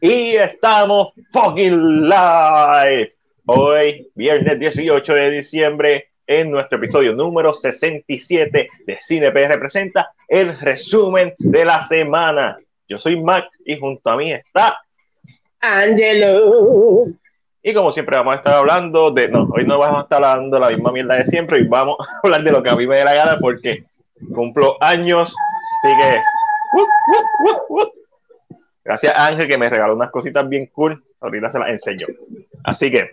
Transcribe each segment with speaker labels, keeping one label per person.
Speaker 1: Y estamos fucking live. Hoy, viernes 18 de diciembre, en nuestro episodio número 67 de Cine PR presenta el resumen de la semana. Yo soy Mac y junto a mí está
Speaker 2: Angelo.
Speaker 1: Y como siempre vamos a estar hablando de, no, hoy no vamos a estar hablando la misma mierda de siempre y vamos a hablar de lo que a mí me dé la gana porque cumplo años, así que Gracias a Ángel que me regaló unas cositas bien cool. Ahorita se las enseño. Así que,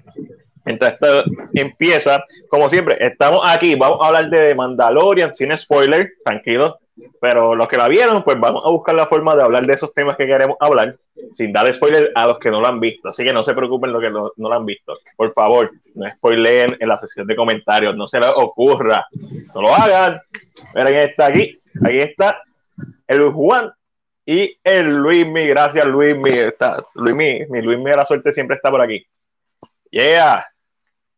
Speaker 1: mientras esto empieza, como siempre, estamos aquí. Vamos a hablar de Mandalorian sin spoiler, tranquilo. Pero los que la vieron, pues vamos a buscar la forma de hablar de esos temas que queremos hablar, sin dar spoiler a los que no lo han visto. Así que no se preocupen los que no, lo han visto. Por favor, no spoileen en la sección de comentarios. No se les ocurra. No lo hagan. Miren, está aquí. Ahí está el Juan y el Luismi, gracias Luismi, está, Luismi, mi Luismi de la suerte siempre está por aquí. Yeah,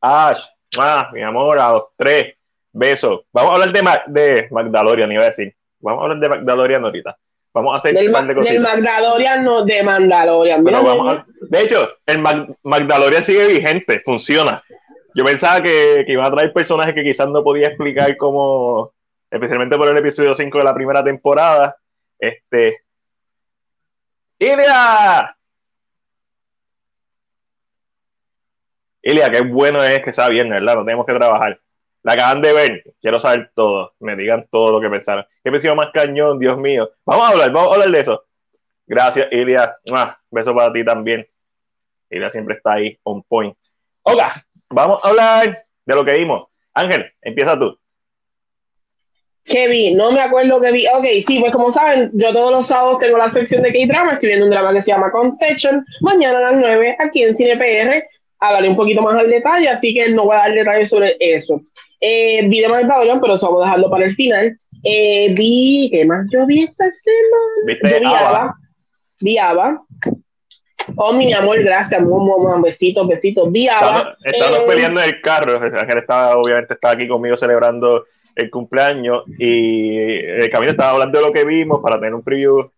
Speaker 1: Ash, ah, mi amor, a los tres, besos. Vamos a hablar de, de Magdalorian, iba a decir. Vamos a hablar de Magdalorian ahorita. Vamos a hacer
Speaker 2: del, un de Del Magdalorian, no de Mandalorian.
Speaker 1: vamos de hecho, el Magdalorian sigue vigente, funciona. Yo pensaba que, que iba a traer personajes que quizás no podía explicar como, especialmente por el episodio 5 de la primera temporada. Este, Ilia. Ilia, qué bueno es que sea bien, ¿verdad? No tenemos que trabajar. La acaban de ver, quiero saber todo, me digan todo lo que pensaron. ¿Qué episodio más cañón, Dios mío? Vamos a hablar, vamos a hablar de eso. Gracias, Ilia. beso para ti también. Ilia siempre está ahí, on point. Oga, vamos a hablar de lo que vimos. Ángel, empieza tú.
Speaker 2: ¿Qué vi? No me acuerdo qué vi. Ok, sí, pues como saben, yo todos los sábados tengo la sección de K-Drama, estoy viendo un drama que se llama Confession, mañana a las 9 aquí en Cine PR. Hablaré un poquito más al detalle, así que no voy a dar detalles sobre eso. Eh, vi de Mandalorian, pero eso vamos a dejarlo para el final. Eh, vi, ¿qué más yo vi esta semana?
Speaker 1: ¿Viste
Speaker 2: yo vi Ava. Vi Ava. Oh, mi amor, gracias. Besitos, besitos. Vi Ava.
Speaker 1: Estamos, eh, peleando en el carro. Ángel estaba, obviamente, estaba aquí conmigo celebrando el cumpleaños y el camino estaba hablando de lo que vimos para tener un preview.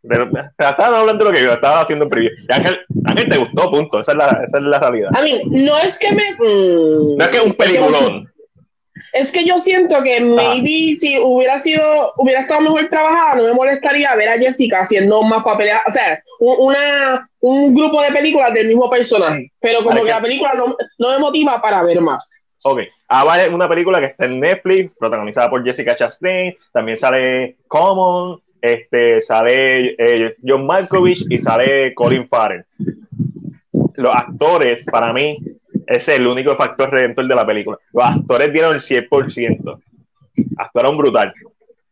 Speaker 1: estaba hablando de lo que vimos, estaba haciendo un preview. Y Ángel, Ángel te gustó, punto. Esa es la, esa es la realidad.
Speaker 2: A mí, no es que me.
Speaker 1: no es que es un peliculón.
Speaker 2: Es que yo siento que maybe si hubiera sido, hubiera estado mejor trabajada, no me molestaría ver a Jessica haciendo más papeles, o sea, un, una, un grupo de películas del mismo personaje. Pero como que la película no, no me motiva para ver más.
Speaker 1: Ok, Ava es una película que está en Netflix, protagonizada por Jessica Chastain, también sale Common, este, sale eh, John Malkovich y sale Colin Farrell. Los actores, para mí, es el único factor redentor de la película. Los actores dieron el 100%. Actuaron brutal.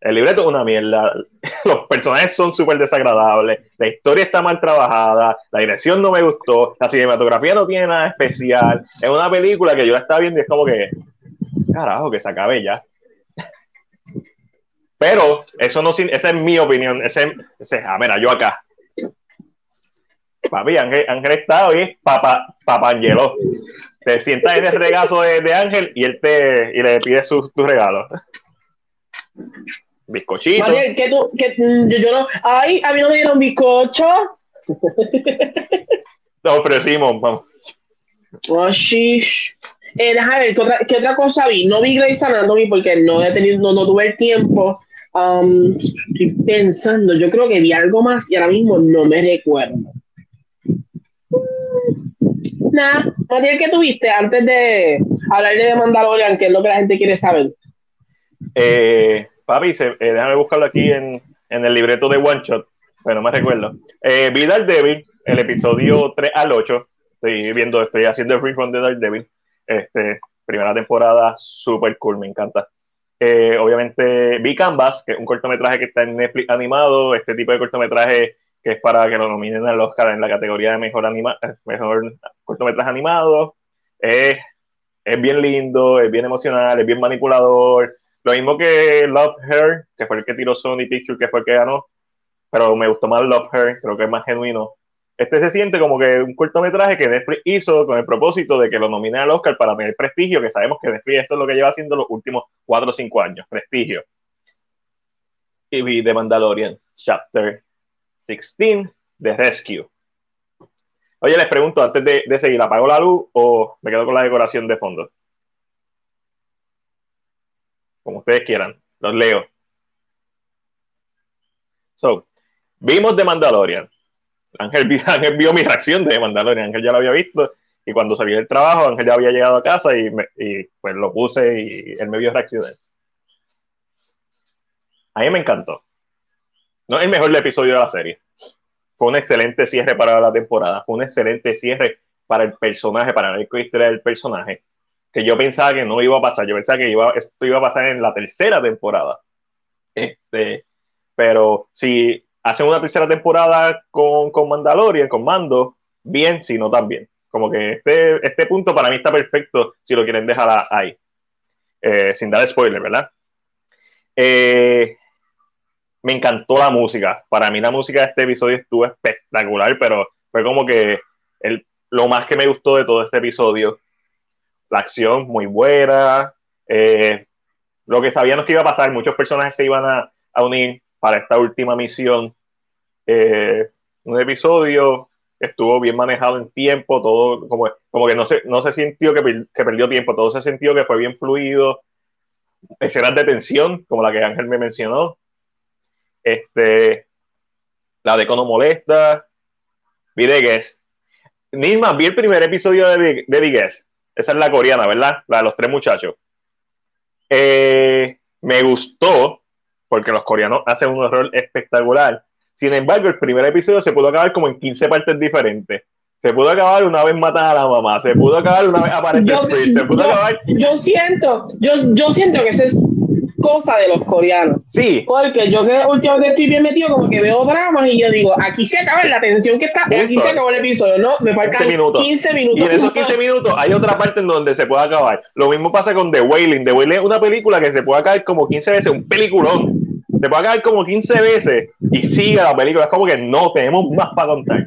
Speaker 1: El libreto es una mierda. Los personajes son súper desagradables. La historia está mal trabajada. La dirección no me gustó. La cinematografía no tiene nada especial. Es una película que yo la estaba viendo y es como que. Carajo, que se acabe ya. Pero eso no esa es mi opinión. Ese, ese ah, mira, yo acá. Papi, Ángel, Ángel está hoy, papá, Angelo. Te sientas en el regazo de, Ángel y él te y le pide su, tu regalo. Bizcochito.
Speaker 2: que tú, que, mm, yo, yo, no. Ay, a mí no me dieron bizcocho.
Speaker 1: pero sí, vamos.
Speaker 2: Oh, shish. Eh, déjame ver, ¿qué otra, ¿qué otra, cosa vi? No vi Grey's Anatomy porque no, he tenido, no, no tuve el tiempo. Um, estoy pensando, yo creo que vi algo más y ahora mismo no me recuerdo. Nada, Mariel, ¿qué tuviste antes de hablar de Mandalorian, que es lo que la gente quiere saber?
Speaker 1: Eh, Papi, se, eh, déjame buscarlo aquí en, en, el libreto de One Shot, pero no me recuerdo. Eh, vi Daredevil, el episodio 3 al 8. Estoy viendo, estoy haciendo el run de Daredevil. Este, primera temporada, super cool, me encanta. Eh, obviamente vi Canvas, que es un cortometraje que está en Netflix animado, este tipo de cortometraje que es para que lo nominen al Oscar en la categoría de mejor, anima mejor cortometraje animado. es bien lindo, es bien emocional, es bien manipulador, lo mismo que Love Her, que fue el que tiró Sony Pictures, que fue el que ganó, pero me gustó más Love Her, creo que es más genuino. Este se siente como que un cortometraje que Netflix hizo con el propósito de que lo nomine al Oscar para tener prestigio, que sabemos que Netflix esto es lo que lleva haciendo los últimos 4 o 5 años, prestigio. Y vi The Mandalorian, Chapter 16, The Rescue. Oye, les pregunto, antes de, de seguir, ¿apago la luz o me quedo con la decoración de fondo? Como ustedes quieran, los leo. So, vimos de Mandalorian. Ángel, vio mi reacción de Mandalorian. Ángel ya lo había visto. Y cuando salí del trabajo, Ángel ya había llegado a casa y, pues lo puse y él me vio reaccionar. A mí me encantó. No es el mejor episodio de la serie. Fue un excelente cierre para la temporada. Fue un excelente cierre para el personaje, para la historia del personaje. Que yo pensaba que no iba a pasar. Yo pensaba que esto iba a pasar en la tercera temporada. Este, pero si hacen una tercera temporada con, con Mandalorian, con Mando, bien, si no también. Como que este, este punto para mí está perfecto si lo quieren dejar ahí. Eh, sin dar spoiler, ¿verdad? Eh, me encantó la música. Para mí la música de este episodio estuvo espectacular, pero fue como que el, lo más que me gustó de todo este episodio. La acción muy buena. Eh, lo que sabíamos que iba a pasar, muchos personajes se iban a, unir para esta última misión. Eh, un episodio estuvo bien manejado en tiempo, todo como, como que no se, no se sintió que, que, perdió tiempo, todo se sintió que fue bien fluido. Escenas de tensión, como la que Ángel me mencionó. Este, la de Cono Molesta. Vi de Guess. Nisma, vi el primer episodio de, de. Esa es la coreana, ¿verdad? La de los tres muchachos. Eh, me gustó porque los coreanos hacen un rol espectacular. Sin embargo, el primer episodio se pudo acabar como en 15 partes diferentes. Se pudo acabar una vez matan a la mamá, se pudo acabar una vez aparece yo, se pudo acabar...
Speaker 2: Yo siento, yo, yo siento que eso es cosa de los coreanos.
Speaker 1: Sí.
Speaker 2: Porque yo que últimamente estoy bien metido, como que veo dramas y yo digo, aquí se acaba la tensión que está, aquí se acabó el episodio, ¿no? Me faltan 15 minutos. 15 minutos.
Speaker 1: Y en esos 15 minutos hay otra parte en donde se puede acabar. Lo mismo pasa con The Wailing. The Wailing es una película que se puede acabar como 15 veces, un peliculón te puede caer como 15 veces y sigue la película. Es como que no, tenemos más para contar.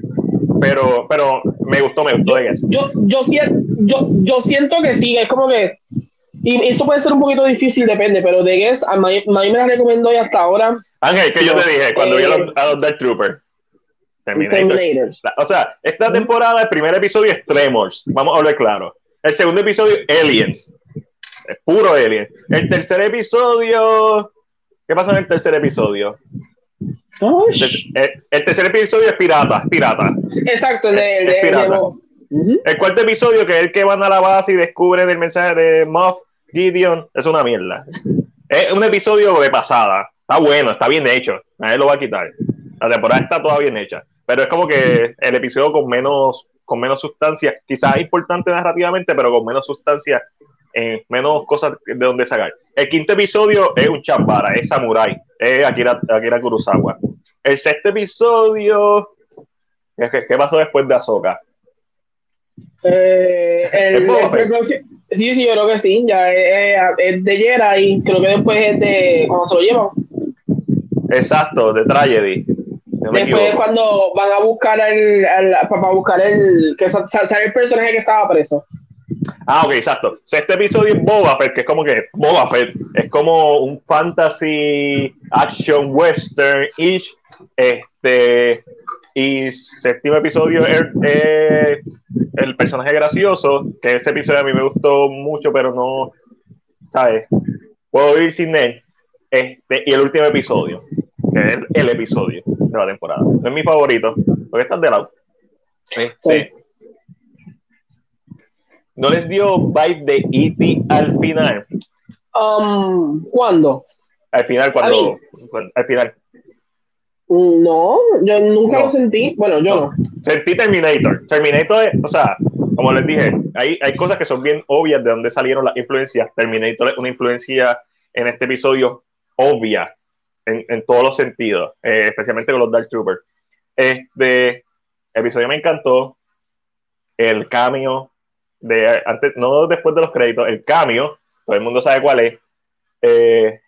Speaker 1: Pero, pero me gustó, me gustó de eso.
Speaker 2: Yo, yo, yo, yo siento que sí, es como que. Y eso puede ser un poquito difícil, depende, pero de Guess, a mí, me la recomiendo ya hasta ahora.
Speaker 1: Ángel, que yo te dije cuando vi a los, a los Dark Troopers. Terminator. O sea, esta temporada, el primer episodio es Tremors. Vamos a hablar claro. El segundo episodio, Aliens. Es puro Aliens. El tercer episodio, ¿Qué pasa en el tercer episodio? El, tercer episodio es pirata, pirata.
Speaker 2: Exacto, el de, pirata.
Speaker 1: El cuarto episodio, que es el que van a la base y descubren el mensaje de Moff Gideon, es una mierda. Es un episodio de pasada. Está bueno, está bien hecho. Nadie lo va a quitar. La temporada está toda bien hecha. Pero es como que el episodio con menos, con menos sustancia, quizás importante narrativamente, pero con menos sustancia menos cosas de donde sacar. El quinto episodio es un chambara, es Samurai, es Akira, Akira Kurosawa. El sexto episodio, ¿qué, pasó después de Ahsoka?
Speaker 2: Eh, el, sí, sí, yo creo que sí, ya es, de Jera y creo que después es de cuando se lo llevan.
Speaker 1: Exacto, de Tragedy.
Speaker 2: después cuando van a buscar el, para buscar el que sale el personaje que estaba preso.
Speaker 1: Ah, ok, exacto. este episodio es Boba Fett, que es como que Boba Fett, es como un fantasy action western-ish. Este, y séptimo episodio es, el personaje gracioso, que ese episodio a mí me gustó mucho, pero no, ¿sabes? Puedo ir sin él. Este, y el último episodio, que es el, episodio de la temporada. No es mi favorito, porque está de lado. sí. ¿No les dio vibe de E.T. al final?
Speaker 2: Um, ¿Cuándo?
Speaker 1: Al final, cuando, al final.
Speaker 2: No, yo nunca lo sentí. Bueno, yo no.
Speaker 1: Sentí Terminator. Terminator, o sea, como les dije, hay, hay cosas que son bien obvias de dónde salieron las influencias. Terminator es una influencia en este episodio obvia en, en todos los sentidos, eh, especialmente con los Dark Troopers. Este episodio me encantó. El cambio de antes, no después de los créditos, el cambio, todo el mundo sabe cuál es. Eh,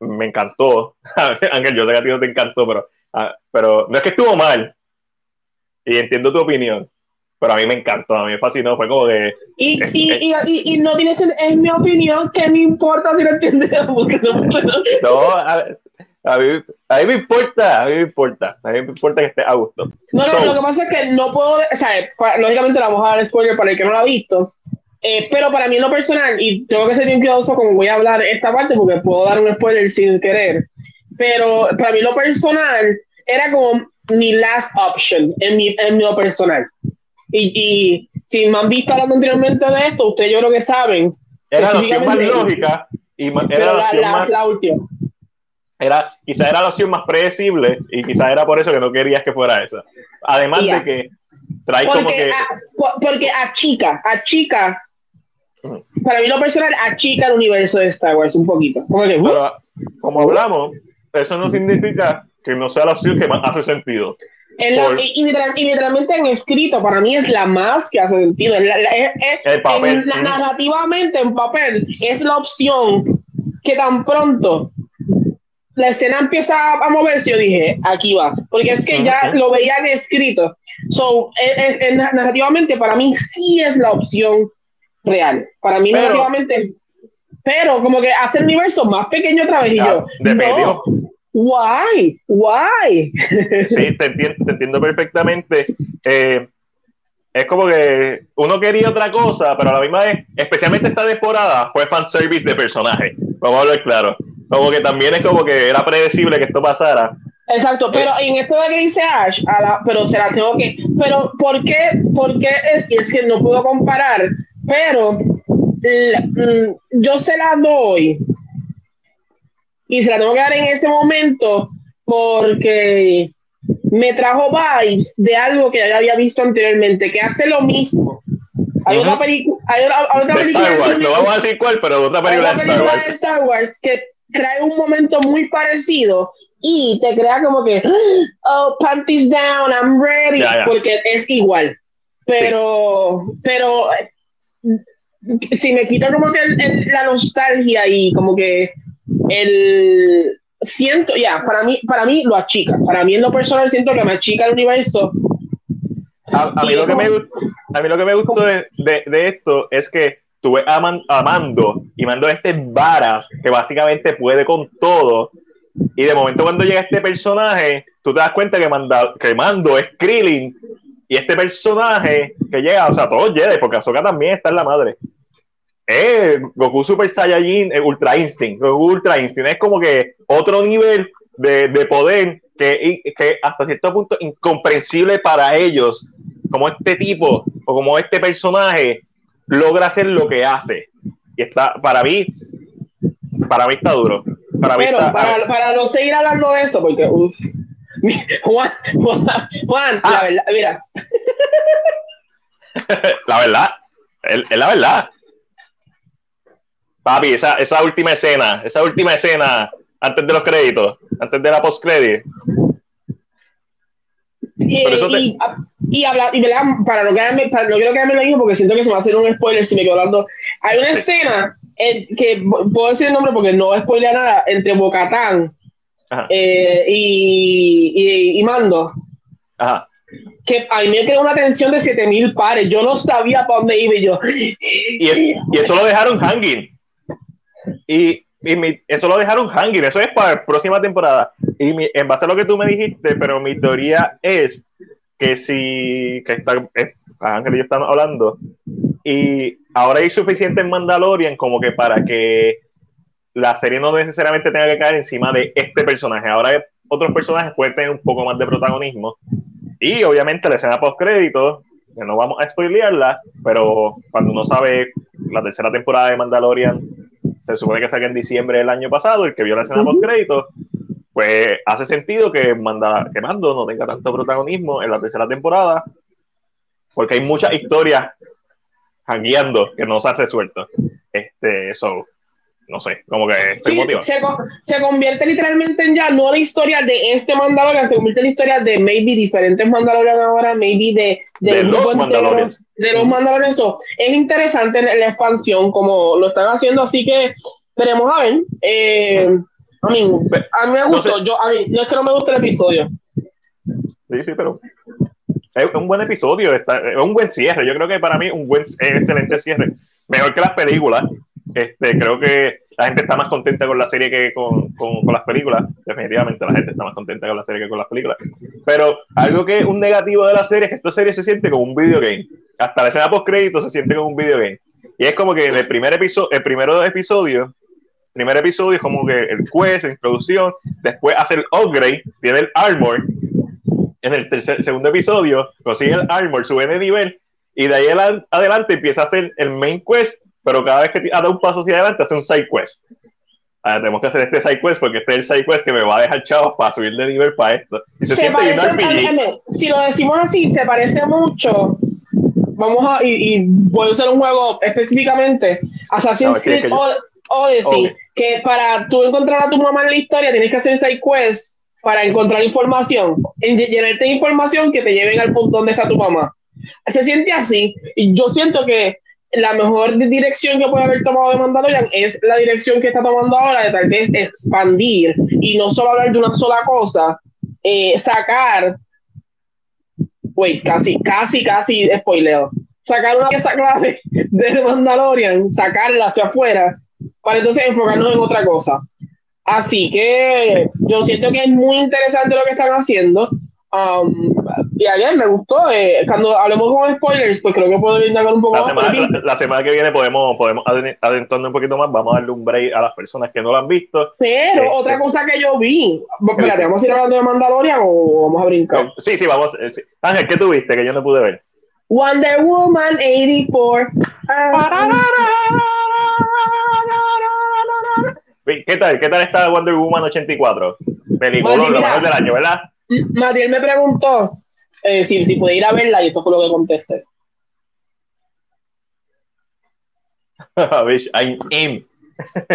Speaker 1: me encantó. Ángel, yo sé que a ti no te encantó, pero, ah, pero no es que estuvo mal. Y entiendo tu opinión. Pero a mí me encantó, a mí me fascinó. Fue como que.
Speaker 2: Y, y, y, y, no tienes que. Es mi opinión, que me importa si lo entiendes. no,
Speaker 1: A mí, a mí me importa, a mí me importa, a mí me importa que esté a gusto.
Speaker 2: No, no, lo que pasa es que no puedo, o sea, lógicamente la vamos a dar spoiler para el que no lo ha visto, eh, pero para mí en lo personal, y tengo que ser bien cuidadoso como voy a hablar esta parte porque puedo dar un spoiler sin querer, pero para mí lo personal era como mi last option en mi, en lo personal. Y, y si me han visto hablando anteriormente de esto, ustedes yo creo que saben.
Speaker 1: Era la opción más lógica y era la, opción más...
Speaker 2: la última
Speaker 1: era, quizá era la opción más predecible y quizá era por eso que no querías que fuera esa. Además de que trae como que...
Speaker 2: porque a chica, a chica, para mí lo personal, a chica el universo de Star Wars un poquito.
Speaker 1: Pero, como hablamos, eso no significa que no sea la opción que más hace sentido.
Speaker 2: y, literalmente en escrito, para mí es la más que hace sentido. el papel. narrativamente, en papel, es la opción que tan pronto la escena empieza a moverse, yo dije, aquí va, porque es que ya lo veían escrito. So, narrativamente, para mí sí es la opción real. Para mí, narrativamente, pero como que hace el universo más pequeño otra vez. y yo, no, why, why.
Speaker 1: sí, te entiendo, te entiendo perfectamente. Eh, es como que uno quería otra cosa, pero a la misma vez, especialmente esta temporada, fue fanservice de personajes. Vamos a hablar claro como que también es como que era predecible que esto pasara.
Speaker 2: Exacto, pero eh, en esto de que dice Ash, pero se la tengo que, pero ¿por qué? ¿Por qué es, es que no puedo comparar? Pero yo se la doy y se la tengo que dar en este momento porque me trajo vibes de algo que ya había visto anteriormente, que hace lo mismo. Hay una, película, hay otra película.
Speaker 1: Star Wars, no vamos a decir cuál, pero otra película,
Speaker 2: de Star Wars. De Star Wars que trae un momento muy parecido y te crea como que, oh, panties down, I'm ready, porque es igual. Pero, pero si me quita como que la nostalgia y como que el siento, ya, para mí, para mí lo achica. Para mí en lo personal siento que me achica el universo.
Speaker 1: A, mí, lo que me, a mí lo que me gustó de, de esto es que estuve amando y mando este varas que básicamente puede con todo. Y de momento cuando llega este personaje, tú te das cuenta que, manda, que Mando es Krillin y este personaje que llega, o sea, todos Jedi, porque Ahsoka también está en la madre. Es Goku Super Saiyajin, Ultra Instinct. Goku Ultra Instinct es como que otro nivel de, de poder que, que hasta cierto punto incomprensible para ellos, como este tipo o como este personaje logra hacer lo que hace. Y está, para mí, para mí está duro. Para, mí está,
Speaker 2: para, para, no seguir hablando de eso, porque Juan, Juan, Juan la ah. verdad, mira.
Speaker 1: la verdad, es, la verdad. Papi, esa, esa última escena, esa última escena antes de los créditos, antes de la post credit.
Speaker 2: Y, y hablar, y para no quedarme, para, no quiero quedarme lo mismo porque siento que se va a hacer un spoiler si me quedo hablando. Hay una escena que puedo decir el nombre porque no spoiler nada entre Bocatán eh, y, y, Mando.
Speaker 1: Ajá.
Speaker 2: Que a mí me creó una tensión de 7000 pares. Yo no sabía para dónde iba yo.
Speaker 1: Y, y eso lo dejaron hanging. Y, y eso lo dejaron hanging. Eso es para la próxima temporada. Y en base a lo que tú me dijiste, pero mi teoría es que si que está, eh, Ángel y yo estamos hablando, y ahora hay suficiente en Mandalorian como que para que la serie no necesariamente tenga que caer encima de este personaje. Ahora otros personajes pueden tener un poco más de protagonismo. Y obviamente la escena post crédito, que no vamos a spoilearla, pero cuando uno sabe la tercera temporada de Mandalorian se supone que salió en diciembre del año pasado, el que vio la escena post crédito, pues hace sentido que, manda, que Mando no tenga tanto protagonismo en la tercera temporada, porque hay muchas historias jangueando que no se han resuelto. Este, eso, no sé, como que estoy
Speaker 2: Se, se, convierte literalmente en ya no la historia de este Mandalorian, se convierte en la historia de maybe diferentes Mandalorian ahora, maybe de, de,
Speaker 1: los Mandalorian.
Speaker 2: De los Mandalorian. es interesante la expansión como lo están haciendo, así que veremos a ver. Eh, a mí, a mí me gustó. yo, a mí, no es que no me guste el episodio.
Speaker 1: Sí, sí, pero es un buen episodio, es un buen cierre. Yo creo que para mí un buen, excelente cierre. Mejor que las películas. Este, creo que la gente está más contenta con la serie que con, con, las películas. Definitivamente la gente está más contenta con la serie que con las películas. Pero algo que es un negativo de la serie es que esta serie se siente como un videogame. Hasta la escena post crédito se siente como un videogame. Y es como que el primer episodio, el primero episodio, primer episodio es como que el quest, la introducción, después hace el upgrade, tiene el armor. En el tercer, segundo episodio consigue el armor, sube de nivel y de ahí adelante empieza a hacer el main quest, pero cada vez que da un paso hacia adelante hace un side quest. Ahora tenemos que hacer este side quest porque este es el side quest que me va a dejar chavos para subir de nivel para esto.
Speaker 2: Y se, siente Si lo decimos así, se parece mucho. Vamos a, y, voy a usar un juego específicamente, Assassin's Creed Odyssey, que para tú encontrar a tu mamá en la historia tienes que hacer side quest para encontrar información, llenarte información que te lleven al punto donde está tu mamá se siente así. Y yo siento que la mejor dirección que puede haber tomado de Mandalorian es la dirección que está tomando ahora de tal vez expandir y no solo hablar de una sola cosa, eh, sacar, wait, casi, casi, casi spoileo, sacar una pieza clave de Mandalorian, sacarla hacia afuera para entonces enfocarnos en otra cosa. Así que yo siento que es muy interesante lo que están haciendo. Um, y ayer me gustó. Eh, cuando hablemos con spoilers, pues creo que puedo indagar un poco
Speaker 1: la más. Semana, la, semana que viene podemos, podemos adentrarnos un poquito más. Vamos a darle un break a las personas que no lo han visto.
Speaker 2: Pero este, otra cosa que yo vi. Espérate, ¿vamos a ir hablando de Mandalorian o vamos a brincar?
Speaker 1: Sí, sí, vamos. Eh, Ángel, ¿qué tuviste que yo no pude ver?
Speaker 2: Wonder Woman 84.
Speaker 1: ¿Qué tal? ¿Qué tal está Wonder Woman 84? Película, lo mejor del año, ¿verdad?
Speaker 2: Matiel me preguntó eh, si, si puede ir a verla y esto fue lo que contesté.
Speaker 1: I'm in.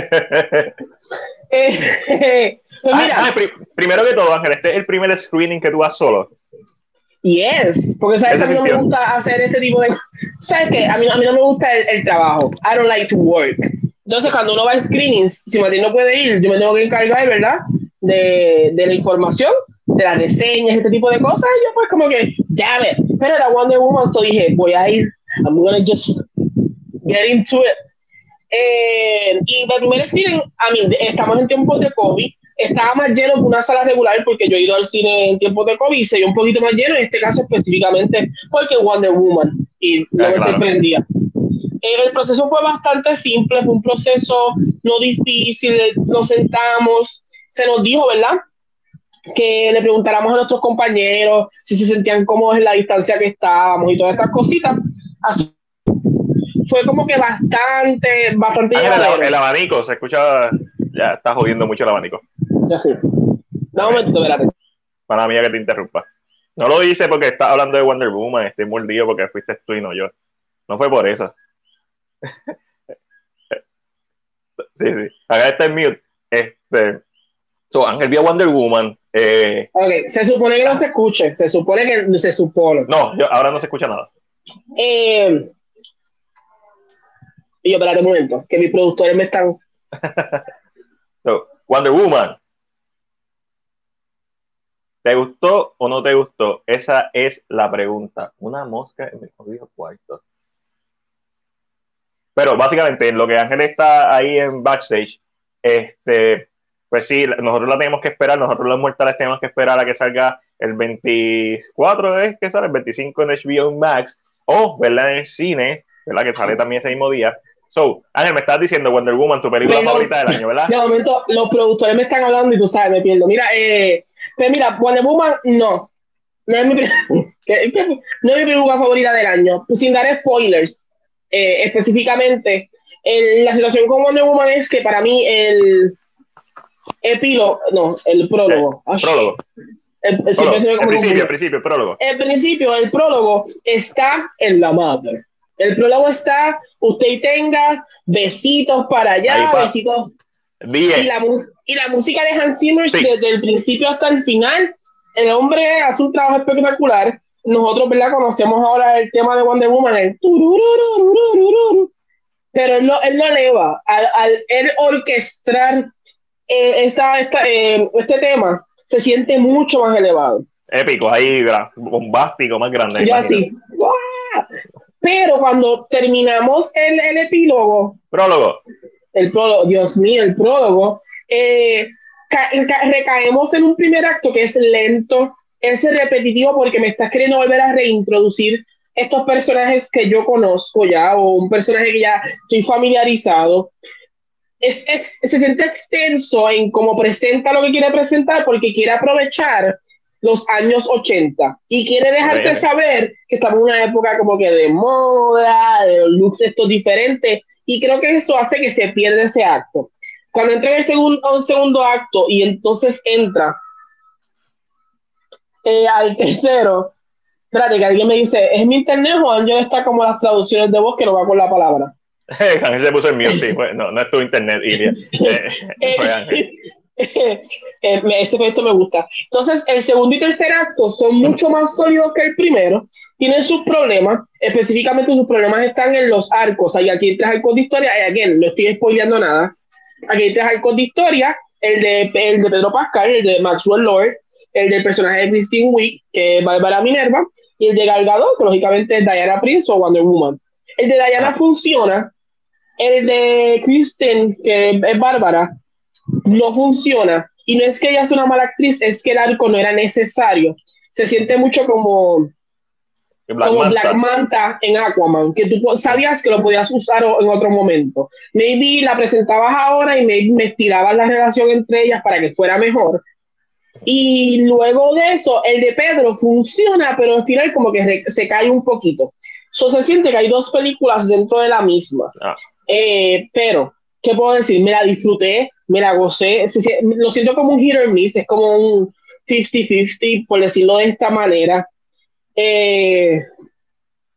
Speaker 1: eh, pues ah, ah, primero que todo, Ángel, este es el primer screening que tú has solo.
Speaker 2: Yes, porque sabes que a mí no me gusta hacer este tipo de sabes que a mí, a mí no me gusta el, el, trabajo. I don't like to work. Entonces, cuando uno va a screenings, si Martín no puede ir, yo me tengo que encargar, ¿verdad? De, de la información de las reseñas, este tipo de cosas, y yo pues como que, damn it, pero era Wonder Woman, so dije, voy a ir, I'm gonna just get into it. Eh, y el primer cine, a mí, estamos en tiempos de COVID, estaba más lleno que una sala regular porque yo he ido al cine en tiempos de COVID y se un poquito más lleno, en este caso específicamente porque Wonder Woman, y no ah, me sorprendía. Eh, el proceso fue bastante simple, fue un proceso no difícil, nos sentamos, se nos dijo, ¿verdad? Que le preguntáramos a nuestros compañeros si se sentían cómodos en la distancia que estábamos y todas estas cositas. Así, fue como que bastante, bastante.
Speaker 1: Ah, el, abanico, se escucha, ya está jodiendo mucho el abanico.
Speaker 2: Ya sí. No, un momentito, espérate.
Speaker 1: Para mí que te interrumpa. No lo hice porque estás hablando de Wonder Woman, estoy mordido porque fuiste tú y no yo. No fue por eso. sí, sí. Acá está el mute. Este. So, Ángel vio Wonder Woman,
Speaker 2: eh, ok, se supone que no se escuche, se supone que se supone.
Speaker 1: No, ahora no se escucha nada.
Speaker 2: Eh, y yo, espérate un momento, que mis productores me están.
Speaker 1: Wonder Woman. ¿Te gustó o no te gustó? Esa es la pregunta. Una mosca en mi jodido cuarto. Pero básicamente, en lo que Ángel está ahí en backstage, este, pues sí, nosotros la tenemos que esperar, nosotros los mortales tenemos que esperar a que salga el 24, ¿es que sale? El 25 en HBO Max, o verla en el cine, ¿verdad? Que sale también ese mismo día. So, Ángel, me estás diciendo Wonder Woman, tu película favorita del año, ¿verdad?
Speaker 2: De momento, los productores me están hablando y tú sabes, me pierdo. Mira, eh, pues mira, Wonder Woman, no. No es mi, no es mi película favorita del año. Pues sin dar spoilers, eh, específicamente, la situación con Wonder Woman es que para mí el epílogo, no, el prólogo.
Speaker 1: El prólogo. El, principio, el principio, el prólogo.
Speaker 2: El principio, el prólogo está en la madre. El prólogo está, usted tenga besitos para allá, besitos. Y la, y la, música de Hans Zimmer desde el principio hasta el final. El hombre hace un trabajo espectacular. Nosotros, ¿verdad? Conocemos ahora el tema de Wonder Woman, el pero él lo, él lo eleva al, al él orquestar eh, esta, eh, este tema se siente mucho más elevado.
Speaker 1: Épico, ahí, bombástico, más grande.
Speaker 2: Ya sí. Pero cuando terminamos el, el epílogo.
Speaker 1: Prólogo.
Speaker 2: el prólogo, Dios mío, el prólogo, eh, recaemos en un primer acto que es lento, es repetitivo porque me estás queriendo volver a reintroducir estos personajes que yo conozco ya o un personaje que ya estoy familiarizado. Es, se siente extenso en cómo presenta lo que quiere presentar porque quiere aprovechar los años 80 y quiere dejarte saber que estamos en una época como que de moda, de looks estos diferentes y creo que eso hace que se pierda ese acto. Cuando entra en el segundo, segundo acto y entonces entra eh, al tercero, Espérate, que alguien me dice, ¿es mi internet o Ángel está como las traducciones de voz que no va con la palabra?
Speaker 1: Ángel se puso el mío, sí, no, no es tu internet, Iria.
Speaker 2: Eh, eh, ese efecto me gusta. Entonces, el segundo y tercer acto son mucho más sólidos que el primero. Tienen sus problemas, específicamente sus problemas están en los arcos. Hay aquí tres arcos de historia, y aquí no estoy spoileando nada. Aquí hay tres arcos de historia: el de, el de Pedro Pascal, el de Maxwell Lord, el del personaje de Christine Wick, que es Bárbara Minerva, y el de Galgado, que lógicamente es Diana Prince o Wonder Woman. El de Diana funciona, el de Kristen, que es Bárbara, no funciona. Y no es que ella sea una mala actriz, es que el arco no era necesario. Se siente mucho como Black, como Manta. Black Manta en Aquaman, que tú sabías que lo podías usar en otro momento. Maybe la presentabas ahora y me, me estirabas la relación entre ellas para que fuera mejor, y luego de eso, el de Pedro funciona, pero al final como que se cae un poquito. So, se siente que hay dos películas dentro de la misma. Ah. Eh, pero, ¿qué puedo decir? Me la disfruté, me la gocé. lo siento como un hit or miss, es como un 50-50, por decirlo de esta manera. Eh,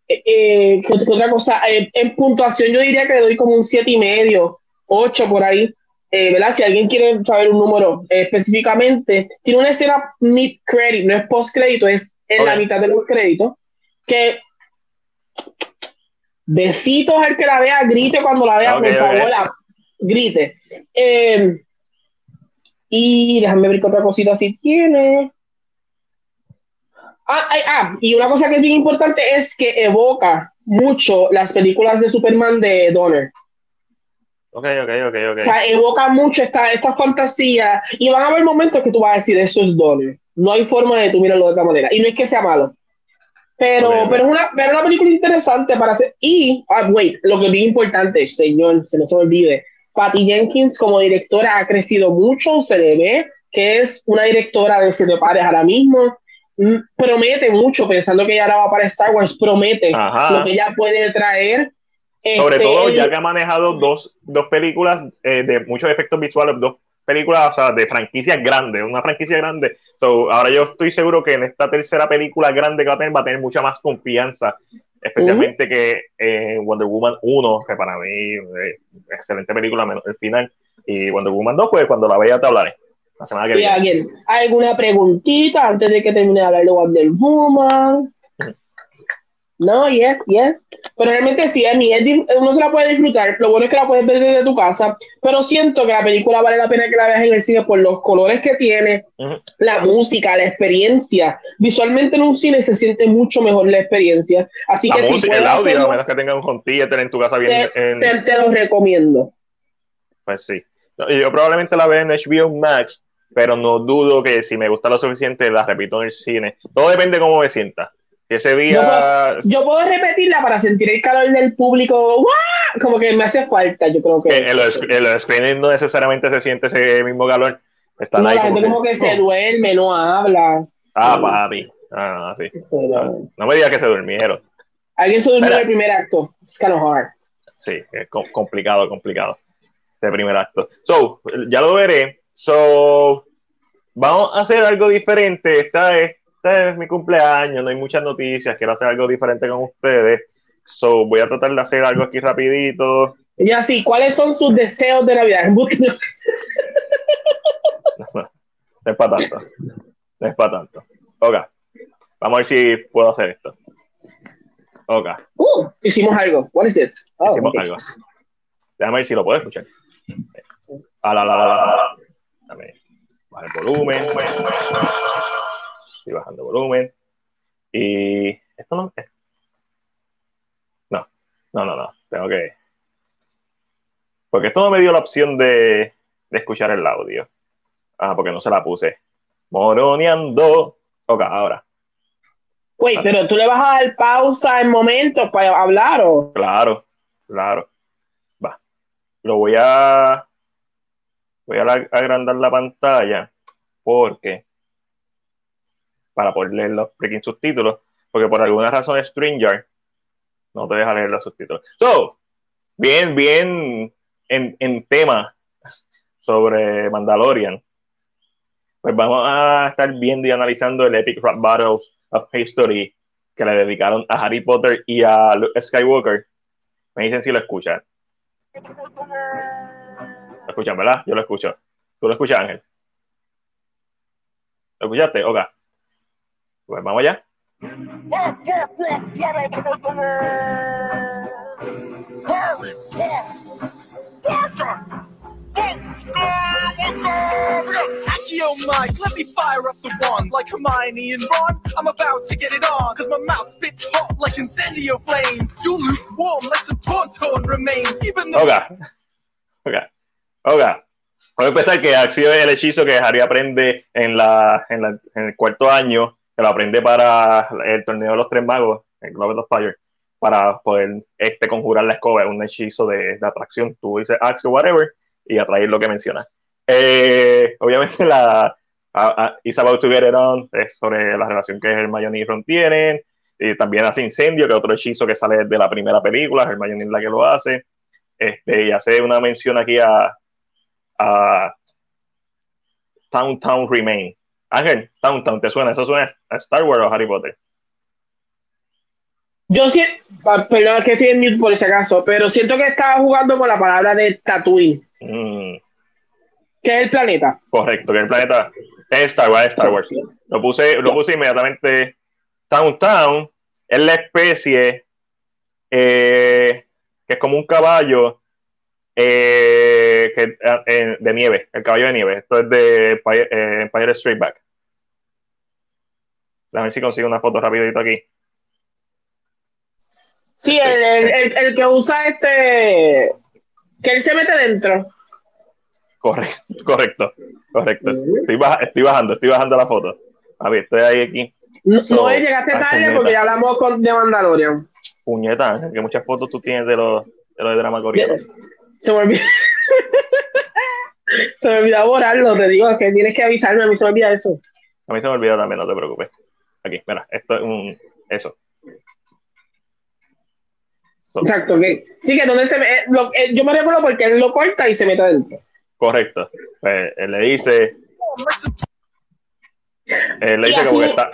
Speaker 2: eh, ¿qué, otra cosa? en puntuación yo diría que le doy como un siete y medio, 8 por ahí. Eh, ¿verdad? Si alguien quiere saber un número eh, específicamente, tiene una escena mid-credit, no es post-crédito, es en la mitad de los créditos, que besitos al que la vea, grite cuando la vea, por favor, grite. Em, y déjame ver qué otra cosita si tiene. Ah, ah, y una cosa que es bien importante es que evoca mucho las películas de Superman de Donner.
Speaker 1: Ok, ok, ok, ok.
Speaker 2: O sea, evoca mucho esta, esta fantasía y van a haber momentos que tú vas a decir, eso es Donner. No hay forma de tú mirarlo de otra manera. Y no es que sea malo. Pero, pero, es una, pero una película interesante para hacer. Y, ah, wait, lo que es bien importante, señor, se no se olvide. Patty Jenkins como directora ha crecido mucho, se le ve que es una directora de siete pares ahora mismo. Mm, promete mucho, pensando que ella ahora va para Star Wars, promete lo que ella puede traer
Speaker 1: sobre este, todo, ya que ha manejado dos, dos películas eh, de muchos efectos visuales, dos películas o sea, de franquicias grandes, una franquicia grande. ahora yo estoy seguro que en esta tercera película grande que va a tener, va a tener mucha más confianza, especialmente que en Wonder Woman 1, que para mí es excelente película, menos el final, y Wonder Woman 2, pues cuando la vea te hablaré. La semana que
Speaker 2: viene. ¿Alguna preguntita antes de que termine de hablar de Wonder Woman? No, yes, yes. Pero realmente sí, a mí uno se la puede disfrutar. Lo bueno es que la puedes ver desde tu casa. Pero siento que la película vale la pena que la veas en el cine por los colores que tiene, la música, la experiencia. Visualmente en un cine se siente mucho mejor la experiencia. Así que
Speaker 1: si el audio, a menos que tengas un home en tu casa bien.
Speaker 2: Te, te, lo recomiendo.
Speaker 1: Pues sí. Yo probablemente la vea en HBO Max, pero no dudo que si me gusta lo suficiente la repito en el cine. Todo depende de cómo me sienta ese día.
Speaker 2: Yo puedo, repetirla para sentir el calor del público. Como que me hace falta, yo creo que.
Speaker 1: En los, screenings no necesariamente se siente ese mismo calor. Está
Speaker 2: la gente como que se duerme, no habla.
Speaker 1: Ah, papi. Ah, sí. No, me digas que se durmieron.
Speaker 2: Alguien se durmió en el primer acto. Es kind of hard.
Speaker 1: Sí, es complicado, complicado. Ese primer acto. So, ya lo veré. So, vamos a hacer algo diferente. Esta es es mi cumpleaños, no hay muchas noticias, quiero hacer algo diferente con ustedes. So, voy a tratar de hacer algo aquí rapidito.
Speaker 2: Ya sí, ¿cuáles son sus deseos de Navidad?
Speaker 1: no, es para tanto. No es para tanto. Ok. Vamos a ver si puedo hacer esto. Ok.
Speaker 2: Uh, hicimos algo. What is this?
Speaker 1: Oh, hicimos algo. Déjame ver si lo puedo escuchar. A la, la, la, la. Dame. Baja el volumen estoy bajando volumen. Y esto no No, no, no, no. Tengo que. Porque esto no me dio la opción de, de escuchar el audio. Ah, porque no se la puse. Moroneando. Ok, ahora.
Speaker 2: Güey, pero tú le vas a dar pausa en momentos para hablar o.
Speaker 1: Claro, claro. Va. Lo voy a. Voy a agrandar la pantalla porque. Para poder leer los freaking subtítulos. Porque por alguna razón Stranger no te deja leer los subtítulos. So, bien, bien en, en tema sobre Mandalorian. Pues vamos a estar viendo y analizando el Epic Rap Battles of History que le dedicaron a Harry Potter y a Skywalker. Me dicen si lo escuchan. ¿Lo escuchan, verdad? Yo lo escucho. ¿Tú lo escuchas, Ángel? ¿Lo escuchaste? Ok. Pues vamos allá.
Speaker 3: Accio Mike, let me fire up the wand like Hermione and Ron. I'm about to get it on, cause my mouth spits hot like incendio flames. You lukewarm like some tauntaun remains. Even though.
Speaker 1: Oga. Oga. Oga. Voy a empezar que Accio es el hechizo que Harry aprende en, la, en, la, en el cuarto año, lo aprende para el torneo de los tres magos, el Globe of Fire, para poder este, conjurar la escoba, es un hechizo de, atracción. Tú dices Axio, whatever, y atraer lo que menciona. Eh, obviamente la About to Get It On es sobre la relación que Hermione y Ron tienen, también hace Incendio, que es otro hechizo que sale de la primera película, Hermione es la que lo hace, este, y hace una mención aquí a, a Town Town Remain. Ángel, Town Town, ¿te suena? ¿Eso suena a Star Wars o Harry Potter?
Speaker 2: Yo siento, perdón que estoy en mute por ese caso, pero siento que estaba jugando con la palabra de Tatooine.
Speaker 1: Mm.
Speaker 2: ¿Qué es el planeta?
Speaker 1: Correcto, que el planeta es Star Wars, es Star Wars. Lo puse, lo puse inmediatamente. Town Town es la especie eh, que es como un caballo eh, que, eh, de nieve, el caballo de nieve. Esto es de Empire, eh, Empire Straight Back. A ver si consigo una foto rapidito aquí.
Speaker 2: Sí, el, el, el, el que usa este. Que él se mete dentro.
Speaker 1: Correcto, correcto, correcto. Estoy, baja, estoy, bajando, estoy bajando la foto. A ver, estoy ahí aquí.
Speaker 2: No, so, no llegaste tarde puñeta. porque ya hablamos con, de Mandalorian.
Speaker 1: Puñeta, que muchas fotos tú tienes de los de, lo de drama coreano.
Speaker 2: Se me olvidó. se me olvidó borrarlo, te digo que tienes que avisarme, a mí se me olvida eso.
Speaker 1: A mí se me olvida también, no te preocupes. Aquí, mira, esto es un. Eso.
Speaker 2: So. Exacto, que sí, que donde se me, lo, eh, yo me recuerdo porque él lo corta y se mete adentro.
Speaker 1: Correcto. Pues, él le dice. Él le dice como que está.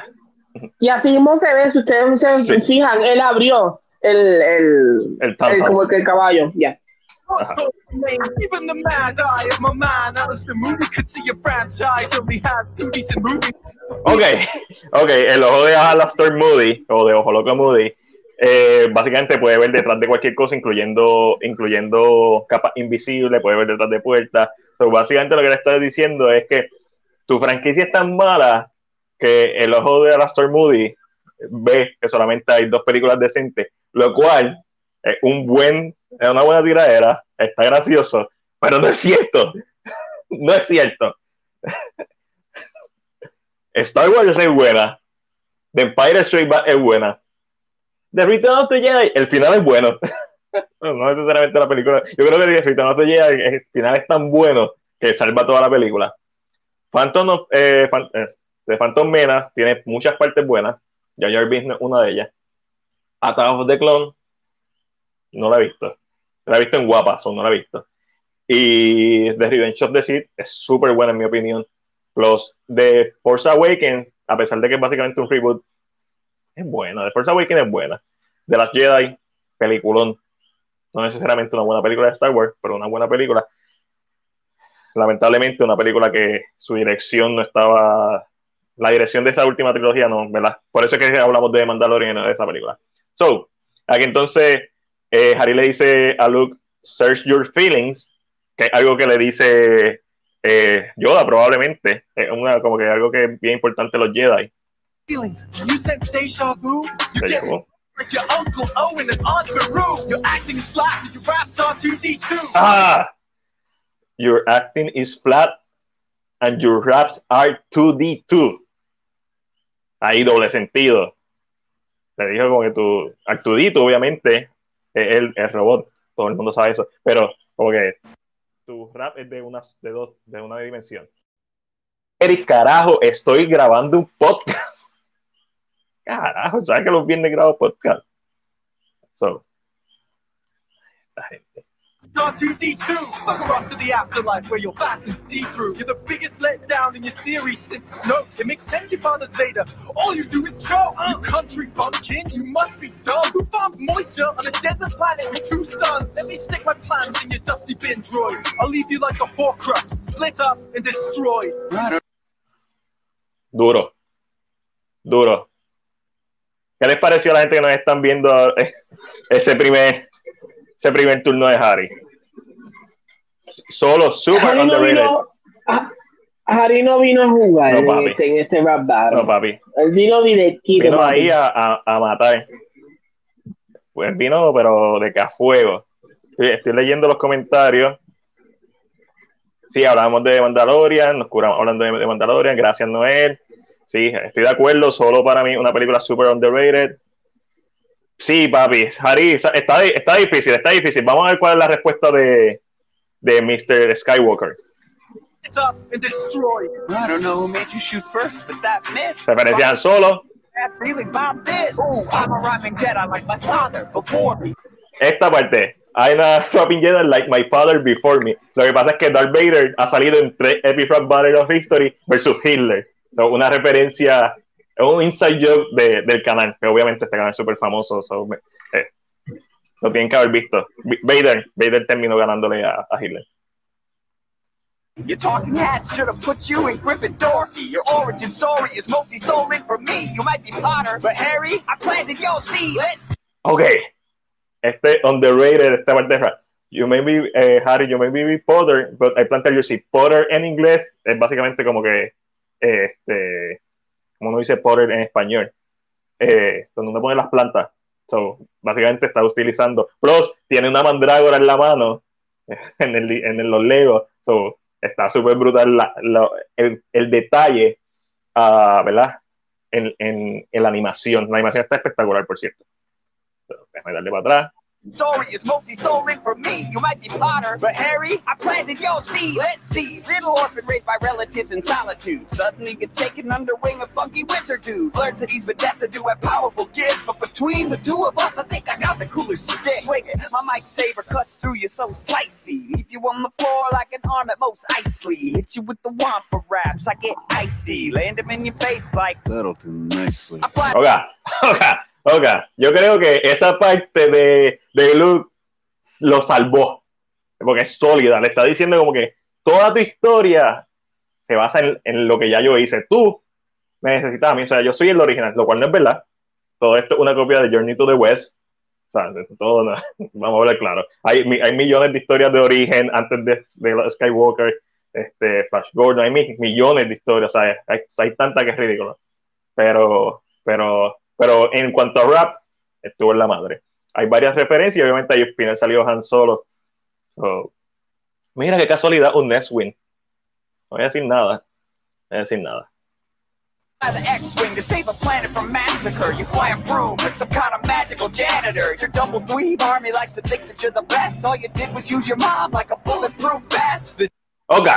Speaker 2: Y así mismo se ve, si ustedes se sí. fijan, él abrió el, el,
Speaker 1: el,
Speaker 2: el como que el caballo, ya. Yeah.
Speaker 3: Even the mad eye of my man, could see a franchise only had two decent movies.
Speaker 1: Ok, ok, el ojo de Alastair Moody, o de Ojo Loco Moody, eh, básicamente puede ver detrás de cualquier cosa, incluyendo, incluyendo capas invisibles, puede ver detrás de puertas. So, básicamente lo que le está diciendo es que tu franquicia es tan mala que el ojo de Alastair Moody ve que solamente hay dos películas decentes, lo cual es un buen, es una buena tiradera, está gracioso, pero no es cierto. no es cierto. Star Wars es buena. The Empire Straight Back es buena. The Return of the Jedi, el final es bueno. no necesariamente la película. Yo creo que The Return of the Jedi, el final es tan bueno que salva toda la película. Phantom of, eh, de Phantom Menace tiene muchas partes buenas. Jar Jar Binks es una de ellas. Attack of the Clone, no la he visto. La he visto en Guapa, so no la he visto. Y The Revenge of the Sith es súper buena en mi opinión. Plus, The Force Awakens, a pesar de que es básicamente un reboot, es buena. The Force Awakens es buena. The Last Jedi, peliculón. No necesariamente una buena película de Star Wars, pero una buena película. Lamentablemente, una película que su dirección no estaba. La dirección de esa última trilogía no, ¿verdad? Por eso es que hablamos de Mandalorian de esa película. So, aquí entonces, eh, Harry le dice a Luke, search your feelings, que es algo que le dice eh, Yoda probablemente. Es una, como que algo que es bien importante los Jedi.
Speaker 3: Feelings. You sense deja vu? You get Like your Uncle Owen and Aunt Beru. Your acting is flat and your raps are 2D2.
Speaker 1: Ah, your acting is flat and your raps are 2D2. Ahí doble sentido. Le dijo como que tu Artudito, obviamente, el, el robot. Todo el mundo sabe eso. Pero como que tu rap es de una, de dos, de una dimensión. Eric, carajo, estoy grabando un podcast. Carajo, ¿sabes que los viernes grabo podcast? So, esta gente.
Speaker 3: Star 2D2. Welcome off to the afterlife where your fats and see through. You're the biggest letdown in your series since Snoke. It makes sense your father's Vader. All you do is choke. You country bumpkin, you must be dumb. Who farms moisture on a desert planet with two suns? Let me stick my plans in your dusty bin droid. I'll leave you like a Horcrux, split up and destroyed.
Speaker 1: Duro. Duro. ¿Qué les pareció a la gente que nos están viendo eh, ese primer, ese primer turno de Harry? Solo super
Speaker 2: Harry no
Speaker 1: underrated.
Speaker 2: vino, a- Harry no vino a jugar
Speaker 1: No,
Speaker 2: en, este, en este rap battle.
Speaker 1: No, papi.
Speaker 2: Él vino directito.
Speaker 1: Vino
Speaker 2: papi.
Speaker 1: ahí a, a, a matar. Pues vino, pero de que a fuego. Estoy, estoy leyendo los comentarios. Sí, hablamos de Mandalorian, nos curamos hablando de, de Mandalorian, gracias Noel. Sí, estoy de acuerdo, solo para mí una película super underrated. Sí, papi, Harry, está, está difícil, está difícil. Vamos a ver cuál es la respuesta de, de Mr. Skywalker.
Speaker 3: Split up and destroyed.
Speaker 4: I don't know who made you shoot first, but that missed.
Speaker 1: Referencia Han Solo.
Speaker 4: That feeling about this. Ooh, I'm a rhyming Jedi like my father before me.
Speaker 1: esta parte. I'm a rapping Jedi like my father before me. Lo que pasa es que Darth Vader ha salido en tres Epic Rap Battle of History versus Hitler. So, una referencia, es un inside joke de- del canal, que obviamente este canal es súper famoso. So, me- lo tienen que haber visto. Vader, Vader terminó ganándole a, a Hitler.
Speaker 4: Your talking hat should have put you in Gryffindor. Your origin story is mostly stolen from me. You might be Potter, but Harry, I planted your seed. Let's
Speaker 1: Ok. Este underrated, esta parte de. You may be, eh, Harry, you may be Potter, but I planted your seed. Potter en inglés es básicamente como que, eh, este, como uno dice Potter en español, eh, donde uno pone las plantas. So, básicamente está utilizando. Plus, tiene una mandrágora en la mano, en, el, en los Legos. So, está súper brutal la- la- el, el detalle, ah, ¿verdad? En, en, en la animación. La animación está espectacular, por cierto. So, déjame darle para atrás.
Speaker 4: Story is mostly stolen from me. You might be Potter, but Harry, I planted your seed. Let's see. Little orphan raised by relatives in solitude. Suddenly gets taken under wing of funky wizard dude. Learns that he's been destined to have powerful gifts. But between the two of us, I think I got the cooler stick. Swing it. My mic saber cuts through you so slicey. Leave you on the floor like an arm at most icely. Hit you with the wampa raps. I get icy. Land him in your face like.
Speaker 5: That'll do nicely.
Speaker 4: I fly
Speaker 1: Oga, oga, oga. Yo creo que esa parte de, de Luke lo salvó. Porque es sólida. Le está diciendo como que toda tu historia se basa en, en lo que ya yo hice. Tú me necesitas a mí. O sea, yo soy el original, lo cual no es verdad. Todo esto es una copia de Journey to the West. O sea, todo, no, vamos a hablar claro. Hay, hay millones de historias de origen antes de, de Skywalker, este, Flash Gordon, hay mi- millones de historias, o sea, hay, hay tanta que es ridículo. Pero, pero, pero en cuanto a rap, estuvo en la madre. Hay varias referencias, obviamente ahí al final salió Han Solo. So, mira qué casualidad, un Nest Win. No voy a decir nada. No voy a decir nada.
Speaker 4: The X-Wing to save a planet from massacre. You fly a broom like some kind of magical janitor. Your double dweeb army likes to think that you're the best. All you did was use your mom like a bulletproof vest. The
Speaker 1: Ok,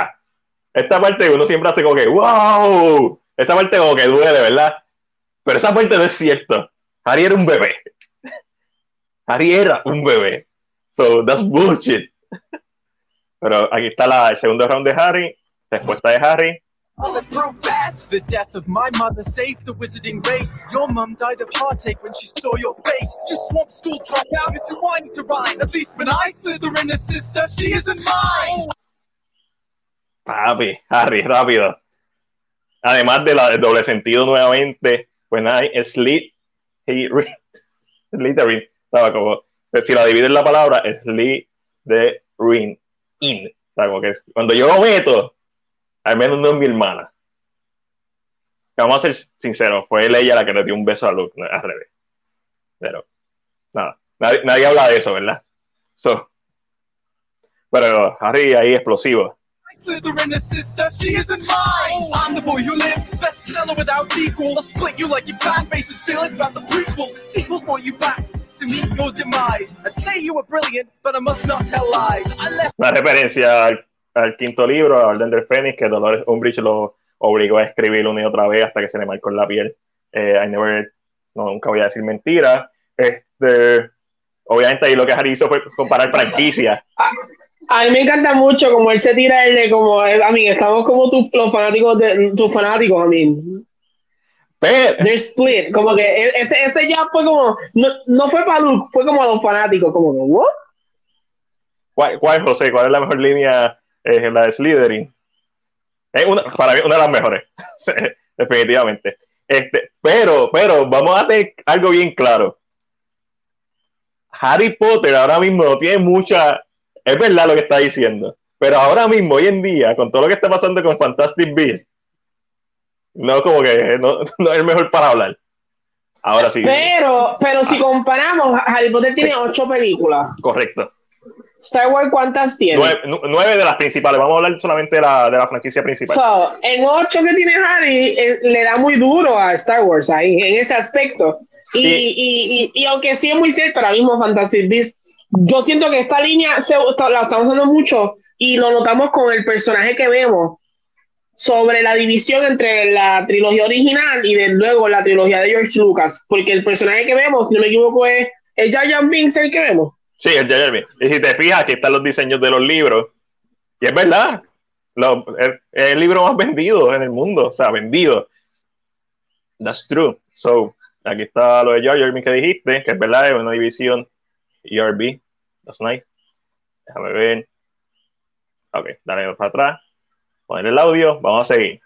Speaker 1: esta parte uno siempre hace como que, wow, esta parte como que duele, ¿verdad? Pero esa parte no es cierto. Harry era un bebé. Harry era un bebé. So, that's bullshit. Pero aquí está la, el segundo round de Harry, respuesta de Harry.
Speaker 3: The death of my mother saved the wizarding race. Your mum died of heartache when she saw your face. You swamp school dropout into whining to rhyme. At least when I slither in a sister, she isn't mine.
Speaker 1: Papi, Harry, rápido. Además de la del doble sentido nuevamente, when I slit, he re- Slytherin, estaba como, pues, si la dividen la palabra, slit de ring, in. O sea, como que cuando yo lo meto, al menos no es mi hermana. Vamos a ser sinceros, fue ella la que le dio un beso a Luke, al revés. Pero, nada, nadie, nadie habla de eso, ¿verdad? So, pero Harry ahí explosivo.
Speaker 3: Slytherin sister, she isn't mine. I'm the boy who lived, bestseller without equal. I'll split you like your fan base's feelings about the prequels. Sequels brought you back to meet your demise. I'd say you were brilliant, but I must not tell lies. I left
Speaker 1: Una referencia al, al quinto libro, a Orden del Fénix, que Dolores Umbridge lo obligó a escribir una y otra vez hasta que se le marcó en la piel. Eh, I never, no, nunca voy a decir mentira. Este, obviamente ahí lo que Harry hizo fue comparar franquicias.
Speaker 2: A mí me encanta mucho como él se tira el de como, a mí, estamos como tus, los fanáticos de tus fanáticos, a mí.
Speaker 1: Pero,
Speaker 2: They're split, como que e- ese, ese ya fue como, no, no fue para Luke, fue como a los fanáticos, como que, ¿what?
Speaker 1: ¿cuál, cuál, José? ¿Cuál es la mejor línea? Eh, la de Slytherin. Es una, para mí, una de las mejores, definitivamente. Este, pero, pero, vamos a tener algo bien claro. Harry Potter ahora mismo no tiene mucha. Es verdad lo que está diciendo. Pero ahora mismo, hoy en día, con todo lo que está pasando con Fantastic Beasts, no como que no, no es el mejor para hablar. Ahora sí,
Speaker 2: Pero, pero si comparamos, Harry Potter tiene ocho películas.
Speaker 1: correcto.
Speaker 2: Star Wars, ¿cuántas tiene?
Speaker 1: Nueve, nu- nueve de las principales. Vamos a hablar solamente de la, de la franquicia principal.
Speaker 2: So, en ocho que tiene Harry, eh, le da muy duro a Star Wars ahí, en ese aspecto. Y,
Speaker 1: Sí.
Speaker 2: y, y, y aunque sí es muy cierto, ahora mismo Fantasy Beasts, yo siento que esta línea se, la estamos usando mucho y lo notamos con el personaje que vemos sobre la división entre la trilogía original y de luego la trilogía de George Lucas, porque el personaje que vemos, si no me equivoco, es el Jar Binks el que vemos.
Speaker 1: Sí, el Jar Binks. Y si te fijas, aquí están los diseños de los libros. Y es verdad. Lo- es, es el libro más vendido en el mundo. O sea, vendido. That's true. So, aquí está lo de Jar Binks que dijiste, que es verdad, es una división ERB. That's nice. Déjame ver. Ok, dale para atrás. Poner el audio. Vamos a seguir.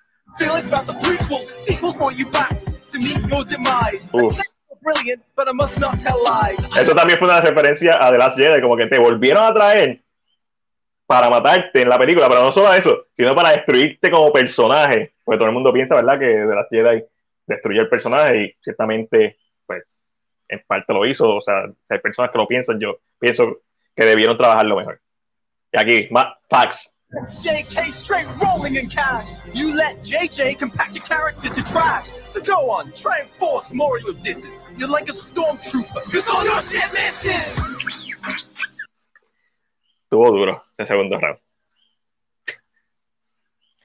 Speaker 3: lies.
Speaker 1: Eso también fue una referencia a The Last Jedi, como que te volvieron a traer para matarte en la película, pero no solo eso, sino para destruirte como personaje. Porque todo el mundo piensa, ¿verdad?, que The Last Jedi destruyó el personaje y ciertamente, en parte lo hizo. O sea, hay personas que lo piensan, yo pienso que debieron trabajarlo mejor. Y aquí, más facts.
Speaker 3: JK straight rolling in cash. You let JJ compact your character to trash. So go on, try and force more of your disses. You're like a stormtrooper, cause all your shit misses.
Speaker 1: Estuvo duro ese segundo round.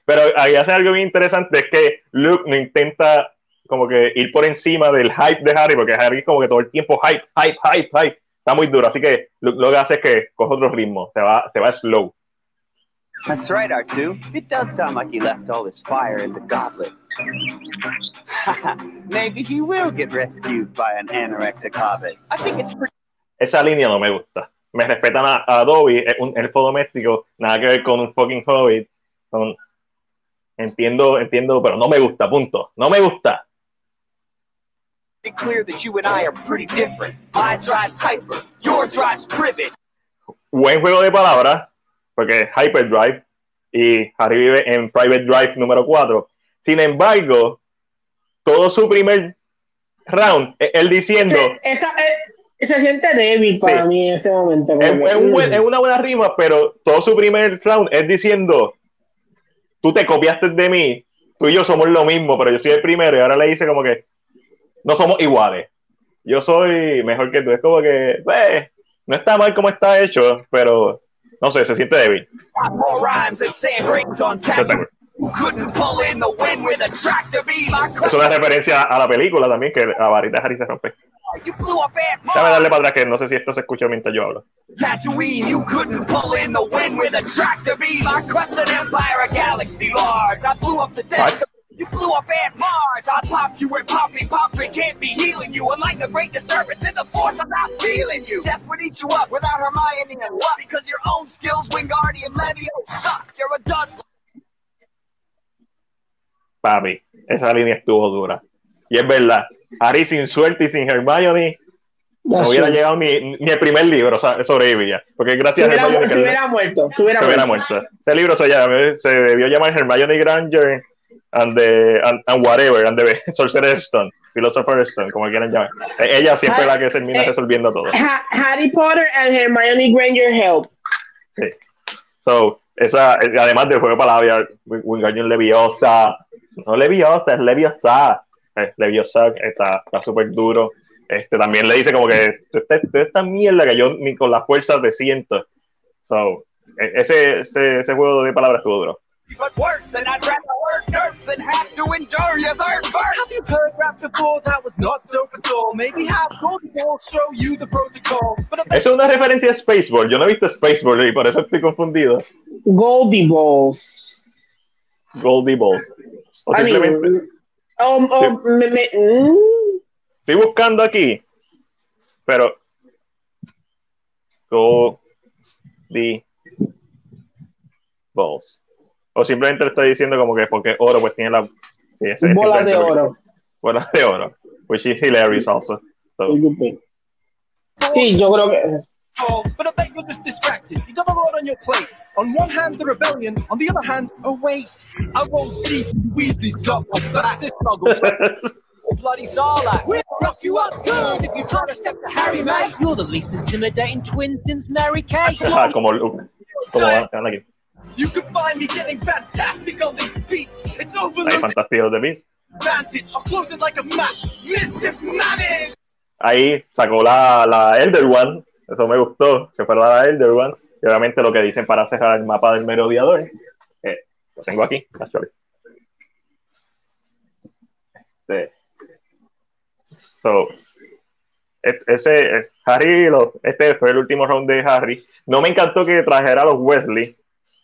Speaker 1: Pero ahí hace algo bien interesante, es que Luke no intenta como que ir por encima del hype de Harry, porque Harry como que todo el tiempo hype, hype, hype, hype. Está muy duro, así que lo que hace es que coge otro ritmo, se va, se va slow.
Speaker 4: That's right, R2. It does sound like he left all his fire in the goblet. Maybe he will get rescued by an anorexic hobbit. I think it's pretty
Speaker 1: Esa línea no me gusta. Me respetan a, a Dobby, es un elfo doméstico, nada que ver con un fucking hobbit. Son- entiendo, entiendo, pero no me gusta, punto. No me gusta.
Speaker 4: Clear that you and I are pretty different. My drive's hyper, your drive's privet.
Speaker 1: buen juego de palabras, porque es Hyperdrive y Harry vive en Private Drive número 4. Sin embargo, todo su primer round, él diciendo,
Speaker 2: Se, esa, eh, se siente débil para
Speaker 1: Sí.
Speaker 2: mí en ese momento.
Speaker 1: es, es un buen- es una buena rima, pero todo su primer round es diciendo, tú te copiaste de mí, tú y yo somos lo mismo, pero yo soy el primero y ahora le dice como que no somos iguales. Yo soy mejor que tú. Es como que, pues, no está mal como está hecho, pero no sé, se siente débil. Es una referencia a la película también, que la varita de Harry se rompe. Déjame darle para atrás, que no sé si esto se escucha mientras yo hablo.
Speaker 4: Tatooine, you couldn't pull in the wind with a tractor beam. I crushed an empire, a galaxy large. I blew up the Death. You blew up Aunt Mars. I popped you where popping can't be healing you. A great disturbance in the force, I'm not feeling you. Death would eat you up without Hermione and what? Because your own skills, Wingardium Leviosa, suck. You're a dud.
Speaker 1: Papi, esa línea estuvo dura. Y es verdad, Harry sin suerte y sin Hermione no hubiera llegado ni, ni el primer libro, o sea, sobrevivía. Porque
Speaker 2: Se
Speaker 1: gracias a Hermione
Speaker 2: se hubiera muerto. Se hubiera,
Speaker 1: se hubiera
Speaker 2: muerto.
Speaker 1: muerto. Ese libro se, llama- se debió llamar Hermione Granger and, the, and, and whatever, and the Sorcerer's Stone. Philosopher's Stone, como quieran llamar. Eh, Ella siempre es la que termina
Speaker 2: Eh,
Speaker 1: resolviendo todo.
Speaker 2: Ha- Harry Potter and Hermione Granger help.
Speaker 1: Sí. So, esa, además del juego de palabras, Win- Wingardium Leviosa, no Leviosa, es Leviosa. Eh, Leviosa está está súper duro. Este, también le dice como que "Tú esta, esta mierda que yo ni con las fuerzas te siento. So, e- ese, ese, ese juego de palabras estuvo duro.
Speaker 4: But worse, and I'd rather hurt nerf than have to endure your third verse.
Speaker 3: Have you heard rap before? That was not dope at all. Maybe have Golden Ball show you the protocol. But I
Speaker 1: Eso es una referencia a Spaceball. Yo no he visto Spaceball y por eso estoy confundido.
Speaker 2: Goldie Balls.
Speaker 1: Goldie Ball. O
Speaker 2: I
Speaker 1: simplemente,
Speaker 2: mean, um, um, me- me- mm,
Speaker 1: estoy buscando aquí, pero Goldie Balls. O simplemente le estoy diciendo como que porque oro pues tiene la sí,
Speaker 2: de oro.
Speaker 1: Bolas de oro. Which is hilarious also. So,
Speaker 2: Sí, yo creo que
Speaker 3: Oh, but I bet you're just distracted. You got a lot on your plate. On one hand, the rebellion. On the other hand, oh wait, I won't see Weasley's got my back.
Speaker 5: This muggle's bloody Sarlacc. We'll rock you up good if you try to step to Harry, mate. You're the least intimidating twin since Mary Kate.
Speaker 1: como Luke. Como Anakin.
Speaker 3: You can find me getting fantastic on these beats. It's
Speaker 1: Ahí
Speaker 3: overlooked
Speaker 1: fantástico de Beast.
Speaker 3: advantage. I'll close it like a map. Mischief managed.
Speaker 1: Ahí sacó la, la Elder One. Eso me gustó, que fuera la Elder One. Y obviamente lo que dicen para cerrar el mapa del merodeador. Eh, lo tengo aquí, actually. Este, so, ese, es- Harry, este fue el último round de Harry. No me encantó que trajera a los Wesley.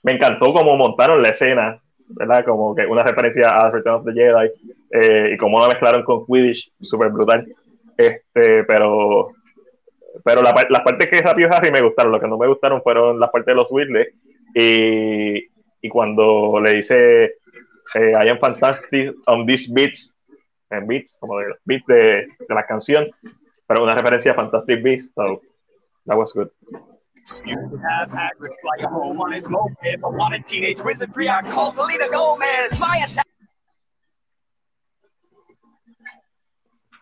Speaker 1: Me encantó cómo montaron la escena, ¿verdad? Como que una referencia a Return of the Jedi eh, y cómo la mezclaron con Quidditch, súper brutal. Este, pero pero la, las partes que rapió Harry me gustaron, lo que no me gustaron fueron las partes de los Weasley y, y cuando le dice eh, I am fantastic on these beats en beats, como de los beats de, de la canción pero una referencia a Fantastic Beasts so that was good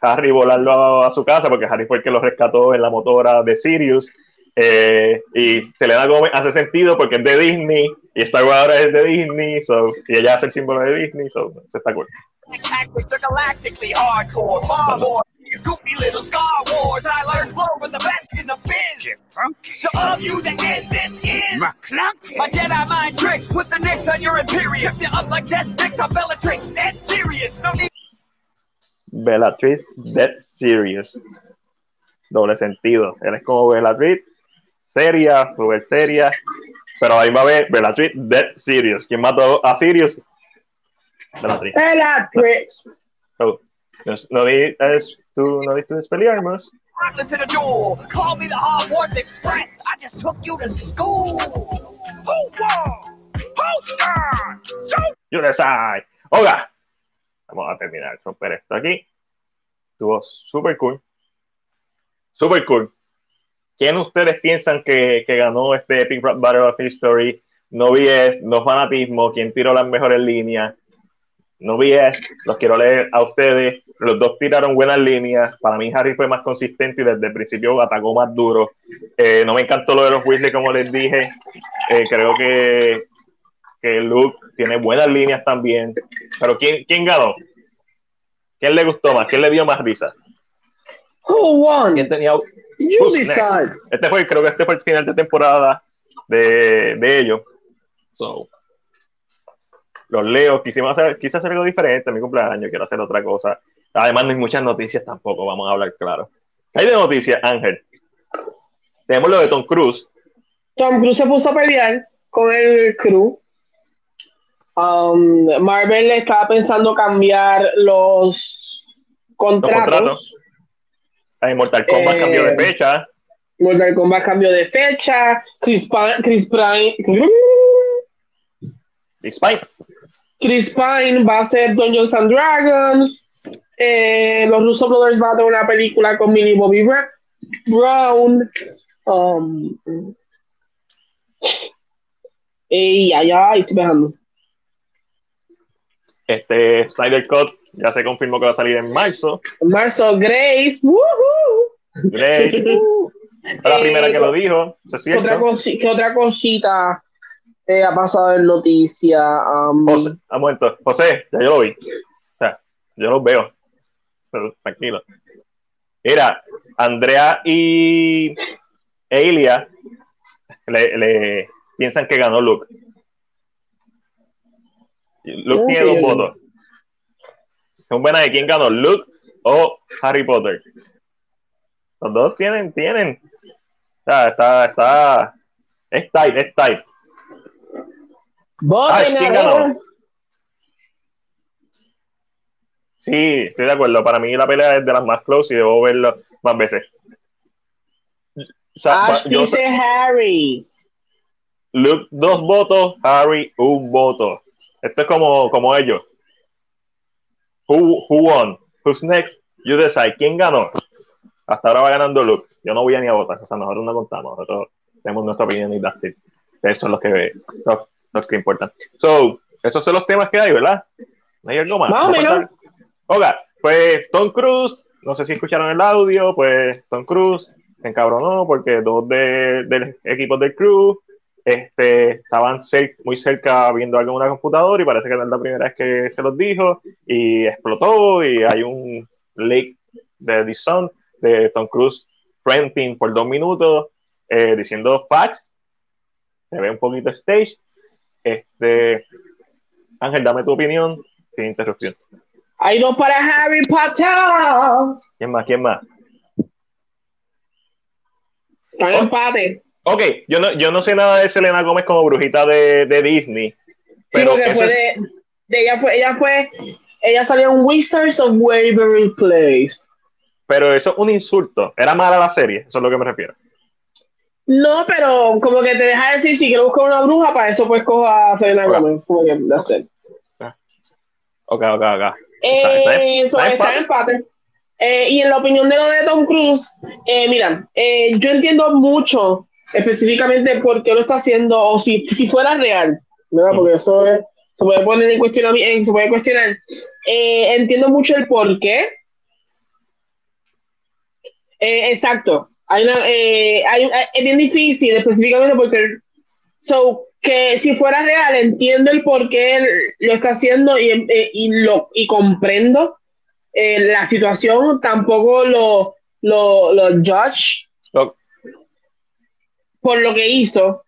Speaker 1: Harry volarlo a, a su casa porque Harry fue el que lo rescató en la motora de Sirius eh, y Selena Gomez hace sentido porque es de Disney y Star Wars ahora es de Disney so, y ella hace el símbolo de Disney so, se está cool.
Speaker 4: You goofy little Star Wars. I learned flow the best in the biz. So all of you that end this is my Jedi mind. Put the nicks on your Imperium. You up like on Bellatrix. Dead serious. No need.
Speaker 1: Bellatrix Dead Serious. Doble sentido. Él es como Bellatrix, seria, super seria. Pero ahí va a ver Bellatrix Dead Serious. ¿Quién mató a Sirius? Bellatrix.
Speaker 2: Bellatrix.
Speaker 1: So, no, no di- es- tú no diste.
Speaker 4: Heartless in a duel. Call me the Hogwarts Express. I just took you to school.
Speaker 1: Ay. Oiga. Vamos a terminar. Romper esto aquí. Estuvo super cool. Super cool. ¿Quién ustedes piensan que, que ganó este Epic Rap Battle of History? No es, no fanatismo. ¿Quién tiró las mejores líneas? No es, los quiero leer a ustedes. Los dos tiraron buenas líneas. Para mí, Harry fue más consistente y desde el principio atacó más duro. Eh, no me encantó lo de los Weasley, como les dije. Eh, creo que, que Luke tiene buenas líneas también. Pero ¿quién, quién ganó? ¿Quién le gustó más? ¿Quién le dio más risa?
Speaker 2: Who won?
Speaker 1: ¿Quién tenía
Speaker 2: You decide.
Speaker 1: Este fue, creo que este fue el final de temporada de, de ellos. So, los leo. Quisimos hacer, quise hacer algo diferente en mi cumpleaños, quiero hacer otra cosa. Además, no hay muchas noticias tampoco, vamos a hablar claro. ¿Qué hay de noticias, Ángel? Tenemos lo de Tom Cruise.
Speaker 2: Tom Cruise se puso a pelear con el crew. Um, Marvel le estaba pensando cambiar los contratos.
Speaker 1: contratos. Hay Mortal Kombat
Speaker 2: Eh,
Speaker 1: cambió de fecha.
Speaker 2: Mortal Kombat cambio de fecha. Chris, Pa- Chris Pine. Chris Pine va a ser Dungeons and Dragons. Eh, los Russo Brothers van a tener una película con Millie Bobby Brown. Um, y ay, ay, estoy dejando.
Speaker 1: Este Snyder Cut ya se confirmó que va a salir en marzo.
Speaker 2: Marzo, Grace. woohoo.
Speaker 1: Grace, fue la
Speaker 2: Eh,
Speaker 1: primera que lo dijo,
Speaker 2: ¿Qué otra, cosi- qué otra cosita eh, ha pasado en noticia? Um,
Speaker 1: José, un momento. José, ya yo lo vi. O sea, yo los veo. Pero tranquilo. Mira, Andrea y Elia le, le piensan que ganó Luke. Luke tiene dos votos. Son buenas de quién ganó, Luke o Harry Potter. Los dos tienen, tienen. Sea, está, está, es tight, es tight. Ash, ¿quién ganó? Sí, estoy de acuerdo. Para mí la pelea es de las más close y debo verlo más veces. O sea,
Speaker 2: Ash
Speaker 1: yo-
Speaker 2: dice Harry.
Speaker 1: Luke, dos votos, Harry, un voto. Esto es como, como ellos. Who, who won? Who's next? You decide. ¿Quién ganó? Hasta ahora va ganando Luke. Yo no voy a ni a votar. O sea, nosotros no contamos. Nosotros tenemos nuestra opinión y that's it. Esos son los que, los, los que importan. So, esos son los temas que hay, ¿verdad? ¿No hay algo más? ¿No falta? Ok, pues Tom Cruise, no sé si escucharon el audio, pues Tom Cruise se encabronó porque dos de, del equipo del crew este, estaban cer- muy cerca viendo algo en una computadora y parece que no es la primera vez que se los dijo y explotó y hay un leak de The Sun de Tom Cruise ranting por dos minutos eh, diciendo facts se ve un poquito stage este Ángel dame tu opinión sin interrupción
Speaker 2: Hay dos para Harry Potter.
Speaker 1: ¿quién más? ¿quién más?
Speaker 2: Están en empate.
Speaker 1: Ok, yo no, yo no sé nada de Selena Gómez como brujita de, de Disney
Speaker 2: Sí,
Speaker 1: pero
Speaker 2: porque
Speaker 1: eso
Speaker 2: fue de, de ella fue, ella fue, ella salió en Wizards of Waverly Place.
Speaker 1: pero eso es un insulto era mala la serie, eso es lo que me refiero
Speaker 2: No, pero como que te deja decir si quiero buscar una bruja, para eso pues cojo a Selena
Speaker 1: Hola.
Speaker 2: Gomez. Como que, it.
Speaker 1: ok, ok, ok
Speaker 2: Eh,
Speaker 1: Está- en
Speaker 2: está en empate. Eh, y en la opinión de lo de Tom Cruise, eh, mira, eh, yo entiendo mucho específicamente por qué lo está haciendo, o si, si fuera real, ¿verdad? Porque eso es- se puede poner en cuestión, se puede cuestionar. Eh, entiendo mucho el por qué. Eh, exacto. Hay una, eh, hay, hay- es bien difícil específicamente porque So, que si fuera real, entiendo el por qué lo está haciendo y, eh, y lo, y comprendo eh, la situación, tampoco lo, lo, lo judge
Speaker 1: Lo-
Speaker 2: por lo que hizo.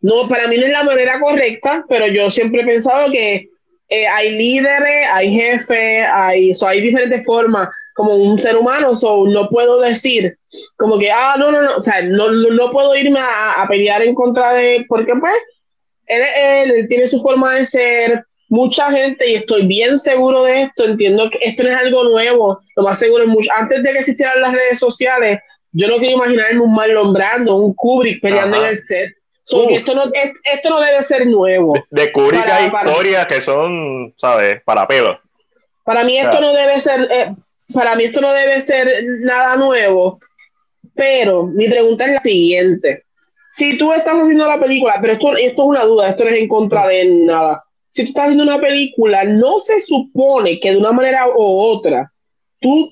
Speaker 2: No, para mí no es la manera correcta, pero yo siempre he pensado que eh, hay líderes, hay jefes, hay, so, hay diferentes formas como un ser humano, so, no puedo decir como que, ah, no, no, no, o sea, no, no, no puedo irme a, a pelear en contra de, porque pues, él, él, él tiene su forma de ser, mucha gente, y estoy bien seguro de esto, entiendo que esto no es algo nuevo, lo más seguro es mucho, antes de que existieran las redes sociales, yo no quiero imaginarme un Marlon Brando, un Kubrick peleando
Speaker 1: Ajá.
Speaker 2: en el set. So, esto, no, es- esto no debe ser nuevo.
Speaker 1: de Kubrick
Speaker 2: Para-
Speaker 1: hay
Speaker 2: para-
Speaker 1: historias que son, ¿sabes? Para pelo.
Speaker 2: Para mí esto no debe ser, eh, para mí esto no debe ser nada nuevo. Pero mi pregunta es la siguiente: si tú estás haciendo la película, pero esto, esto es una duda, esto no es en contra de nada. Si tú estás haciendo una película, no se supone que de una manera u otra tú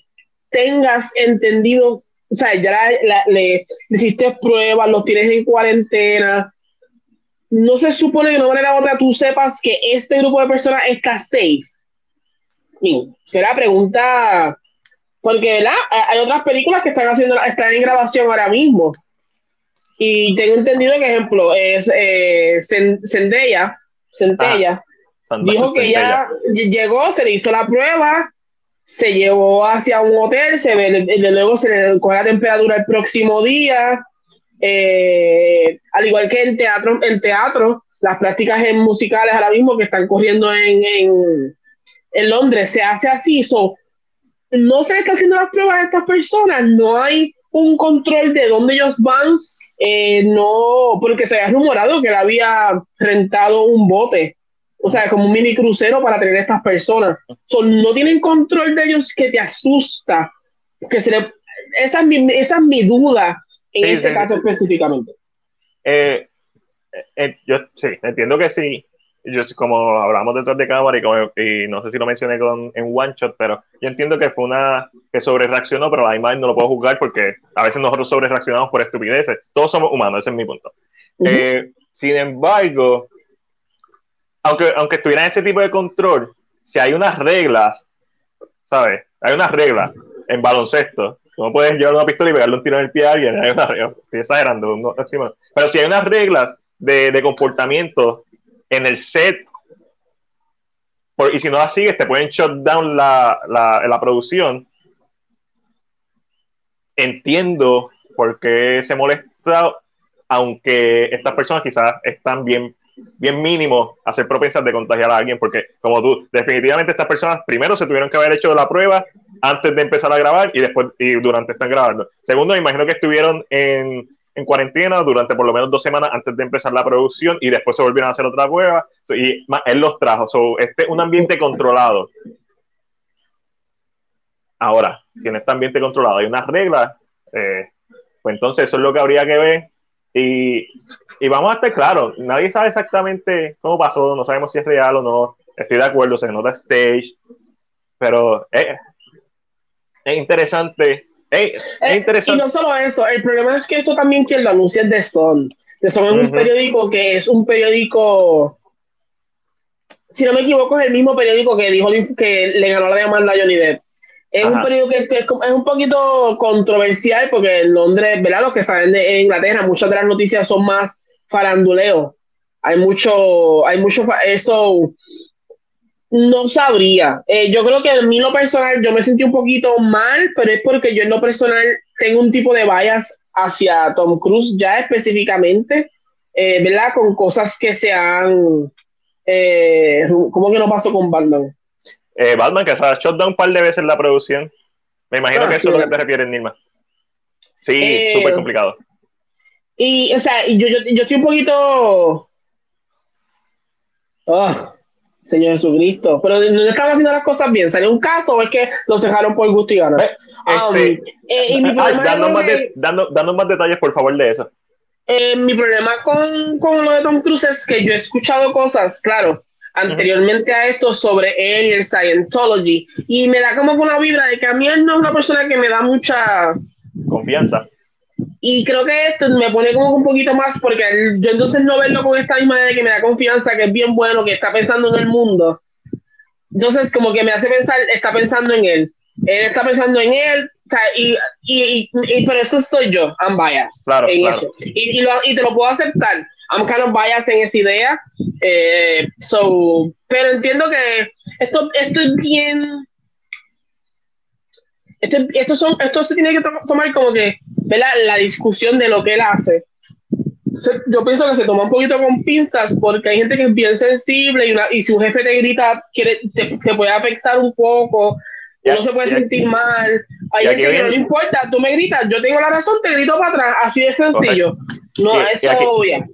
Speaker 2: tengas entendido, o sea, ya la- la- le, le hiciste pruebas, los tienes en cuarentena. No se supone que de una manera u otra tú sepas que este grupo de personas está safe. La pregunta, porque ¿verdad? hay otras películas que están haciendo, están en grabación ahora mismo. Y tengo entendido que, ejemplo, es eh, Zen- Zendaya, dijo que ll- llegó, se le hizo la prueba, se llevó hacia un hotel, se ve, de luego se le coge la temperatura el próximo día. eh, al igual que en teatro, en teatro, las prácticas en musicales ahora mismo que están corriendo en, en, en Londres se hace así. So, no se le está haciendo las pruebas a estas personas, no hay un control de dónde ellos van, eh, no, porque se había rumorado que él había rentado un bote, o sea, como un mini crucero para tener estas personas. So, no tienen control de ellos que te asusta, que se le, esa, es mi, esa es mi duda en
Speaker 1: Sí,
Speaker 2: este
Speaker 1: sí,
Speaker 2: caso
Speaker 1: sí.
Speaker 2: específicamente.
Speaker 1: Eh, eh, yo sí, entiendo que sí. yo como hablamos detrás de cámara y, como- y no sé si lo mencioné con, en One Shot, pero yo entiendo que fue una que sobre reaccionó, pero imagen no lo puedo juzgar porque a veces nosotros sobre reaccionamos por estupideces. Todos somos humanos, ese es mi punto.
Speaker 2: Ujú.
Speaker 1: Eh, sin embargo, aunque, aunque estuviera en ese tipo de control, si hay unas reglas, ¿sabes? Hay unas reglas en baloncesto. Tú no puedes llevar una pistola y pegarle un tiro en el pie a alguien. Hay una. Estoy exagerando. no, encima. Pero si hay unas reglas de, de comportamiento en el set, por- y si no las sigues, te pueden shut down la, la, la producción. Entiendo por qué se molesta, aunque estas personas quizás están bien, bien mínimos a ser propensas de contagiar a alguien, porque como tú, definitivamente estas personas primero se tuvieron que haber hecho la prueba antes de empezar a grabar y después y durante están grabando. Segundo, me imagino que estuvieron en, en cuarentena durante por lo menos dos semanas antes de empezar la producción y después se volvieron a hacer otra prueba y él los trajo. Este es un ambiente controlado. Ahora, si en este ambiente controlado hay unas reglas, eh, pues entonces eso es lo que habría que ver. Y, y vamos a estar claros, nadie sabe exactamente cómo pasó, no sabemos si es real o no. Estoy de acuerdo, se nota stage, pero eh, es interesante. eh, es
Speaker 2: Eh, y
Speaker 1: interesante.
Speaker 2: no solo eso, el problema es que esto también quien lo anuncia es The Sun. The Sun es un periódico que es un periódico, si no me equivoco, es el mismo periódico que dijo que le ganó la demanda a Johnny Depp. Es un periódico que, que es un poquito controversial porque en Londres, ¿verdad? Los que saben de Inglaterra, muchas de las noticias son más faranduleo. Hay mucho, hay mucho, eso no sabría. Eh, yo creo que en mí lo personal yo me sentí un poquito mal, pero es porque yo en lo personal tengo un tipo de bias hacia Tom Cruise ya específicamente, eh, ¿verdad? Con cosas que se han... Eh, ¿Cómo que no pasó con Batman?
Speaker 1: Eh, Batman, que se ha shut down un par de veces la producción. Me imagino
Speaker 2: Ah,
Speaker 1: que eso
Speaker 2: sí.
Speaker 1: es lo que te refieres, Nilma. Sí,
Speaker 2: Eh,
Speaker 1: súper complicado.
Speaker 2: Y, o sea, yo, yo, yo estoy un poquito... Ah, Señor Jesucristo. Pero no están haciendo las cosas bien. ¿Salió un caso o es que lo dejaron por gusto y ganas?
Speaker 1: Eh,
Speaker 2: Um,
Speaker 1: este,
Speaker 2: eh, y mi
Speaker 1: Ay, más
Speaker 2: que-
Speaker 1: de- dando- danos más detalles, por favor, de eso.
Speaker 2: Eh, mi problema con, con lo de Tom Cruise es que yo he escuchado cosas, claro, anteriormente a esto sobre él y el Scientology, y me da como una vibra de que a mí él no es una persona que me da mucha...
Speaker 1: Confianza.
Speaker 2: Y creo que esto me pone como un poquito más, porque él- yo entonces no verlo con esta misma de que me da confianza, que es bien bueno, que está pensando en el mundo. Entonces como que me hace pensar, está pensando en él. Él está pensando en él, o sea, y, y, y- y- pero eso soy yo, I'm biased
Speaker 1: Claro,
Speaker 2: en
Speaker 1: claro.
Speaker 2: eso. Y, y, lo- y te lo puedo aceptar. I'm kind of biased en esa idea. Eh, so, pero entiendo que esto, esto es bien. Esto, esto, son, esto se tiene que to- tomar como que, ¿verdad? La discusión de lo que él hace. Se- yo pienso que se toma un poquito con pinzas porque hay gente que es bien sensible y, una- y si un jefe te grita, quiere, te, te puede afectar un poco,
Speaker 1: Ya-
Speaker 2: uno se puede
Speaker 1: ya-
Speaker 2: sentir mal. Hay gente que no le importa, tú me gritas, yo tengo la razón, te grito para atrás, así de sencillo. No,
Speaker 1: Y-
Speaker 2: eso ya.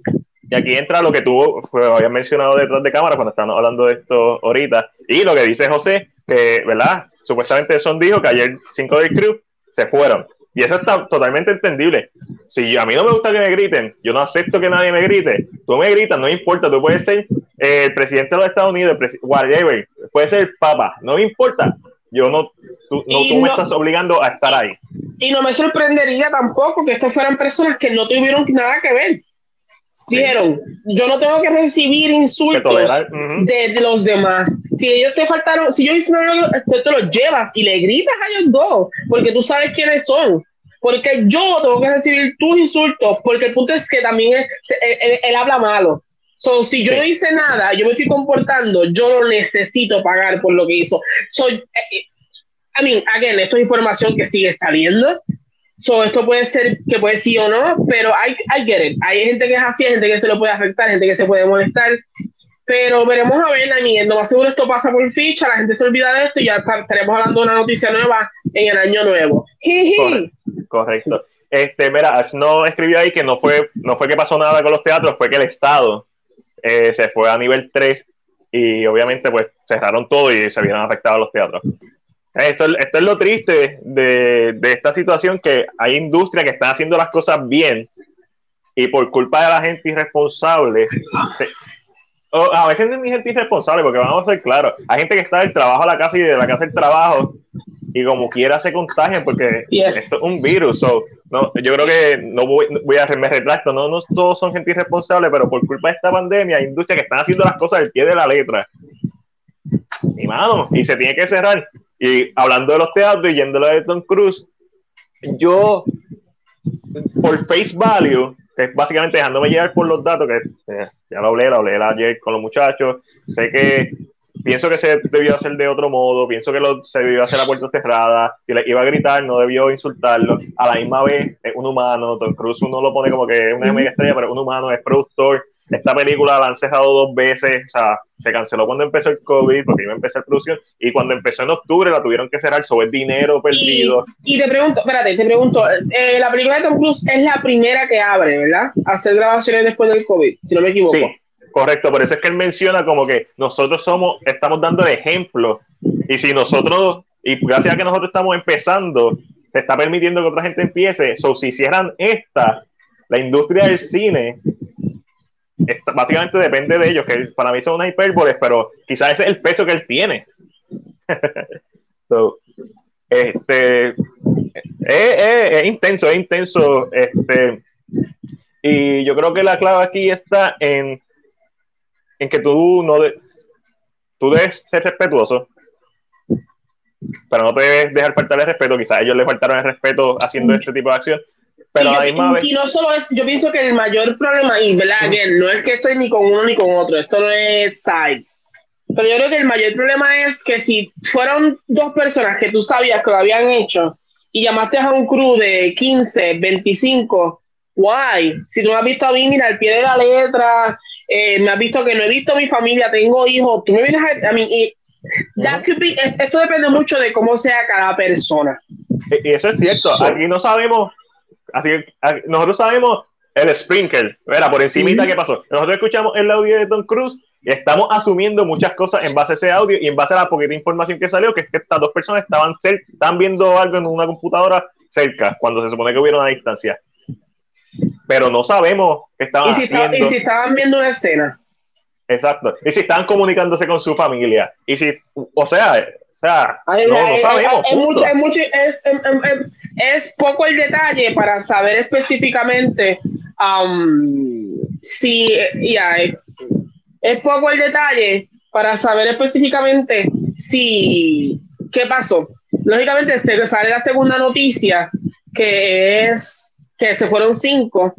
Speaker 1: Y aquí entra lo que tú pues, habías mencionado detrás de cámara cuando estábamos hablando de esto ahorita. Y lo que dice José, que, ¿verdad? Supuestamente Son dijo que ayer cinco del crew se fueron. Y eso está totalmente entendible. Si a mí no me gusta que me griten, yo no acepto que nadie me grite. Tú me gritas, no me importa. Tú puedes ser eh, el presidente de los Estados Unidos, whatever. Puedes ser el papa, no me importa. Yo no, tú, no, tú me estás obligando a estar ahí.
Speaker 2: Y no me sorprendería tampoco que estos fueran personas que no tuvieron nada que ver. Dijeron, yo no tengo que recibir
Speaker 1: Que
Speaker 2: insultos de, de los demás. Si ellos te faltaron, si yo hice una- tú te los llevas y le gritas a ellos dos, porque tú sabes quiénes son. Porque yo tengo que recibir tus insultos, porque el punto es que también es- se- él, él- él habla malo. So, si yo
Speaker 1: Sí.
Speaker 2: no hice nada, yo me estoy comportando, yo no necesito pagar por lo que hizo. Soy, I mean, again, esto es información que sigue saliendo. So, esto puede ser que puede sí o no, pero I, I get it. Hay gente que es así, hay gente que se lo puede afectar, gente que se puede molestar. Pero veremos a ver, Daniel. Lo más seguro esto pasa por ficha, la gente se olvida de esto y ya estaremos hablando de una noticia nueva en el año nuevo.
Speaker 1: Correcto. Este, mira, no escribió ahí que no fue, no fue que pasó nada con los teatros, fue que el Estado eh, se fue a nivel 3 y obviamente pues cerraron todo y se vieron afectados los teatros. Esto, es- esto es lo triste de, de esta situación, que hay industrias que están haciendo las cosas bien y por culpa de la gente irresponsable se, o a veces no es gente irresponsable, porque vamos a ser claros, hay gente que está del trabajo a la casa y de la casa al trabajo, y como quiera se contagian, porque
Speaker 2: Yes.
Speaker 1: esto es un virus. So, no, yo creo que no voy, voy a me retracto, no, no todos son gente irresponsable, pero por culpa de esta pandemia, hay industrias que están haciendo las cosas al pie de la letra. Y mano, y se tiene que cerrar. Y hablando de los teatros y yendo a de Tom Cruise, yo, por face value, que es básicamente dejándome llevar por los datos, que eh, ya lo hablé, lo hablé ayer con los muchachos, sé que pienso que se debió hacer de otro modo, pienso que lo, se debió hacer a puerta cerrada, y le iba a gritar, no debió insultarlo, a la misma vez es un humano, Tom Cruise uno lo pone como que es una mega estrella, pero es un humano, es productor, esta película la han cerrado dos veces, o sea, se canceló cuando empezó el COVID, porque iba a empezar producción, y cuando empezó en octubre la tuvieron que cerrar sobre dinero
Speaker 2: Y,
Speaker 1: perdido.
Speaker 2: y te pregunto, espérate, te pregunto, eh, la película de Tom Cruise es la primera que abre, ¿verdad? Hacer grabaciones después del COVID, si no me equivoco.
Speaker 1: Sí, correcto. Por eso es que él menciona como que nosotros somos, estamos dando el ejemplo. Y si nosotros, y gracias a que nosotros estamos empezando, se está permitiendo que otra gente empiece. So, si hicieran esta, la industria del cine, básicamente depende de ellos, que para mí son una hipérboles, pero quizás ese es el peso que él tiene. So, este, es, es- es intenso, es intenso. Este, y yo creo que la clave aquí está en, en que tú no de- tú debes ser respetuoso, pero no te debes dejar faltar el respeto. Quizás ellos le faltaron el respeto haciendo este tipo de acción, pero
Speaker 2: y, yo-
Speaker 1: misma
Speaker 2: y-
Speaker 1: vez.
Speaker 2: y no solo es, yo pienso que el mayor problema ahí, ¿verdad? Again, no es que estoy ni con uno ni con otro, esto no es sides. Pero yo creo que el mayor problema es que si fueron dos personas que tú sabías que lo habían hecho y llamaste a un crew de 15, 25, why? Si tú me has visto a mí, mira, al pie de la letra, eh, me has visto que no he visto a mi familia, tengo hijos, tú me vienes a, a mí y that could be- esto depende mucho de cómo sea cada persona.
Speaker 1: Y y eso es cierto, aquí no sabemos, así que nosotros sabemos el sprinkle, ¿verdad? Por encimita qué pasó. Nosotros escuchamos el audio de Tom Cruise y estamos asumiendo muchas cosas en base a ese audio y en base a la poquita información que salió, que es que estas dos personas estaban, cer- estaban viendo algo en una computadora cerca, cuando se supone que hubiera una distancia. Pero no sabemos qué estaban
Speaker 2: Y si, está-
Speaker 1: haciendo.
Speaker 2: y si estaban viendo una escena.
Speaker 1: Exacto. Y si estaban comunicándose con su familia. Y si, o sea, sea, no, sabemos.
Speaker 2: Es, mucho, es, mucho- es, em, em, em, es poco el detalle para saber específicamente um, si. ya, es, poco el detalle para saber específicamente si. ¿Qué pasó? Lógicamente, se sale la segunda noticia que es que se fueron cinco.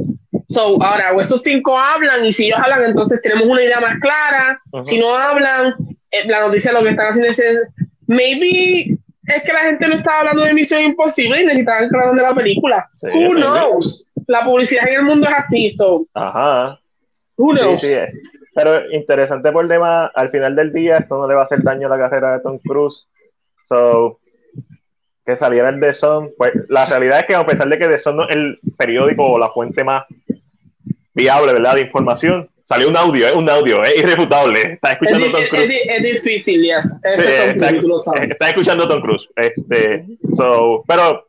Speaker 2: So, ahora, o esos cinco hablan y si ellos hablan, entonces tenemos una idea más clara.
Speaker 1: Ujú.
Speaker 2: Si no hablan, eh, la noticia lo que están haciendo es, maybe es que la gente no estaba hablando de Misión Imposible y necesitaban que hablaran de la película.
Speaker 1: Sí,
Speaker 2: who
Speaker 1: maybe.
Speaker 2: knows? La publicidad en el mundo es así, so,
Speaker 1: Ajá.
Speaker 2: who
Speaker 1: Sí,
Speaker 2: knows?
Speaker 1: sí, es. Pero interesante por demás, al final del día esto no le va a hacer daño a la carrera de Tom Cruise. So, que saliera el The Sun, pues la realidad es que a pesar de que The Sun no es el periódico o la fuente más viable, ¿verdad? De información, salió un audio, es un audio, es irrefutable. Está
Speaker 2: Es,
Speaker 1: escuchando
Speaker 2: di-
Speaker 1: Tom
Speaker 2: es-
Speaker 1: Cruise.
Speaker 2: es di- es difícil, yes. Ese
Speaker 1: Sí,
Speaker 2: es Tom
Speaker 1: está,
Speaker 2: lo
Speaker 1: escuchando Tom Cruise. Este, so, pero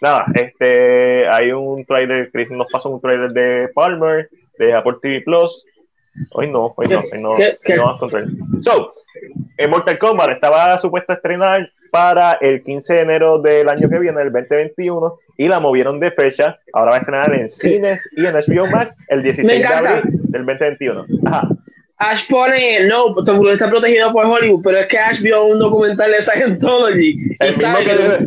Speaker 1: nada, este, hay un trailer, Chris nos pasó un trailer de Palmer, de Apple TV Plus. Hoy no, hoy no, hoy no,
Speaker 2: ¿Qué- qué?
Speaker 1: hoy no vamos con trailer. So, en Mortal Kombat estaba supuesta a estrenar para el 15 de enero del año que viene, el 2021, y la movieron de fecha. Ahora va a estrenar en cines y en HBO Max el 16 de abril del 2021. Ajá.
Speaker 2: Ash pone, no, Tom Cruise está protegido por Hollywood, pero es que Ash vio un documental de Scientology.
Speaker 1: El mismo
Speaker 2: sabe
Speaker 1: que,
Speaker 2: que-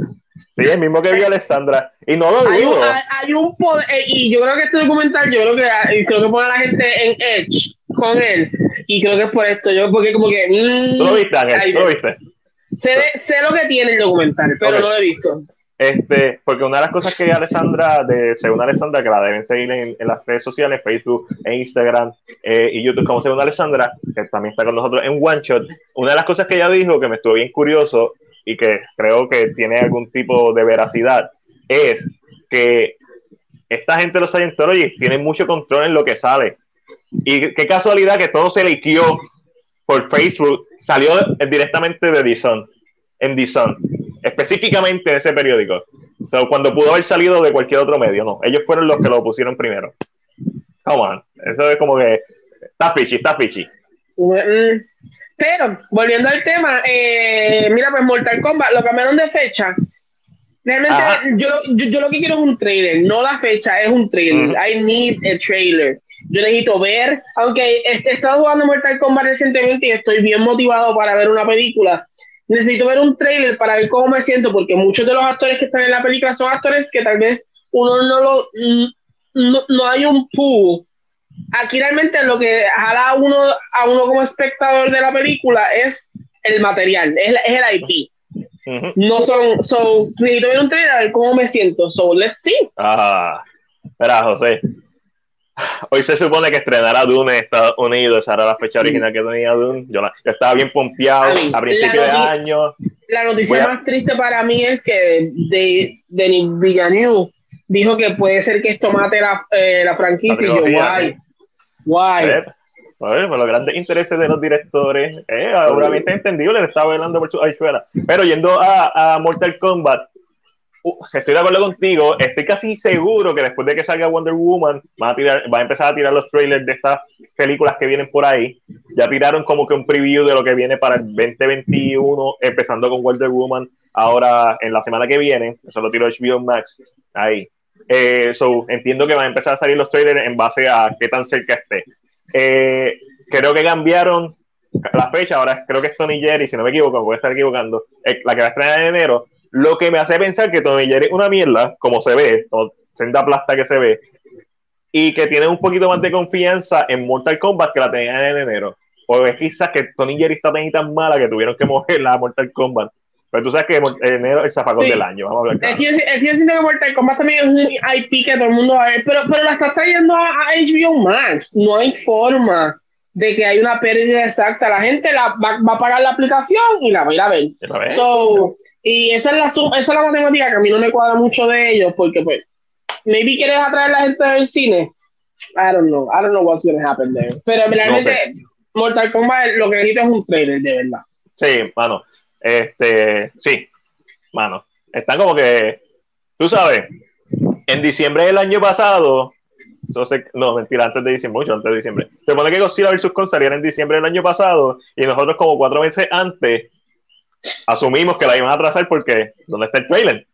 Speaker 1: sí, el mismo que vio Alessandra. Y no lo
Speaker 2: hay
Speaker 1: dudo.
Speaker 2: hay, hay un poder, eh, y yo creo que este documental, yo creo que eh, creo que pone a la gente en Edge con él, y creo que es por esto, yo porque como que... mm,
Speaker 1: ¿Tú lo viste, Ángel?
Speaker 2: ahí
Speaker 1: ¿Tú lo viste?
Speaker 2: sé, de- sé lo que tiene el documental, pero no lo he visto.
Speaker 1: Este, porque una de las cosas que Alessandra, de, según Alessandra, que la deben seguir en, en las redes sociales, Facebook, e Instagram eh, y YouTube, como según Alessandra, que también está con nosotros en One Shot, una de las cosas que ella dijo que me estuvo bien curioso y que creo que tiene algún tipo de veracidad es que esta gente de los Scientology tiene mucho control en lo que sale. Y qué casualidad que todo se liqueó por Facebook, salió directamente de Dison, en Dison, específicamente en ese periódico. So, cuando pudo haber salido de cualquier otro medio, no. Ellos fueron los que lo pusieron primero. Come on. Eso es como que está fishy, está fishy.
Speaker 2: Mm, Pero, volviendo al tema, eh, mira, pues Mortal Kombat lo cambiaron de fecha. Realmente, yo, yo, yo lo que quiero es un trailer, no la fecha, es un trailer. I need a trailer. Yo necesito ver, aunque he, he estado jugando Mortal Kombat recientemente y estoy bien motivado para ver una película. Necesito ver un trailer para ver cómo me siento, porque muchos de los actores que están en la película son actores que tal vez uno no lo. No, no hay un pool aquí realmente lo que jala a uno, a uno como espectador de la película es el material, es, es el IP. No son, so, necesito ver un trailer a ver cómo me siento. So, let's see.
Speaker 1: Ah, espera, José. Hoy se supone que estrenará Dune en Estados Unidos, esa era la fecha original que tenía Dune. Yo, la- yo estaba bien pompeado a principio de año.
Speaker 2: La noticia
Speaker 1: a-
Speaker 2: más triste para mí es que de, Denis Villeneuve dijo que puede ser que esto mate la, eh, la franquicia.
Speaker 1: La
Speaker 2: y yo, guay. Guay.
Speaker 1: Los grandes intereses de los directores, eh, obviamente entendible, le estaba velando por su habichuela. Pero yendo a, a Mortal Kombat, estoy de acuerdo contigo, estoy casi seguro que después de que salga Wonder Woman, van a, tirar, va a empezar a tirar los trailers de estas películas que vienen por ahí. Ya tiraron como que un preview de lo que viene para el 2021, empezando con Wonder Woman, ahora en la semana que viene, eso lo tiró HBO Max, ahí. Eh, so, entiendo que van a empezar a salir los trailers en base a qué tan cerca esté. Eh, creo que cambiaron la fecha, ahora creo que es Tony Jerry, si no me equivoco, voy a estar equivocando, eh, la que va a estrenar en enero, lo que me hace pensar que Tony Jerry es una mierda, como se ve, o senda plasta que se ve, y que tiene un poquito más de confianza en Mortal Kombat que la tenían en enero. O es quizás que Tony Jerry está tan tan mala que tuvieron que moverla a Mortal Kombat. Pero tú sabes que enero es el zafacón
Speaker 2: Sí.
Speaker 1: del año, vamos a hablar claro.
Speaker 2: es que yo siento que Mortal Kombat también es un IP que todo el mundo va a ver, pero, pero la estás trayendo a, a HBO Max. No hay forma de que hay una pérdida exacta. La gente la, va, va a pagar la aplicación y la va a ir a ver. So, y esa es la esa es la matemática que a mí no me cuadra mucho de ellos, porque pues, maybe quieres atraer a la gente del cine. I don't know, I don't know what's gonna happen there. Pero realmente, Mortal Kombat lo que necesito es un trailer, de verdad.
Speaker 1: Sí, mano. Este, sí, mano. Están como que, tú sabes, en diciembre del año pasado, entonces, no, mentira, antes de diciembre, mucho antes de diciembre. Se supone que Godzilla vs. Kong saliera en diciembre del año pasado y nosotros como cuatro meses antes asumimos que la iban a atrasar porque, ¿dónde está el trailer?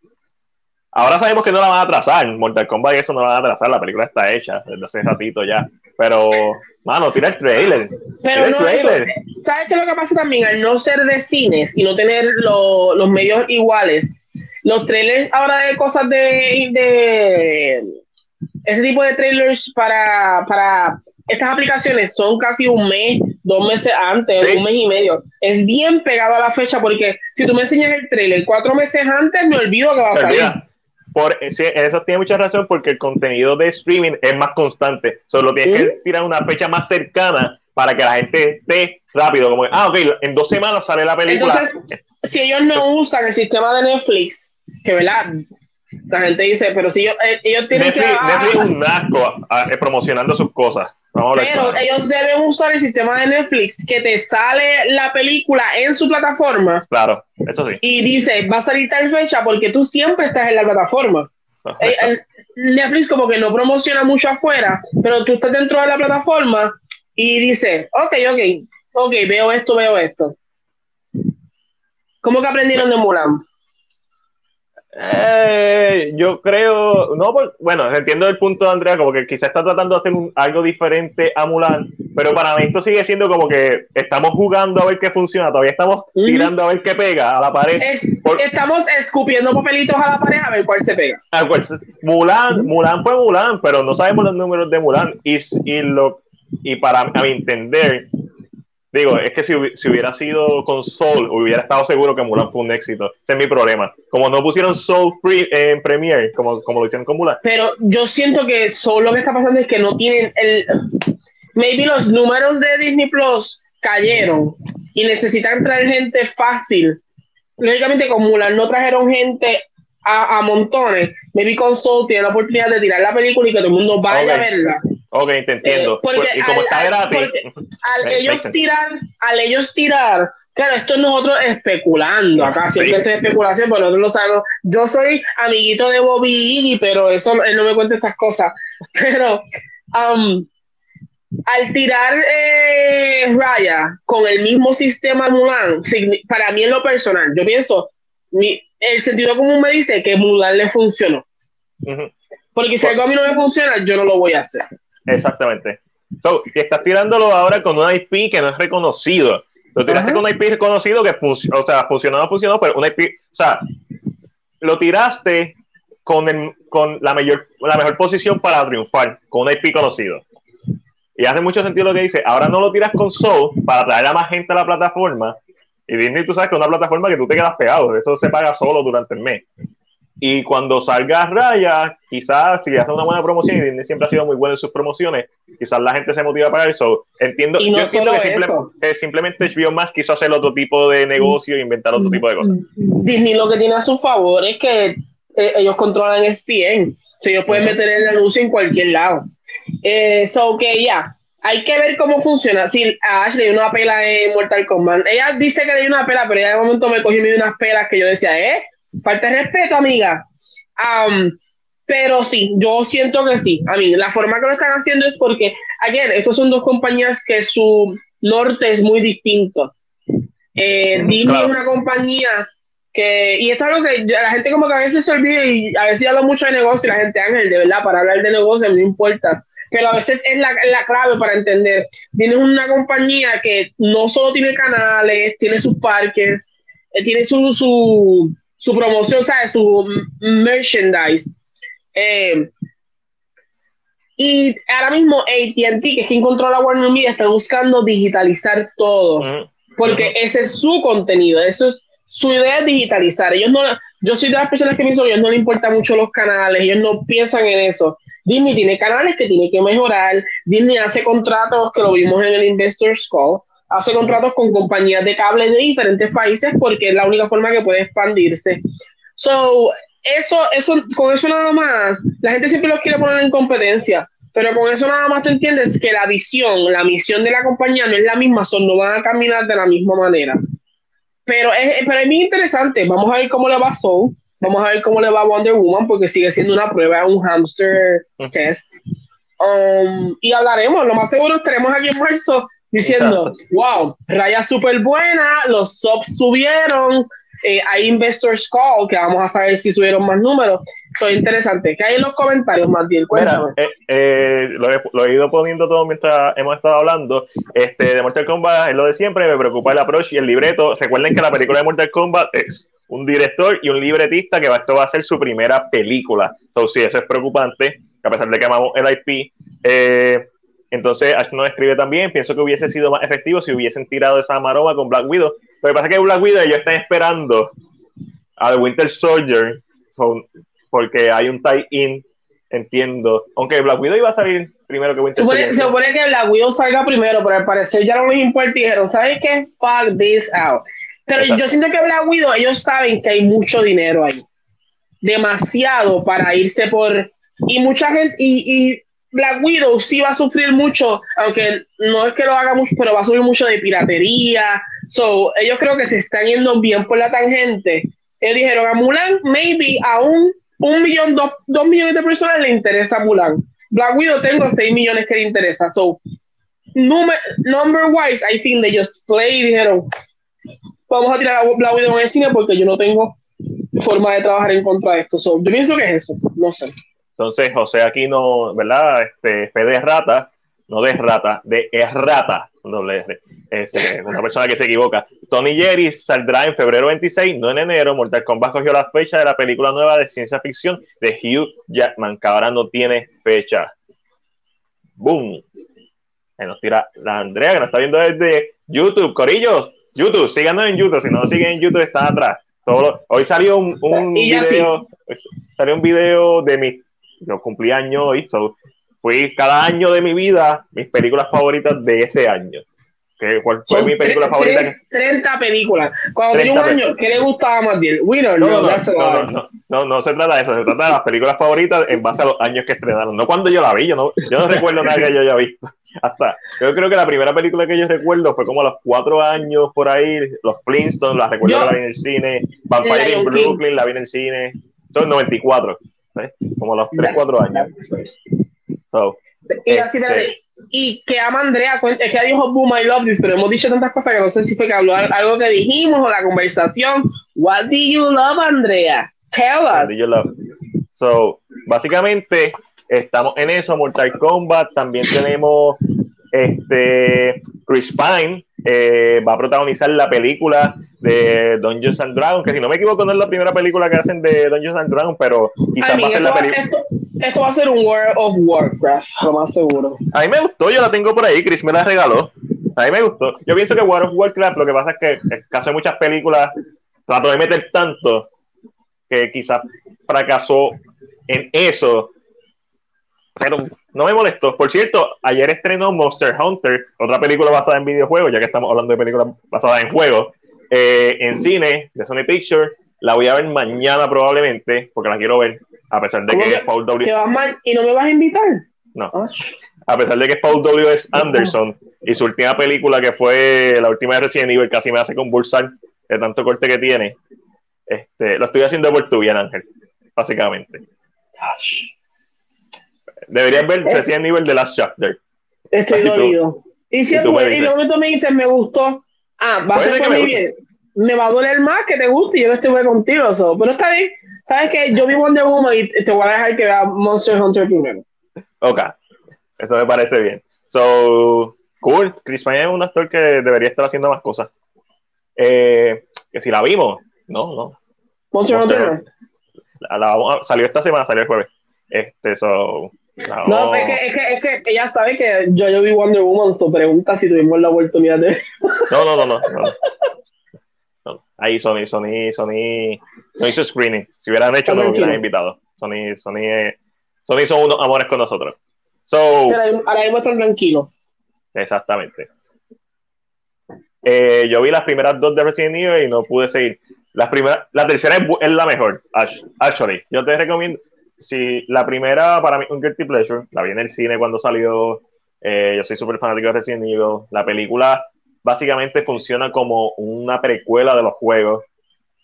Speaker 1: Ahora sabemos que no la van a atrasar, Mortal Kombat y eso no la van a atrasar, la película está hecha desde hace ratito ya, pero, mano, tira el trailer.
Speaker 2: Pero
Speaker 1: Tira el
Speaker 2: no eso. ¿Sabes qué es lo que pasa también? Al no ser de cines y no tener lo- los medios iguales, los trailers ahora de cosas de, de ese tipo de trailers para, para estas aplicaciones son casi un mes, dos meses antes,
Speaker 1: Sí.
Speaker 2: un mes y medio. Es bien pegado a la fecha porque si tú me enseñas el trailer cuatro meses antes, me olvido que va a salir.
Speaker 1: Por, sí, eso tiene mucha razón porque el contenido de streaming es más constante. Solo tienes
Speaker 2: ¿Mm?
Speaker 1: que tirar una fecha más cercana para que la gente esté rápido. Como, ah, ok, en dos semanas sale la película.
Speaker 2: Entonces, si ellos no usan el sistema de Netflix, que verdad, la gente dice, pero si ellos, eh, ellos tienen
Speaker 1: Netflix,
Speaker 2: que...
Speaker 1: Netflix es un asco ah, eh, promocionando sus cosas.
Speaker 2: Pero ellos deben usar el sistema de Netflix que te sale la película en su plataforma
Speaker 1: Claro, eso sí.
Speaker 2: y dice, va a salir tal fecha porque tú siempre estás en la plataforma. Eh, el- Netflix como que no promociona mucho afuera, pero tú estás dentro de la plataforma y dice, ok, ok, ok, veo esto, veo esto. ¿Cómo que aprendieron de Mulan?
Speaker 1: Eh, yo creo, no, por- bueno, entiendo el punto de Andrea, como que quizás está tratando de hacer un- algo diferente a Mulan, pero para mí esto sigue siendo como que estamos jugando a ver qué funciona, todavía estamos tirando a ver qué pega a la pared.
Speaker 2: Es-
Speaker 1: Por-
Speaker 2: estamos escupiendo papelitos a la pared a ver cuál se pega.
Speaker 1: Ah, pues, Mulan, Mulan fue Mulan, pero no sabemos los números de Mulan. Y, y, lo, y para a mi entender, digo, es que si, si hubiera sido con Soul, hubiera estado seguro que Mulan fue un éxito. Ese es mi problema. Como no pusieron Soul pre- en Premiere, como, como lo hicieron con Mulan.
Speaker 2: pero yo siento que solo lo que está pasando es que no tienen el maybe los números de Disney Plus cayeron y necesitan traer gente fácil lógicamente con Mulan no trajeron gente a, a montones maybe con Soul tienen la oportunidad de tirar la película y que todo el mundo vaya
Speaker 1: Ok.
Speaker 2: a verla
Speaker 1: Ok, te entiendo.
Speaker 2: Eh, porque
Speaker 1: y como
Speaker 2: al-
Speaker 1: está gratis,
Speaker 2: al ellos tirar al ellos tirar Claro, esto es nosotros especulando acá, siempre
Speaker 1: Sí.
Speaker 2: esto es especulación, pero nosotros lo sabemos. Yo soy amiguito de Bobby Iggy, pero eso él no me cuenta estas cosas. Pero um, al tirar eh, Raya con el mismo sistema Mulan, para mí en lo personal, yo pienso, mi- el sentido común me dice que Mulan le funcionó. Porque si algo a mí no me funciona, yo no lo voy a hacer.
Speaker 1: Exactamente. So, y estás tirándolo ahora con una IP que no es reconocido. Lo tiraste
Speaker 2: Ajá.
Speaker 1: con una IP reconocido que funcionó, o sea, funcionó funcionó, pero una IP, o sea, lo tiraste con, el- con la, mayor, la mejor posición para triunfar, con una IP conocido. Y hace mucho sentido lo que dice. Ahora no lo tiras con Soul para traer a más gente a la plataforma. Y Disney, tú sabes que es una plataforma que tú te quedas pegado. Eso se paga solo durante el mes. Y cuando salga Raya, quizás si hace una buena promoción, y Disney siempre ha sido muy bueno en sus promociones, quizás la gente se motiva a pagar eso. Entiendo,
Speaker 2: no
Speaker 1: yo entiendo que, simple- simplemente HBO Max quiso hacer otro tipo de negocio e inventar otro tipo de cosas.
Speaker 2: Disney lo que tiene a su favor es que eh, ellos controlan ESPN. O sea, ellos pueden meter el anuncio en cualquier lado. Eh, so que ya, hay que ver cómo funciona. Si a Ashley dio una pela en Mortal Kombat, ella dice que le dio una pela, pero ella de momento me cogió y me dio unas pelas que yo decía, ¿eh? Falta de respeto, amiga. Am, pero sí, yo siento que sí. A mí, la forma que lo están haciendo es porque, ayer, estos son dos compañías que su norte es muy distinto. Eh, Disney
Speaker 1: claro.
Speaker 2: es una compañía que, y esto es algo que la gente como que a veces se olvida y a veces hablo mucho de negocio y la gente, Ángel, de verdad, para hablar de negocio no importa, pero a veces es la, la clave para entender. Tienes una compañía que no solo tiene canales, tiene sus parques, eh, tiene su, su, su promoción, ¿sabes? Su merchandise. Eh, y ahora mismo ATT, que es quien controla Warner Media, está buscando digitalizar todo
Speaker 1: Ujú.
Speaker 2: porque ese es su contenido, eso es su idea es digitalizar. Ellos no, yo soy de las personas que pienso que ellos no les importan mucho los canales, ellos no piensan en eso. Disney tiene canales que tiene que mejorar, Disney hace contratos, que lo vimos en el Investors Call, hace contratos con compañías de cable de diferentes países porque es la única forma que puede expandirse. So, eso, eso, con eso nada más, la gente siempre los quiere poner en competencia, pero con eso nada más te entiendes que la visión, la misión de la compañía no es la misma, son, no van a caminar de la misma manera. Pero es, pero es muy interesante, vamos a ver cómo le va Soul, vamos a ver cómo le va Wonder Woman, porque sigue siendo una prueba, un hamster test. Um, y hablaremos, lo más seguro estaremos aquí en marzo diciendo, wow, raya súper buena, los subs subieron, eh, hay Investors Call, que vamos a saber si subieron más números. Esto es interesante. ¿Qué hay en los comentarios, Matiel? Cuéntame.
Speaker 1: Mira, eh, eh, lo, he, lo he ido poniendo todo mientras hemos estado hablando. Este, de Mortal Kombat es lo de siempre, me preocupa el approach y el libreto. Recuerden que la película de Mortal Kombat es un director y un libretista que va, esto va a ser su primera película. Entonces, sí, eso es preocupante, a pesar de que amamos el IP. Eh, entonces, Ash no escribe también. Pienso que hubiese sido más efectivo si hubiesen tirado esa maroma con Black Widow. Lo que pasa es que Black Widow ellos están esperando a The Winter Soldier so, porque hay un tie-in, entiendo. Aunque Black Widow iba a salir primero que Winter
Speaker 2: Supone- se
Speaker 1: Soldier.
Speaker 2: supone que la Widow salga primero, pero al parecer ya no les importa y dijeron, ¿sabes qué? Fuck this out. Pero
Speaker 1: Exacto.
Speaker 2: yo siento que Black Widow, ellos saben que hay mucho dinero ahí. Demasiado para irse por... Y mucha gente... Y, y Black Widow sí va a sufrir mucho, aunque no es que lo haga mucho, pero va a sufrir mucho de piratería. So, ellos creo que se están yendo bien por la tangente. Ellos dijeron a Mulan, maybe a un, un millón, dos, dos millones de personas le interesa Mulan. Black Widow tengo 6 millones que le interesa. So, number, number wise, I think they just play y dijeron, vamos a tirar a Black Widow en el cine porque yo no tengo forma de trabajar en contra de esto. So, yo pienso que es eso, no sé.
Speaker 1: Entonces, José Aquino, ¿verdad? Este, fe de rata, no de rata, de errata, doble R. Es eh, una persona que se equivoca. Tony Jerry saldrá en febrero 26, no en enero. Mortal Kombat cogió la fecha de la película nueva de ciencia ficción de Hugh Jackman, que ahora no tiene fecha. ¡Boom! Ahí nos tira la Andrea, que nos está viendo desde YouTube. Corillos, YouTube, síganos en YouTube. Si no siguen en YouTube, están atrás. Todo lo- hoy salió un, video, salió un video de mi, yo cumplí año hoy, so, fui cada año de mi vida, mis películas favoritas de ese año. ¿Qué, ¿Cuál fue
Speaker 2: Son
Speaker 1: mi película
Speaker 2: tre-
Speaker 1: favorita?
Speaker 2: tre- 30 películas. Cuando tenía un
Speaker 1: 30
Speaker 2: año, ¿qué le gustaba más bien? Winner,
Speaker 1: No,
Speaker 2: no,
Speaker 1: no, no, no, no, no, se trata de eso, se trata de las películas favoritas en base a los años que estrenaron, no cuando yo la vi, yo no, yo no recuerdo nada que yo haya visto. Hasta, yo creo que la primera película que yo recuerdo fue como a los cuatro años por ahí, los Flintstones, la recuerdo
Speaker 2: Yo-
Speaker 1: que la vi en el cine, Vampire in
Speaker 2: King.
Speaker 1: Brooklyn, la vi en el cine, son 94, ¿ves? como a los 3, 4 años. So,
Speaker 2: Y así,
Speaker 1: Este-
Speaker 2: y que ama Andrea. Es que dijo Boom, I love this, pero hemos dicho tantas cosas que no sé si fue que habló al- algo que dijimos o la conversación. What do you love, Andrea? Tell
Speaker 1: What
Speaker 2: us.
Speaker 1: do you love? So, básicamente, estamos en eso, Mortal Kombat, también tenemos este Chris Pine, eh, va a protagonizar la película de Dungeons and Dragons, que si no me equivoco no es la primera película que hacen de Dungeons and Dragons, pero quizás
Speaker 2: I
Speaker 1: va a ser la película.
Speaker 2: esto, esto va a ser un World of Warcraft, lo más seguro.
Speaker 1: A mí me gustó, yo la tengo por ahí, Chris me la regaló. A mí me gustó. Yo pienso que World of Warcraft, lo que pasa es que en caso de muchas películas, trató de meter tanto que quizás fracasó en eso. Pero no me molestó. Por cierto, ayer estrenó Monster Hunter, otra película basada en videojuegos, ya que estamos hablando de películas basadas en juegos, eh, en cine, de Sony Pictures. La voy a ver mañana probablemente, porque la quiero ver, a pesar de
Speaker 2: ¿Cómo
Speaker 1: que
Speaker 2: que-
Speaker 1: es Paul W.
Speaker 2: ¿Te vas mal y no me vas a invitar?
Speaker 1: No
Speaker 2: Ah,
Speaker 1: a pesar de que es Paul W. S. Anderson y su última película que fue la última de Resident Evil casi me hace convulsar de tanto corte que tiene este, lo estoy haciendo por tu bien Ángel básicamente
Speaker 2: gosh.
Speaker 1: Deberías ver
Speaker 2: Eh.
Speaker 1: Resident Evil The Last Chapter
Speaker 2: Estoy dolido. Y si
Speaker 1: y
Speaker 2: es
Speaker 1: tú
Speaker 2: y de me dices, me gustó. Ah, va a ser por
Speaker 1: guste.
Speaker 2: bien. Me va a doler más que te guste y yo no estuve contigo. so. Pero está bien. Sabes que yo vi Wonder Woman y te voy a dejar que vea Monster Hunter primero.
Speaker 1: ok eso me parece bien so cool Chris Pine es un actor que debería estar haciendo más cosas eh, que si la vimos no no
Speaker 2: Monster,
Speaker 1: Monster
Speaker 2: Hunter
Speaker 1: la- la salió esta semana salió el jueves este so
Speaker 2: No, es que, es, que, es que ella sabe que yo, yo vi Wonder Woman, so pregunta si tuvimos la oportunidad de
Speaker 1: No, no, no, no. no. No. Ahí Sony, Sony, Sony no hizo screening. Si hubieran hecho, no lo hubieran invitado. Sony, Sony, eh, Sony son unos amores con nosotros. So,
Speaker 2: Ahora mismo- están tranquilos.
Speaker 1: exactamente. Eh, yo vi las primeras dos de Resident Evil y no pude seguir. Las primeras, la tercera es, la mejor, act- actually. Yo te recomiendo, si la primera para mí un guilty pleasure, la vi en el cine cuando salió, eh, yo soy súper fanático de Resident Evil. La película básicamente funciona como una precuela de los juegos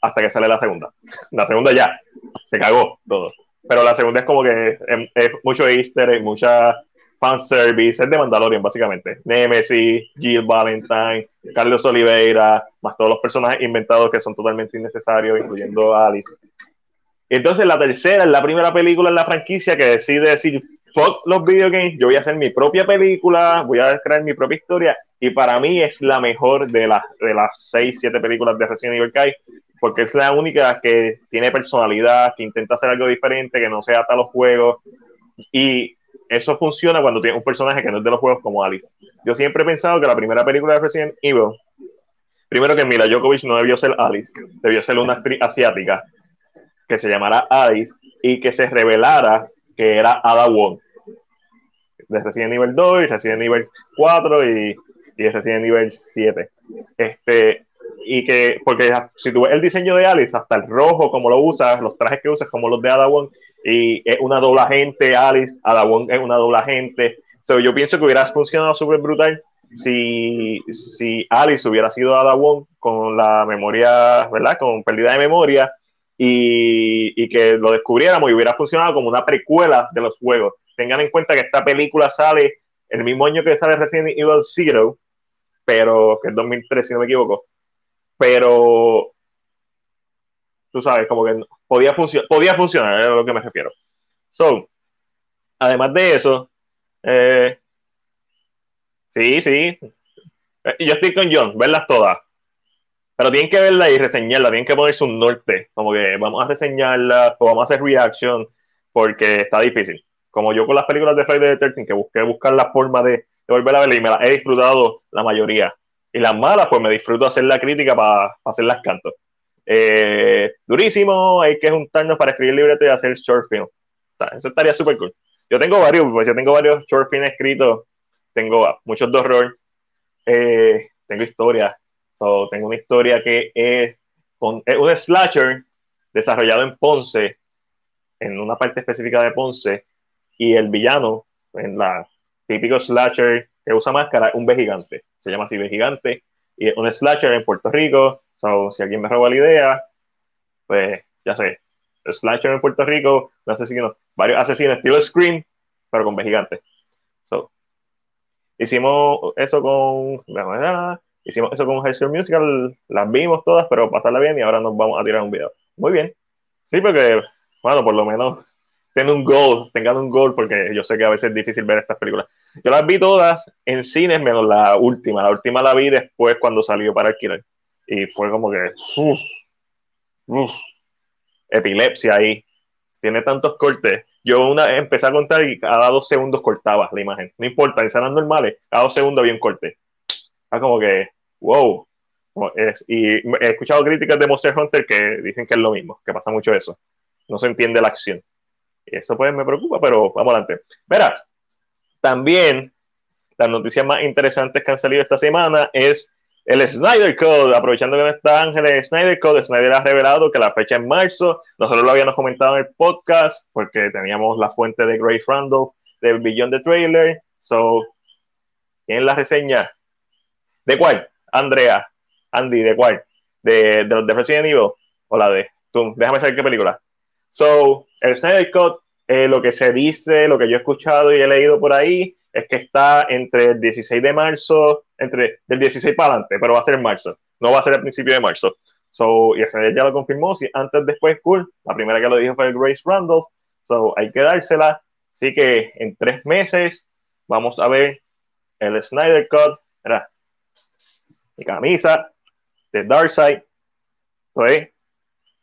Speaker 1: hasta que sale la segunda. La segunda ya, se cagó todo. Pero la segunda es como que es, es mucho easter egg, mucha fanservice, es de Mandalorian básicamente. Nemesis, Jill Valentine, Carlos Oliveira, más todos los personajes inventados que son totalmente innecesarios, incluyendo a Alice. Entonces la tercera es la primera película en la franquicia que decide decir, fuck los video games, yo voy a hacer mi propia película, voy a crear mi propia historia, y para mí es la mejor de las, de las seis, siete películas de Resident Evil hay, porque es la única que tiene personalidad, que intenta hacer algo diferente, que no se ata a los juegos, y eso funciona cuando tienes un personaje que no es de los juegos como Alice. Yo siempre he pensado que la primera película de Resident Evil, primero que Mila Djokovic no debió ser Alice, debió ser una actriz asiática que se llamara Alice y que se revelara que era Ada Wong de Resident Evil 2 y Resident Evil 4 y, y Resident Evil 7. Este, y que, porque si tú ves el diseño de Alice, hasta el rojo, como lo usas, los trajes que usas, como los de Ada Wong, y es una doble agente, Alice, Ada Wong es una doble agente. So, yo pienso que hubiera funcionado súper brutal si, si Alice hubiera sido Ada Wong con la memoria, ¿verdad? Con pérdida de memoria y, que lo descubriéramos y hubiera funcionado como una precuela de los juegos. Tengan en cuenta que esta película sale el mismo año que sale Resident Evil Zero, pero que es 2003, si no me equivoco. Pero tú sabes, como que podía, podía funcionar, es lo que me refiero. So, además de eso, eh, sí, sí, Eh, yo estoy con John, verlas todas. Pero tienen que verla y reseñarla, tienen que ponerse un norte, como que vamos a reseñarla o vamos a hacer reaction, porque está difícil. Como yo con las películas de Friday the 13, que busqué buscar la forma de, de volver a verla y me las he disfrutado la mayoría. Y las malas, pues me disfruto hacer la crítica para hacer las cantos. Eh, durísimo, hay que juntarnos para escribir libreto y hacer short film. Eso estaría súper cool. Yo tengo varios, pues yo tengo varios short film escritos, tengo muchos de horror, eh, tengo historias. So, tengo una historia que es, un slasher desarrollado en Ponce, en una parte específica de Ponce, y el villano, en la típico slasher que usa máscara, un B gigante. Se llama así B gigante, y un slasher en Puerto Rico. So, si alguien me roba la idea, pues ya sé, slasher en Puerto Rico, un asesino, varios asesinos estilo Scream, pero con B gigante. So, hicimos eso con, hicimos eso con High Musical, las vimos todas, pero pasarla bien y ahora nos vamos a tirar un video. Muy bien. Sí, porque, bueno, por lo menos tengan un goal, tengan un goal, porque yo sé que a veces es difícil ver estas películas. Yo las vi todas en cines, menos la última. La última la vi después cuando salió para alquiler. Y fue como que, uf, uf, epilepsia ahí. Tiene tantos cortes. Yo una empecé a contar y cada dos segundos cortaba la imagen. No importa, en salas normales, cada dos segundos había un corte. Como que, wow. Es- Y he escuchado críticas de Monster Hunter que dicen que es lo mismo, que pasa mucho eso. No se entiende la acción. Eso pues me preocupa, pero vamos adelante. Verá, también las noticias más interesantes que han salido esta semana es el Snyder Code. Aprovechando que no está Ángel en Snyder Code, Snyder ha revelado que la fecha es marzo. Nosotros lo habíamos comentado en el podcast porque teníamos la fuente de Grace Randall del Beyond the Trailer. So, ¿quién es la reseña? ¿De cuál? Andrea, Andy, ¿de cuál? ¿De, de de Resident Evil? ¿O la de? Tú, déjame saber qué película. So, el Snyder Cut, eh, lo que se dice, lo que yo he escuchado y he leído por ahí, es que está entre el 16 de marzo, entre del 16 para adelante, pero va a ser en marzo, no va a ser el principio de marzo. So, y Snyder ya lo confirmó, si antes, después, cool. La primera que lo dijo fue Grace Randall, so hay que dársela. Así que en tres meses vamos a ver el Snyder Cut, mira, mi camisa de Darkseid, estoy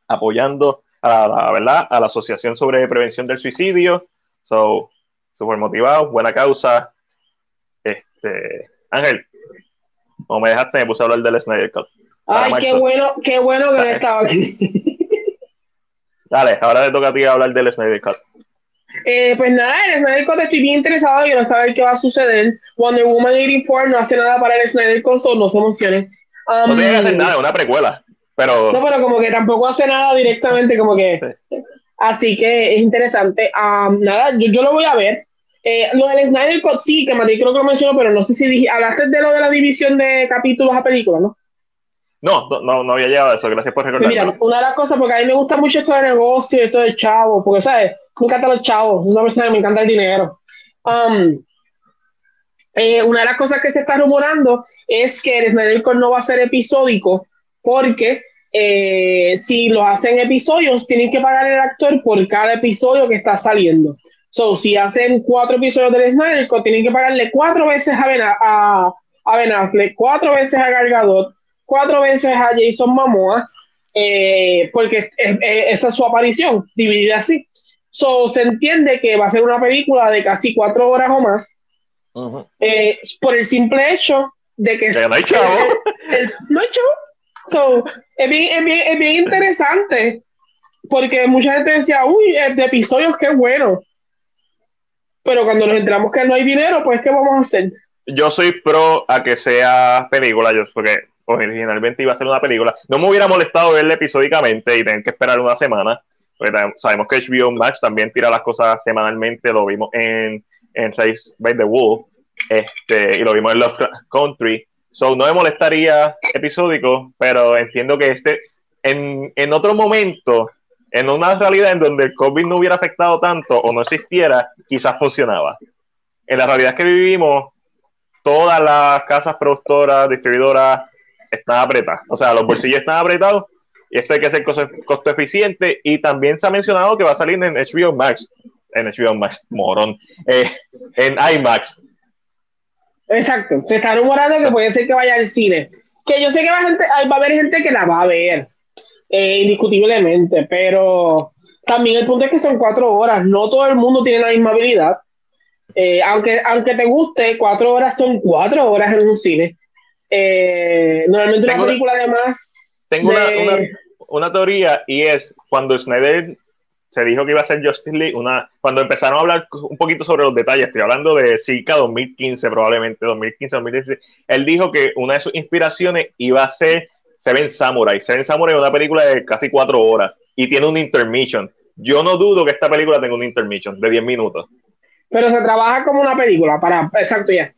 Speaker 1: apoyando a la, ¿verdad? a la Asociación sobre Prevención del Suicidio. So, súper motivado, buena causa. Este, Ángel, como me dejaste, me puse a hablar del Snyder Cut.
Speaker 2: Ay, qué bueno, qué bueno que no estaba aquí.
Speaker 1: Dale, ahora te toca a ti hablar del Snyder Cut.
Speaker 2: Eh, pues nada, el Snyder Cut estoy bien interesado, quiero saber qué va a suceder. Wonder Woman 84 no hace nada para el Snyder Cut, so no se emocionen. Um,
Speaker 1: No tiene que hacer nada, es una precuela. Pero
Speaker 2: No, pero como que tampoco hace nada directamente, como que. Así que es interesante. Um, nada, yo, yo lo voy a ver. Eh, lo del Snyder Cut sí, que Mati creo que lo mencionó, pero no sé si dije, hablaste de lo de la división de capítulos a películas, ¿no?
Speaker 1: No, no- no, había llegado a eso. Gracias por
Speaker 2: Pues mira,
Speaker 1: recordarme.
Speaker 2: una de las cosas, porque a mí me gusta mucho esto de negocio, esto de chavos, porque, ¿sabes? Me encantan los chavos, soy una persona que me encanta el dinero. Um, eh, una de las cosas que se está rumorando es que el Snyder Cut no va a ser episódico, porque eh, si lo hacen episodios, tienen que pagar el actor por cada episodio que está saliendo. So, si hacen cuatro episodios del Snyder Cut, tienen que pagarle cuatro veces a Ben, a, Ben Affleck, cuatro veces a Gal Gadot, cuatro veces a Jason Momoa, eh, porque es- es- esa es su aparición, dividida así. So, se entiende que va a ser una película de casi cuatro horas o más, eh, por el simple hecho de que
Speaker 1: no hay chavo.
Speaker 2: el- no hay chavo. So, es, bien, es, bien, es bien interesante porque mucha gente decía, uy, de episodios qué bueno. Pero cuando nos enteramos que no hay dinero, pues ¿qué vamos a hacer?
Speaker 1: Yo soy pro a que sea película, yo, porque originalmente iba a ser una película. No me hubiera molestado verla episódicamente y tener que esperar una semana. sabemos que HBO Max también tira las cosas semanalmente, lo vimos en, en Race by the Wolf este, y lo vimos en Lovecraft Country. So, no me molestaría episódico, pero entiendo que este, en, en otro momento, en una realidad en donde el COVID no hubiera afectado tanto o no existiera, quizás funcionaba. En la realidad que vivimos, todas las casas productoras, distribuidoras están apretadas. O sea, los bolsillos están apretados y esto hay que ser costo, eficiente. Y también se ha mencionado que va a salir en HBO Max. En HBO Max, morón. Eh, en IMAX.
Speaker 2: Exacto, se está rumorando que puede ser que vaya al cine. Que yo sé que va a, gente, va a haber gente que la va a ver, eh, indiscutiblemente, pero también el punto es que son cuatro horas. No todo el mundo tiene la misma habilidad. Eh, aunque, aunque te guste, cuatro horas son cuatro horas en un cine. Eh, normalmente
Speaker 1: Tengo
Speaker 2: una
Speaker 1: una-
Speaker 2: película además
Speaker 1: Tengo una,
Speaker 2: de-
Speaker 1: una, una teoría y es cuando Snyder se dijo que iba a ser Justice League, una, cuando empezaron a hablar un poquito sobre los detalles, estoy hablando de circa 2015 probablemente, 2015, 2016, él dijo que una de sus inspiraciones iba a ser Seven Samurai. Seven Samurai es una película de casi cuatro horas y tiene un intermission. Yo no dudo que esta película tenga un intermission de 10 minutos.
Speaker 2: Pero se trabaja como una película, para, exacto, ya.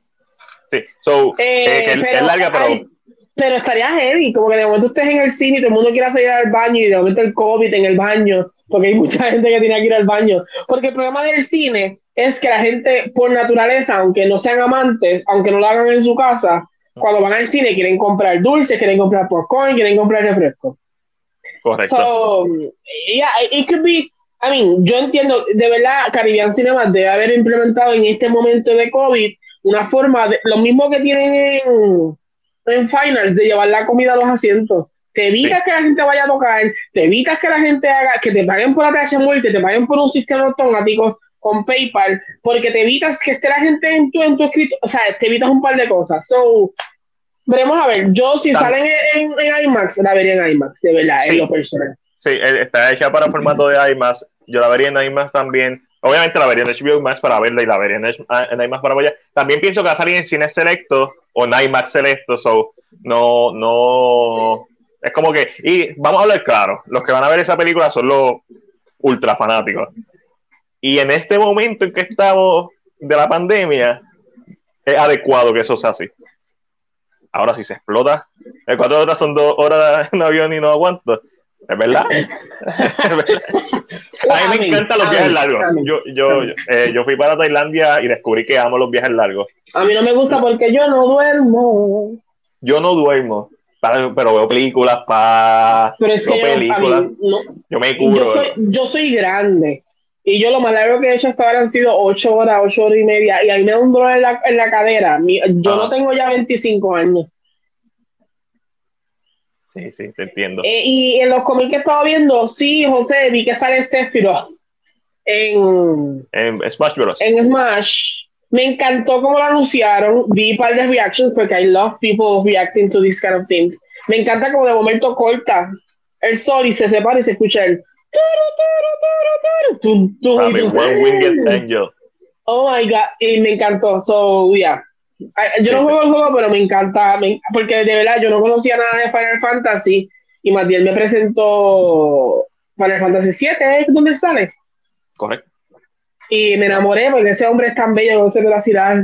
Speaker 1: Sí, so,
Speaker 2: Eh,
Speaker 1: eh, que es-
Speaker 2: pero,
Speaker 1: es larga, pero
Speaker 2: ay, pero estaría heavy, como que de momento estés en el cine y todo el mundo quiera salir al baño y de momento el COVID en el baño. porque hay mucha gente que tiene que ir al baño. Porque el problema del cine es que la gente, por naturaleza, aunque no sean amantes, aunque no lo hagan en su casa, cuando van al cine quieren comprar dulces, quieren comprar popcorn, quieren comprar refresco.
Speaker 1: Correcto.
Speaker 2: So, yeah, it could be. I mean, yo entiendo, de verdad, Caribbean Cinema debe haber implementado en este momento de COVID una forma, de, lo mismo que tienen en, en Finals, de llevar la comida a los asientos. Te evitas
Speaker 1: Sí.
Speaker 2: que la gente vaya a tocar, te evitas que la gente haga, que te paguen por ATH móvil, que te paguen por un sistema automático con PayPal, porque te evitas que esté la gente en tu, en tu escrito, o sea, te evitas un par de cosas. So, veremos a ver, yo si salen en, en IMAX, la vería en IMAX, de verdad,
Speaker 1: Sí.
Speaker 2: en lo personal.
Speaker 1: Sí, eh, está hecha para formato de IMAX. Yo la vería en IMAX también. Obviamente la vería en HBO Max para verla y la vería en, en IMAX para verla. También pienso que va a salir en cine selecto o en IMAX selecto. So, no, no. Es como que. Y vamos a hablar claro: los que van a ver esa película son los ultra fanáticos. Y en este momento en que estamos de la pandemia, es adecuado que eso sea así. Ahora, si se explota, de cuatro horas son dos horas en avión y no aguanto. Es verdad. Es verdad. A mí me encantan los viajes largos. Yo, yo, yo, eh, yo fui para Tailandia y descubrí que amo los viajes largos.
Speaker 2: A mí no me gusta porque yo no duermo.
Speaker 1: Yo no duermo, pero veo películas para
Speaker 2: Pero es
Speaker 1: veo
Speaker 2: que yo, a
Speaker 1: películas.
Speaker 2: mí, no,
Speaker 1: Yo me
Speaker 2: yo, soy, yo soy grande. Y yo lo más largo que he hecho hasta ahora han sido ocho horas, ocho horas y media. Y a mí me da un dolor en la, en la cadera. Mi- yo
Speaker 1: Ah.
Speaker 2: no tengo ya 25 años.
Speaker 1: Sí, sí, te entiendo.
Speaker 2: Eh, y en los cómics que estaba viendo, sí, José, vi que sale Sephiroth en,
Speaker 1: En Smash Bros.
Speaker 2: en Smash. Me encantó cómo lo anunciaron. Vi un par de reactions porque I love people reacting to these kind of things. Me encanta como de momento corta el sol y se separa y se escucha el. tum, tum, tú,
Speaker 1: One Winged Angel.
Speaker 2: Oh my god, y me encantó. So, yeah. Yo no juego el juego, pero me encanta, me- porque de verdad yo no conocía nada de Final Fantasy y Matiel me presentó Final Fantasy VII, ¿es donde sale?
Speaker 1: Correcto.
Speaker 2: Y me enamoré porque ese hombre es tan bello, no sé de la ciudad.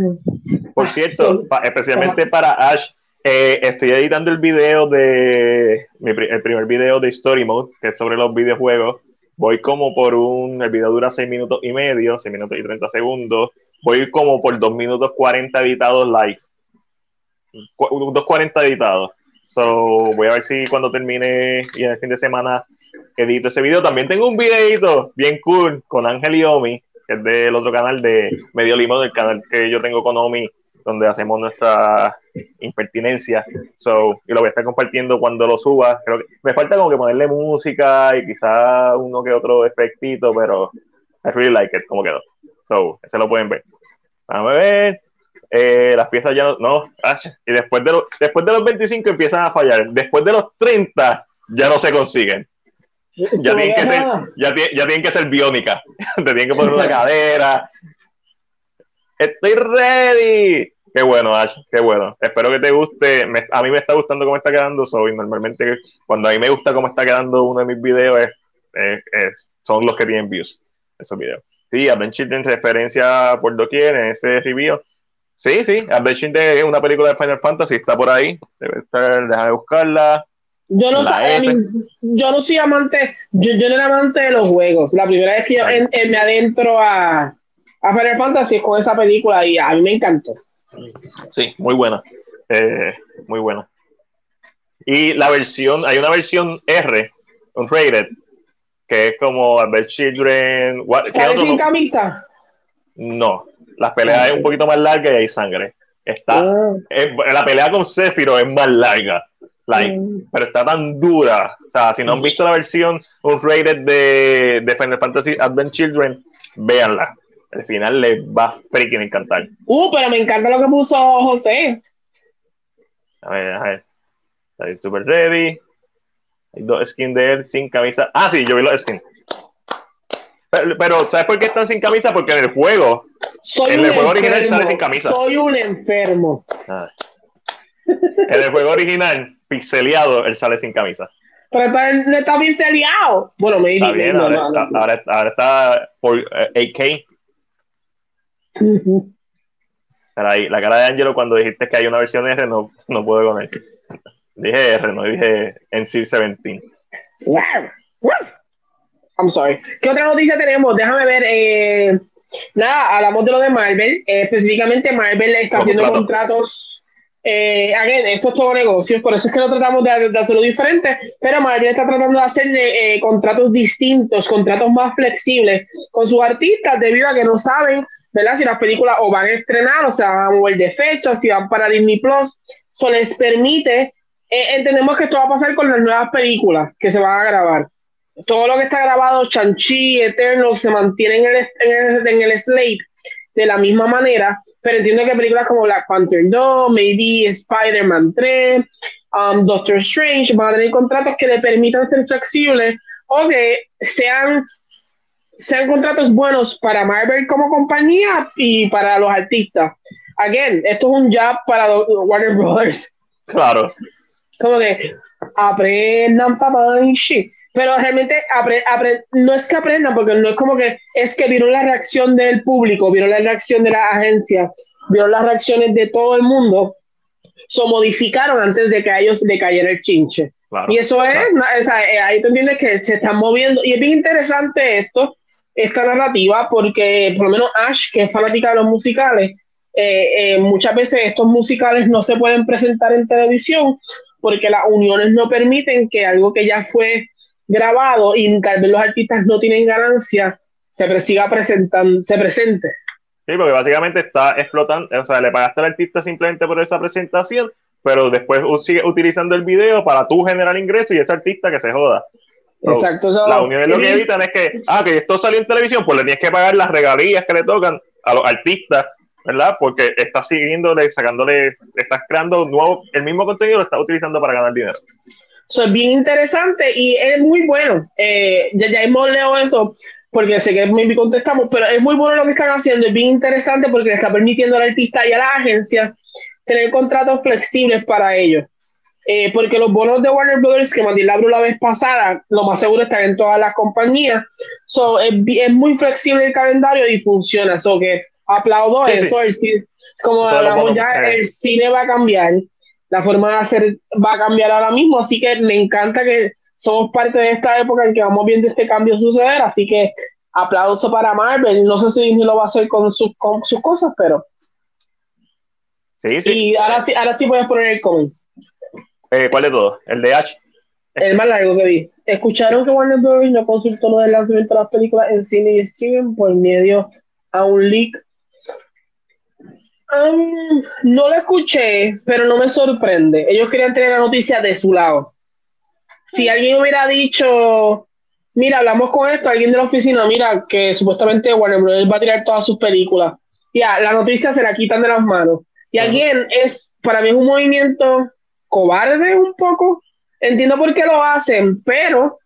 Speaker 1: Por cierto, pa- especialmente para Ash, eh, estoy editando el video de mi el primer video de Story Mode, que es sobre los videojuegos. Voy como por un, el video dura 6 minutos y medio, 6 minutos y 30 segundos. Voy como por 2 minutos 40 editados live. Cu- 2.40 editados. So, voy a ver si cuando termine y en el fin de semana edito ese video. También tengo un videito bien cool con Ángel y Omi, que es del otro canal de Medio Limón, del canal que yo tengo con Omi, donde hacemos nuestra impertinencia. So, y lo voy a estar compartiendo cuando lo suba. Creo que me falta como que ponerle música y quizá uno que otro efectito, pero I really like it, como quedó. So, ese lo pueden ver. Vamos a ver. Eh, las piezas ya no, no, y después de, los, después de los 25 empiezan a fallar. Después de los 30 ya no se consiguen. Ya tienen que ser, ya, ya tienen que ser biónicas. Te tienen que poner una cadera. Estoy ready. Qué bueno, Ash, qué bueno. Espero que te guste. Me- a mí me está gustando cómo está quedando. Soy normalmente cuando a mí me gusta cómo está quedando uno de mis videos es- es- es- son los que tienen views esos videos. Sí, Advent Children referencia por doquier en ese review. Sí, sí, Advent Children es una película de Final Fantasy, está por ahí. Debe estar, déjame buscarla.
Speaker 2: Yo no, mean, yo no soy amante, yo, yo no era amante de los juegos. La primera vez que yo en- en- me adentro a, a Final Fantasy es con esa película y a mí me encantó.
Speaker 1: Sí, muy buena. Eh, muy buena. Y la versión, hay una versión R, un rated, que es como Advent Children. what- ¿qué
Speaker 2: ¿Sale sin camisa?
Speaker 1: No, la pelea es un poquito más larga y hay sangre. Está,
Speaker 2: Ah.
Speaker 1: es- la pelea con Sephiroth es más larga, like,
Speaker 2: Mm.
Speaker 1: pero está tan dura. O sea, si no han visto la versión un rated de, de Final Fantasy Advent Children, véanla. Al final les va a freaking encantar.
Speaker 2: Uh, pero me encanta lo que puso José.
Speaker 1: A ver, a ver. Está super ready. Hay dos skins de él sin camisa. Ah, sí, yo vi los skins. Pero, pero, ¿sabes por qué están sin camisa? Porque en el juego.
Speaker 2: Soy
Speaker 1: En el juego original sale sin camisa.
Speaker 2: Soy un enfermo.
Speaker 1: ah, en el juego original, pixeleado, él sale sin camisa.
Speaker 2: Pero no está seriado. Bueno, me
Speaker 1: Está bien, ahora,
Speaker 2: no,
Speaker 1: está,
Speaker 2: no.
Speaker 1: ahora, ahora está por eh, AK. Ahí, la cara de Angelo cuando dijiste que hay una versión R, no, no puedo con él. Dije R, no dije NC-17.
Speaker 2: Wow, wow. I'm sorry. ¿Qué otra noticia tenemos? Déjame ver. Eh, nada, hablamos de lo de Marvel. Eh, específicamente, Marvel está
Speaker 1: Los
Speaker 2: haciendo
Speaker 1: contratos.
Speaker 2: contratos. Eh, again, esto es todo negocios, por eso es que no tratamos de, de hacerlo diferente. Pero Marvel está tratando de hacer eh, contratos distintos, contratos más flexibles con sus artistas, debido a que no saben, ¿verdad? Si las películas o van a estrenar o se van a mover de fecha, si van para Disney Plus. Eso les permite. Eh, entendemos que esto va a pasar con las nuevas películas que se van a grabar todo lo que está grabado, Chanchi, Eterno, se mantiene en el, en el, en el slate de la misma manera, pero entiendo que películas como Black Panther 2, maybe Spider-Man 3, um, Doctor Strange, van a tener contratos que le permitan ser flexibles o que sean, sean contratos buenos para Marvel como compañía y para los artistas. Again, esto es un jab para Warner Brothers
Speaker 1: Claro.
Speaker 2: Como que aprendan papá y shit. Pero realmente apre- apre- no es que aprendan, porque no es como que es que vieron la reacción del público, vieron la reacción de la agencia, vieron las reacciones de todo el mundo, se modificaron antes de que a ellos le cayera el chinche.
Speaker 1: Claro.
Speaker 2: Y eso es,
Speaker 1: Claro.
Speaker 2: na- o sea, eh, ahí tú entiendes que se están moviendo. Y es bien interesante esto, esta narrativa, porque por lo menos Ash, que es fanática de los musicales, eh, eh, muchas veces estos musicales no se pueden presentar en televisión porque las uniones no permiten que algo que ya fue grabado y tal vez los artistas no tienen ganancia se siga presentando, se presente.
Speaker 1: Sí, porque básicamente está explotando, o sea, le pagaste al artista simplemente por esa presentación, pero después sigue utilizando el video para tú generar ingresos y ese artista que se joda. So,
Speaker 2: Exacto. so,
Speaker 1: Las uniones lo que evitan es que, ah, que esto salió en televisión, pues le tienes que pagar las regalías que le tocan a los artistas, ¿verdad? Porque estás siguiéndole, sacándole, estás creando nuevo, el mismo contenido lo estás utilizando para ganar dinero.
Speaker 2: So, es bien interesante y es muy bueno. Eh, ya, ya hemos leído eso porque sé que maybe contestamos, pero es muy bueno lo que están haciendo. Es bien interesante porque le está permitiendo al artista y a las agencias tener contratos flexibles para ellos. Eh, porque los bonos de Warner Brothers que mandé la vez pasada, lo más seguro están en todas las compañías. So, es, es muy flexible el calendario y funciona. So, que aplaudo
Speaker 1: Sí,
Speaker 2: eso. El ci- como
Speaker 1: Eso
Speaker 2: hablamos ya, el cine va a cambiar la forma de hacer va a cambiar ahora mismo, así que me encanta que somos parte de esta época en que vamos viendo este cambio suceder, así que aplauso para Marvel, no sé si Disney lo va a hacer con sus, con sus cosas, pero
Speaker 1: Sí, sí.
Speaker 2: y ahora sí, ahora sí puedes poner el comment,
Speaker 1: Eh, ¿Cuál de todos? El de H.
Speaker 2: el más largo que vi. ¿Escucharon que Warner Bros. no consultó lo del lanzamiento de las películas en cine y streaming por medio a un leak? Um, no lo escuché, pero no me sorprende. Ellos querían tener la noticia de su lado. Si alguien hubiera dicho, mira, hablamos con esto, alguien de la oficina, mira, que supuestamente Warner Bros. va a tirar todas sus películas. Ya, la noticia se la quitan de las manos. Y alguien es, para mí es un movimiento cobarde un poco. Entiendo por qué lo hacen, pero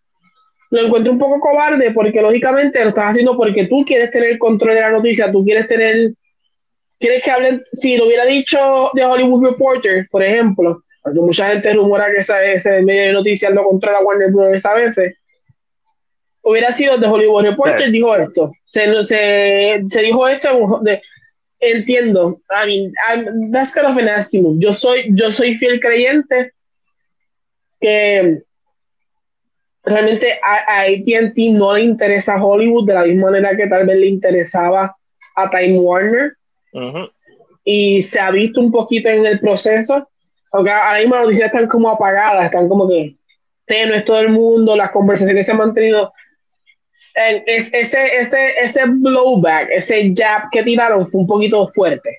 Speaker 2: lo encuentro un poco cobarde porque lógicamente lo estás haciendo porque tú quieres tener control de la noticia, tú quieres tener, quieres que hablen, si lo hubiera dicho de Hollywood Reporter, por ejemplo, porque mucha gente rumora que esa- ese medio de noticias lo controla Warner Bros. a veces, hubiera sido de Hollywood Reporter,
Speaker 1: Sí.
Speaker 2: dijo esto, se, se, se dijo esto, de- entiendo, I mean, I'm- that's kind of. Yo soy, yo soy fiel creyente que realmente a, a AT&T no le interesa a Hollywood de la misma manera que tal vez le interesaba a Time Warner Y se ha visto un poquito en el proceso aunque ahora mismo las noticias están como apagadas están como que tenues todo el mundo las conversaciones se han mantenido es- ese, ese, ese blowback ese jab que tiraron fue un poquito fuerte.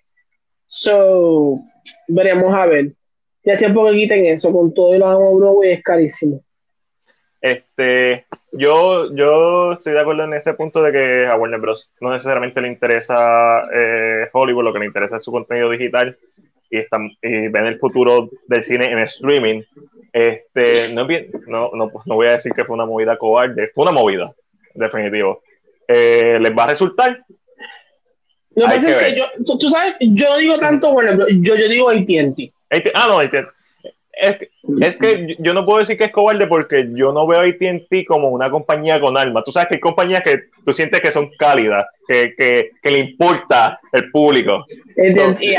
Speaker 2: So veremos a ver. Ya tiempo que quiten eso con todo y los amo Broadway es carísimo
Speaker 1: Este, yo, yo estoy de acuerdo en ese punto de que a Warner Bros. no necesariamente le interesa eh, Hollywood, lo que le interesa es su contenido digital y, están, y ven el futuro del cine en streaming. Este, no, no, no, no voy a decir que fue una movida cobarde, fue una movida, definitivo. Eh, ¿Les va a resultar?
Speaker 2: Lo que pasa es
Speaker 1: que
Speaker 2: yo, tú, tú sabes, yo no digo tanto, bueno, yo, yo digo AT&T.
Speaker 1: AT- ah, no, AT- es, que- es que yo no puedo decir que es cobarde porque yo no veo a AT&T como una compañía con alma. Tú sabes que hay compañías que tú sientes que son cálidas, que, que, que le importa el público.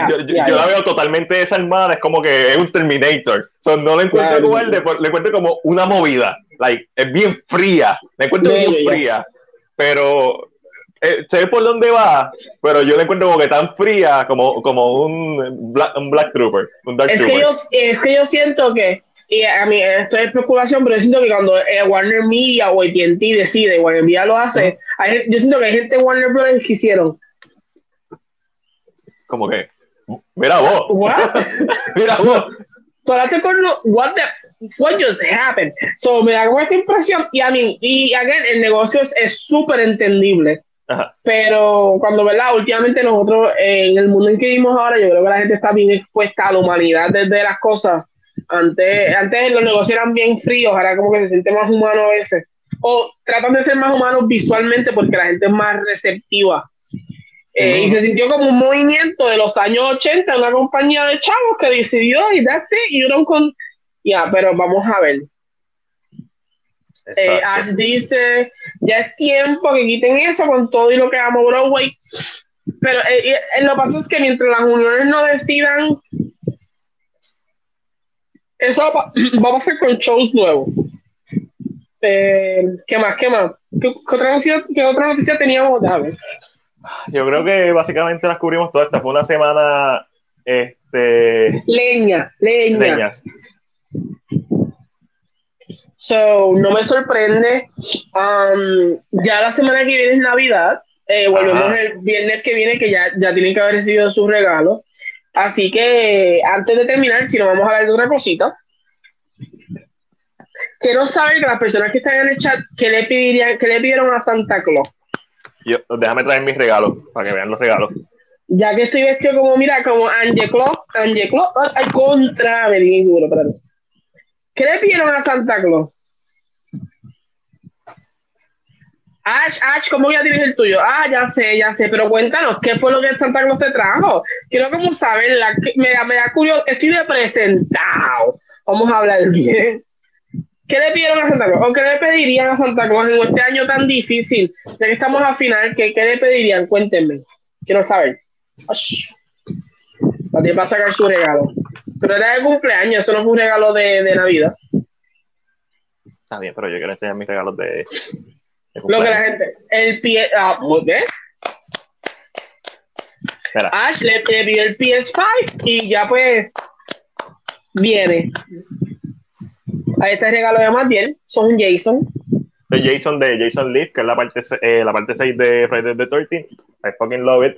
Speaker 1: Yo, yo- la veo totalmente desarmada, es como que es un Terminator. So, no la encuentro cobarde, la encuentro como una movida. Like, es bien fría, la encuentro bien fría, pero eh, sé por dónde va, pero yo la encuentro como que tan fría como, como un, black, un Black Trooper, un Dark
Speaker 2: Es que, yo, es que yo siento que, y a mí esto es especulación, pero yo siento que cuando eh, Warner Media o AT&T decide, Warner Media lo hace, hay- yo siento que hay gente de Warner Brothers que hicieron,
Speaker 1: Como que, mira vos,
Speaker 2: ¿what?
Speaker 1: mira vos.
Speaker 2: Tú hablaste con lo- what the, what just happened? So, me da como esta impresión, y a mí, y again, el negocio es- es súper entendible,
Speaker 1: Ajá.
Speaker 2: pero cuando, ¿verdad? Últimamente nosotros, eh, en el mundo en que vivimos ahora, yo creo que la gente está bien expuesta a la humanidad desde las cosas. Antes, antes los negocios eran bien fríos, ahora como que se siente más humano a veces. O tratan de ser más humanos visualmente porque la gente es más receptiva. Eh, Y se sintió como un movimiento de los años 80, una compañía de chavos que decidió y that's it, y uno con... Ya, pero vamos a ver. Eh. Ash dice, ya es tiempo que quiten eso con todo y lo que amo Broadway. Pero eh, eh, lo que pasa es que mientras las uniones no decidan, eso va, va a pasar con shows nuevos. Eh, ¿Qué más? ¿Qué más? ¿Qué, qué otra, noticia, qué otra noticia teníamos?
Speaker 1: Yo creo que básicamente las cubrimos todas. Esta fue una semana este,
Speaker 2: Leña, leña.
Speaker 1: leñas.
Speaker 2: So, no me sorprende. Um, ya la semana que viene es Navidad. Eh, volvemos
Speaker 1: Ajá.
Speaker 2: el viernes que viene, que ya, ya tienen que haber recibido sus regalos. Así que, antes de terminar, si nos vamos a hablar de otra cosita, quiero saber que las personas que están en el chat, ¿qué le, pedirían, qué le pidieron a Santa Claus?
Speaker 1: Yo, déjame traer mis regalos para que vean los regalos.
Speaker 2: Ya que estoy vestido como, mira, como Angel Claus, Angel Claus, ay, contra, me duro, espérate. ¿Qué le pidieron a Santa Claus? Ash, Ash, ¿cómo ya tienes el tuyo? Ah, ya sé, ya sé, pero cuéntanos, ¿qué fue lo que Santa Claus te trajo? Quiero como saberla, me, da- me da curioso, estoy de presentado, vamos a hablar bien. ¿Qué le pidieron a Santa Claus? ¿O qué le pedirían a Santa Claus en este año tan difícil? Ya que estamos a final, ¿qué, qué le pedirían? Cuéntenme, quiero saber. Tipa va a sacar su regalo. Pero era de cumpleaños, eso no fue un regalo de, de Navidad.
Speaker 1: Está bien, pero yo quiero enseñar mis regalos de.
Speaker 2: Lo que la gente, el pie, ah, ¿qué?
Speaker 1: Espera,
Speaker 2: Ash le, le pidió el PS5 y ya pues viene. Ahí está el regalo de Matiel, son Jason.
Speaker 1: de Jason de Jason Leaf, que es la parte, eh, la parte 6 de Friday the 13 I fucking love it.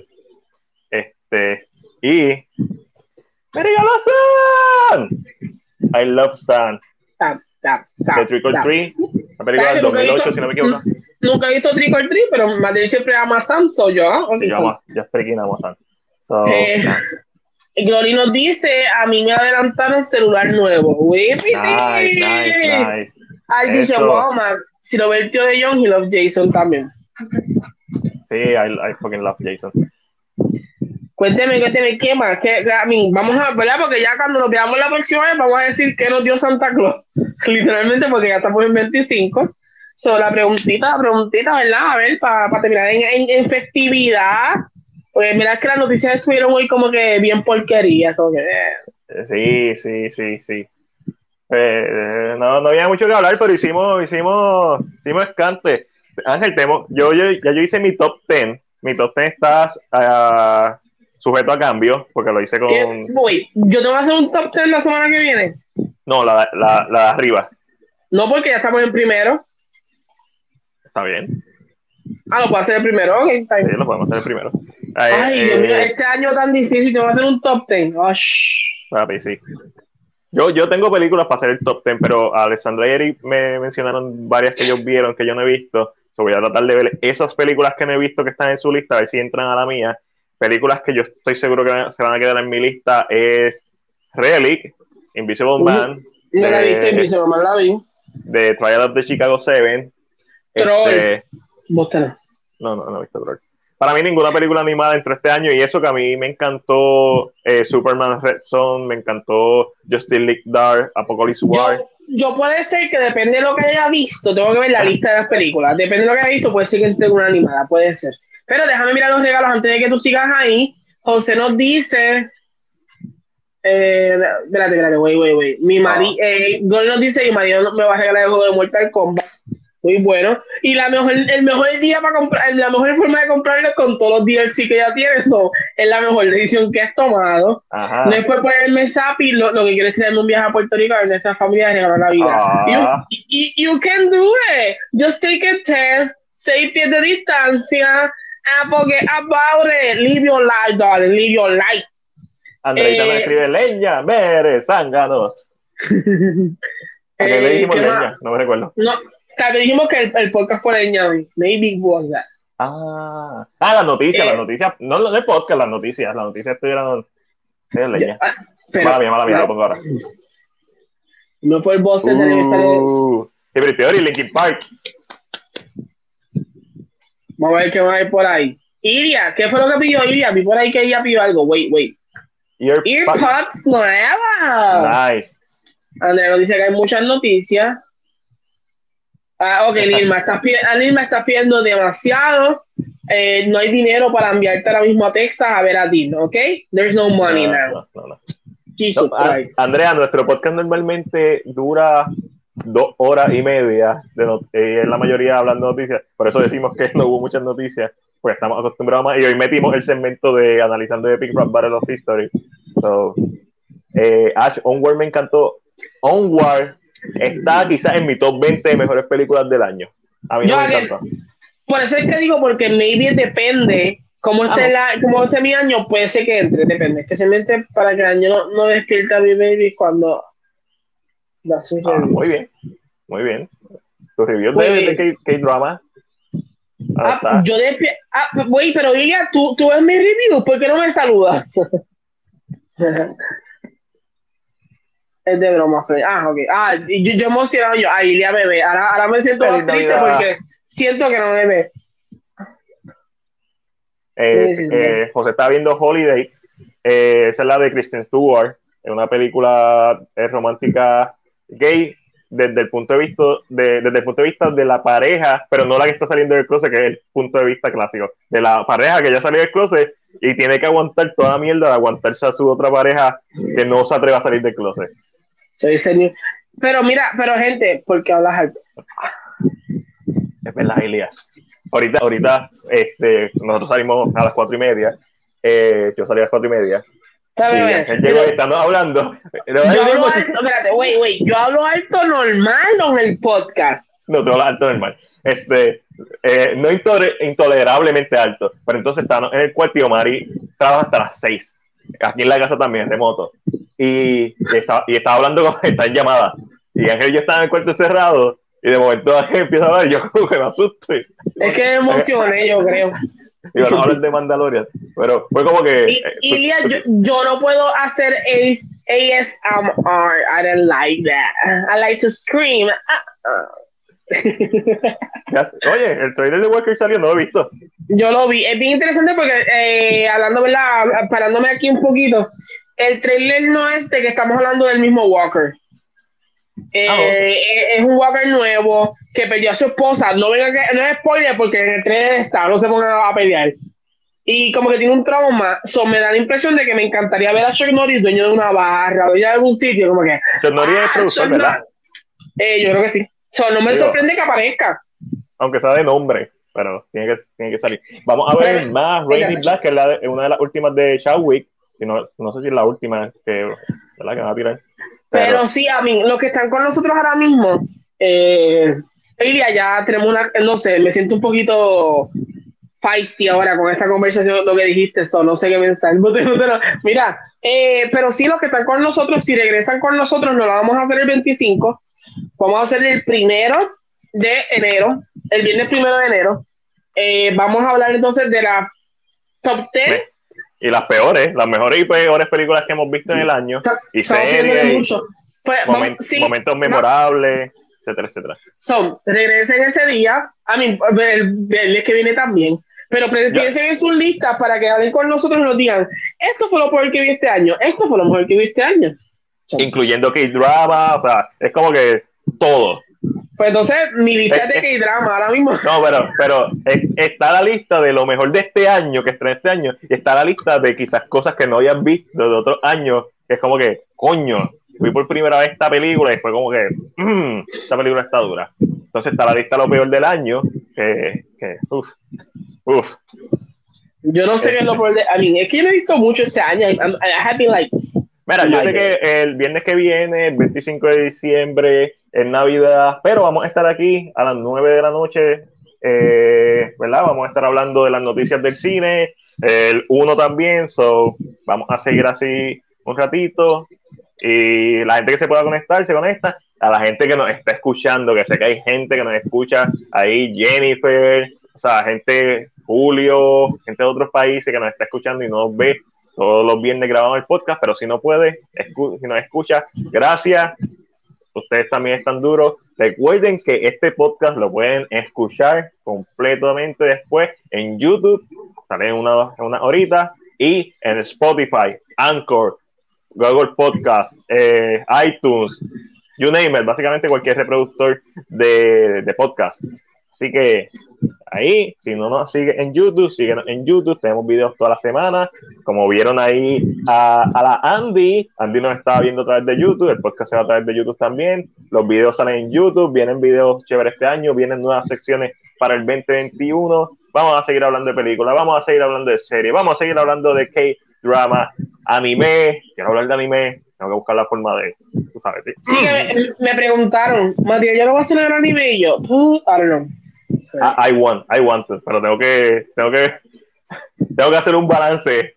Speaker 1: Este. Y. ¡Me regaló Sun! I love Sun.
Speaker 2: Tap, tap,
Speaker 1: De Trick or. Treat. La película del
Speaker 2: nunca he
Speaker 1: 2008,
Speaker 2: visto-
Speaker 1: si no me equivoco.
Speaker 2: Nunca he visto Trick or Treat, pero Matiel siempre ama a Sam, soy yo. ¿ah?
Speaker 1: Sí, yo amo, yo freaking amo a Sun. So,
Speaker 2: Eh, Glory nos dice, a mí me adelantaron celular nuevo. Whippity.
Speaker 1: nice, nice, nice.
Speaker 2: Ay, dice, wow, man. Si lo ve el tío de John, he love Jason también.
Speaker 1: Sí, I, I fucking love Jason.
Speaker 2: Cuénteme, cuénteme, ¿qué más? ¿Qué, a mí, vamos a, ¿verdad? Porque ya cuando nos veamos la próxima vez, vamos a decir qué nos dio Santa Claus. Literalmente, porque ya estamos en 25. So, la preguntita, la preguntita, ¿verdad? A ver, para terminar en, en, en festividad. Pues mira que las noticias estuvieron hoy como que bien porquerías. Que. Eh,
Speaker 1: Sí, sí, sí, sí. Eh, no, no había mucho que hablar, pero hicimos, hicimos, hicimos escante. Ángel, temo, yo, yo- ya yo hice mi top 10. Mi top 10 está ah, sujeto a cambio, porque lo hice con.
Speaker 2: ¿Qué? Voy, yo tengo que hacer un top 10 la semana que viene.
Speaker 1: No, la, la, la de arriba.
Speaker 2: No, porque ya estamos en primero.
Speaker 1: Está bien.
Speaker 2: Ah, lo puedo hacer el primero. Ok, está
Speaker 1: Sí, lo podemos hacer el primero. Eh,
Speaker 2: Ay, Dios mío,
Speaker 1: eh,
Speaker 2: este año tan difícil, tengo que hacer un top 10. Oh, shh.
Speaker 1: Papi, sí. Yo, yo tengo películas para hacer el top 10, pero Alessandra y Eric me mencionaron varias que ellos vieron que yo no he visto. So voy a tratar de ver esas películas que no he visto que están en su lista, a ver si entran a la mía. Películas que yo estoy seguro que se van a quedar en mi lista es Relic, Invisible. Man,
Speaker 2: No la he visto, Invisible Man la vi.
Speaker 1: The Trial of the Chicago 7.
Speaker 2: Trolls.
Speaker 1: Este,
Speaker 2: Vos tenés.
Speaker 1: no, no, no he visto Trolls. para mí ninguna película animada entre este año y eso que a mí me encantó eh, Superman Red Son, me encantó Justice League Dark, Apocalypse War.
Speaker 2: Yo, yo puede ser que depende de lo que haya visto, tengo que ver la lista de las películas. Depende de lo que haya visto, puede ser que entre una animada, puede ser. Pero déjame mirar los regalos antes de que tú sigas ahí. José nos dice. Eh, espérate, espérate, wey, wey, wey. Mi marido, eh, Gol nos dice: Mi marido me va a regalar el juego de Mortal Kombat. Muy bueno. Y la mejor, el mejor día para comprar, la mejor forma de comprarlo es con todos los DLC que ya tienes. Eso es la mejor decisión que has tomado.
Speaker 1: Ajá.
Speaker 2: Por ponerme sapi, lo, lo que quieres es un viaje a Puerto Rico a nuestra familia y regalar la vida.
Speaker 1: Ah.
Speaker 2: You, you, you can do it. Just take a test, seis pies de distancia. Ah, porque about it. Live your life, darling. Live your life.
Speaker 1: Andreita me
Speaker 2: Eh,
Speaker 1: escribe leña, mere, zánganos. ¿A qué le
Speaker 2: Eh,
Speaker 1: dijimos
Speaker 2: ¿qué
Speaker 1: leña? No me recuerdo.
Speaker 2: No, tal vez dijimos que el, el podcast fue leña hoy. Maybe it was that.
Speaker 1: Ah, ah las noticias,
Speaker 2: Eh.
Speaker 1: las noticias. No, no el podcast, las noticias. Las noticias estuvieron. Leña.
Speaker 2: Ah, pero-
Speaker 1: mala mía, mala mía, lo pongo ahora.
Speaker 2: No fue el boss aniversario.
Speaker 1: Uh, y pero peor, y Linkin Park.
Speaker 2: Vamos a ver qué más hay por ahí. Iria, ¿qué fue lo que pidió Iria? Vi por ahí que ella pidió algo. Wait, wait.
Speaker 1: Earpods.
Speaker 2: Earpods nuevas.
Speaker 1: Nice.
Speaker 2: Andrea nos dice que hay muchas noticias. Ah, ok, Lilma, estás ah, Lilma, estás pidiendo demasiado. Eh, no hay dinero para enviarte ahora mismo a Texas a ver a ti, ¿ok? There's no money
Speaker 1: No,
Speaker 2: now.
Speaker 1: no, no.
Speaker 2: Jesus
Speaker 1: a-
Speaker 2: Christ.
Speaker 1: Andrea, nuestro podcast normalmente dura dos horas y media, de not- eh, la mayoría hablando de noticias, por eso decimos que no hubo muchas noticias, pues estamos acostumbrados más, y hoy metimos el segmento de analizando Epic Rap Battle of History. So, eh, Ash, Onward me encantó. Onward está quizás en mi top 20 de mejores películas del año. A mí no
Speaker 2: Yo,
Speaker 1: me encantó.
Speaker 2: Por eso es que digo, porque maybe depende. Como esté, la, como esté mi año, puede ser que entre, depende. Especialmente para que el año no, no despierta a mi baby cuando su
Speaker 1: Ah, muy bien, muy bien. Tu review
Speaker 2: Muy
Speaker 1: de, de K-Drama.
Speaker 2: Ah, yo despi- ah, pero Ilia, ¿tú, tú ves mi review, ¿por qué no me saludas? es de broma, Fred. Ah, ok. Ah, yo, yo emocionado yo. Ah, Ilia bebé. Ahora, ahora me siento más triste porque siento que no me ve.
Speaker 1: Eh,
Speaker 2: Sí, sí, sí.
Speaker 1: eh, José está viendo Holiday, eh, esa es la de Kristen Stewart, es una película romántica gay desde el punto de vista de, desde el punto de vista de la pareja, pero no la que está saliendo del closet, que es el punto de vista clásico, de la pareja que ya salió del closet y tiene que aguantar toda la mierda de aguantarse a su otra pareja que no se atreve a salir del closet.
Speaker 2: Soy serio. Pero mira, pero gente, ¿por qué hablas alto?
Speaker 1: Es verdad, Elias. Ahorita, ahorita, este, nosotros salimos a las cuatro y media. eh, yo salí a las cuatro y media.
Speaker 2: Espérame,
Speaker 1: llegó y estando hablando.
Speaker 2: Yo hablo alto, espérate, wait, wait. Yo hablo alto normal en el podcast.
Speaker 1: No, te hablo alto normal. Este, eh, no intole- intolerablemente alto. Pero entonces estábamos en el cuarto y Omari trabaja hasta las seis. Aquí en la casa también, remoto. Y, y estaba, y estaba hablando con está en llamada. Y Ángel y yo estaba en el cuarto cerrado. Y de momento Ángel empieza a hablar y yo como que me asusto.
Speaker 2: Es que me emocioné, yo creo.
Speaker 1: van a hablar de Mandalorian. Pero fue como que.
Speaker 2: Y,
Speaker 1: eh,
Speaker 2: Ilia, yo, yo no puedo hacer AS, ASMR. I don't like that. I like to scream.
Speaker 1: Oye, el trailer de Walker salió, no lo he visto.
Speaker 2: Yo lo vi. Es bien interesante porque, eh, hablando, ¿verdad? Parándome aquí un poquito, el trailer no es de que estamos hablando del mismo Walker. Eh,
Speaker 1: Ah, ok.
Speaker 2: es- es un Walker nuevo que perdió a su esposa. No venga que, no es spoiler porque en el trailer está, no se pongan a pelear. Y como que tiene un trauma. So, me da la impresión de que me encantaría ver a Chuck Norris dueño de una barra, dueño de algún sitio, como que.
Speaker 1: John Norris es
Speaker 2: ah,
Speaker 1: productor,
Speaker 2: Chuck
Speaker 1: ¿verdad?
Speaker 2: Eh, yo creo que sí. So, no me
Speaker 1: Digo-
Speaker 2: sorprende que aparezca.
Speaker 1: Aunque sea de nombre, pero tiene que, tiene que salir. Vamos a ver
Speaker 2: Pero-
Speaker 1: más Rainy Black, que es la de- una de las últimas de Chadwick. No, no sé si es la última que, ¿verdad? que van a tirar.
Speaker 2: Pero sí, a mí, los que están con nosotros ahora mismo, eh, ya tenemos una, no sé, me siento un poquito feisty ahora con esta conversación, lo que dijiste, eso, no sé qué pensar. Pero, Mira, eh, pero sí, los que están con nosotros, si regresan con nosotros, nos lo vamos a hacer el 25, vamos a hacer el primero de enero, el viernes primero de enero. Eh, vamos a hablar entonces de la top 10.
Speaker 1: Y las peores, las mejores y peores películas que hemos visto en el año. Y series.
Speaker 2: Pues,
Speaker 1: momen-
Speaker 2: vamos- sí,
Speaker 1: momentos
Speaker 2: no,
Speaker 1: memorables, etcétera, etcétera.
Speaker 2: Son, regresen ese día, a mí, el viernes que viene también, Pero piensen en sus listas para que hablen con nosotros y nos digan, esto fue lo mejor que vi este año, esto fue lo mejor que vi este año.
Speaker 1: incluyendo K-drama, o sea, es como que todo.
Speaker 2: Pues entonces, mi lista de
Speaker 1: Eh, eh.
Speaker 2: K-drama ahora mismo.
Speaker 1: No, pero, pero eh, está la lista de lo mejor de este año, que estrenó este año, y está la lista de quizás cosas que no hayas visto de otros años, que es como que, coño, vi por primera vez esta película y fue como que, "Mm, esta película está dura. Entonces está la lista de lo peor del año, que, que uff, uff.
Speaker 2: Yo no sé qué es lo peor de. I mean, es que yo no he visto mucho este año. I'm- I have been like.
Speaker 1: Mira, yo sé que el viernes que viene, el 25 de diciembre, es Navidad, pero vamos a estar aquí a las 9 de la noche, eh, ¿verdad? Vamos a estar hablando de las noticias del cine, el 1 también, so vamos a seguir así un ratito y la gente que se pueda conectar se conecta. A la gente que nos está escuchando, que sé que hay gente que nos escucha ahí, Jennifer, o sea, gente, Julio, gente de otros países que nos está escuchando y nos ve todos los viernes grabamos el podcast, pero si no puede, escu- si nos escucha, gracias. Ustedes también están duros. Recuerden que este podcast lo pueden escuchar completamente después en YouTube, sale una, una horita, y en Spotify, Anchor, Google Podcast, eh, iTunes, you name it, básicamente cualquier reproductor de, de podcast. Así que ahí, si no nos sigue en YouTube, síguenos en YouTube, tenemos videos toda la semana. Como vieron ahí a, la Andy, Andy nos estaba viendo a través de YouTube, el podcast se va a través de YouTube también. Los videos salen en YouTube, vienen videos chéveres este año, vienen nuevas secciones para el 2021. Vamos a seguir hablando de películas, vamos a seguir hablando de series, vamos a seguir hablando de K-drama, anime. Quiero hablar de anime, tengo que buscar la forma de, tú sabes,
Speaker 2: Sí, me, me preguntaron, Matías, ¿yo lo voy a hacer anime? Y yo, "Uh, I don't.
Speaker 1: I, I want, I want to, pero tengo que, tengo que, tengo que hacer un balance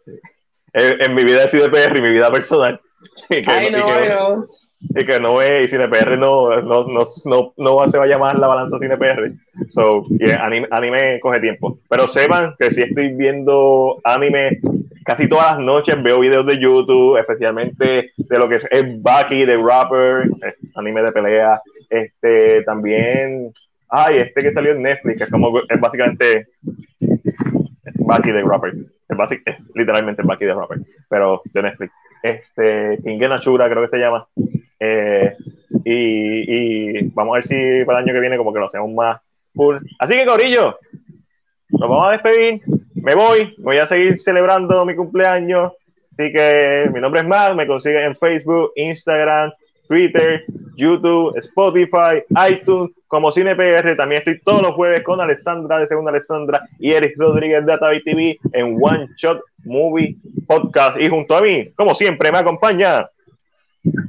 Speaker 1: en, en mi vida de CDPR y mi vida personal. Y que,
Speaker 2: Ay,
Speaker 1: y
Speaker 2: no,
Speaker 1: que-
Speaker 2: ay, no.
Speaker 1: y que no es, y CinePR no, no, no, no, no se va a llamar la balanza CinePR. So, y anime, anime coge tiempo. Pero sepan que si estoy viendo anime casi todas las noches, veo videos de YouTube, especialmente de lo que es, es Bucky, de Rapper, eh, anime de pelea. Este, también, ay, este que salió en Netflix, es como, es básicamente Bucky de Rapper. Es, basic- es literalmente Bucky de Rapper, pero de Netflix. Este, Kingen Chura creo que se llama. Eh, y, y vamos a ver si para el año que viene como que lo hacemos más full. Así que, Corillo, nos vamos a despedir. Me voy, voy a seguir celebrando mi cumpleaños. Así que mi nombre es Matt, me consiguen en Facebook, Instagram, Twitter, YouTube, Spotify, iTunes, como CinePR. También estoy todos los jueves con Alessandra de Segunda Alessandra y Eric Rodríguez de Atavi TV en One Shot Movie Podcast. Y junto a mí, como siempre, me acompaña.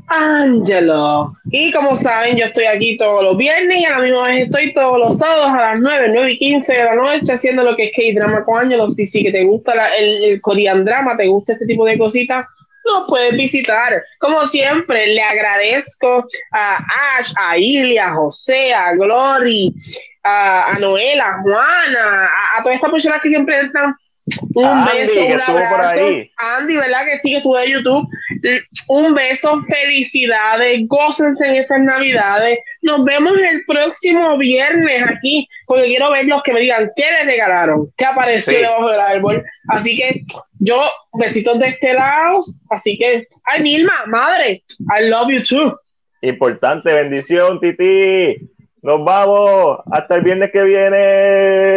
Speaker 2: Angelo. Y como saben, yo estoy aquí todos los viernes y a la misma vez estoy todos los sábados a las 9, 9 y 15 de la noche haciendo lo que es K-Drama con Angelo. Si sí que te gusta la- el, el Korean Drama, te gusta este tipo de cositas, nos puedes visitar. Como siempre, le agradezco a Ash, a Ilia, a José, a Glory, a, a a Juana, a, a todas estas personas que siempre entran. Un
Speaker 1: Andy,
Speaker 2: beso,
Speaker 1: que
Speaker 2: un
Speaker 1: estuvo por
Speaker 2: abrazo.
Speaker 1: ahí.
Speaker 2: Andy, ¿verdad que sí que estuvo de YouTube? Un beso, felicidades, gócense en estas navidades. Nos vemos el próximo viernes aquí, porque quiero ver los que me digan qué les regalaron, qué apareció
Speaker 1: Sí.
Speaker 2: debajo del árbol. Así que yo, besitos de este lado. Así que, ay, Milma, madre, I love you too.
Speaker 1: Importante, bendición, Titi. Nos vamos. Hasta el viernes que viene.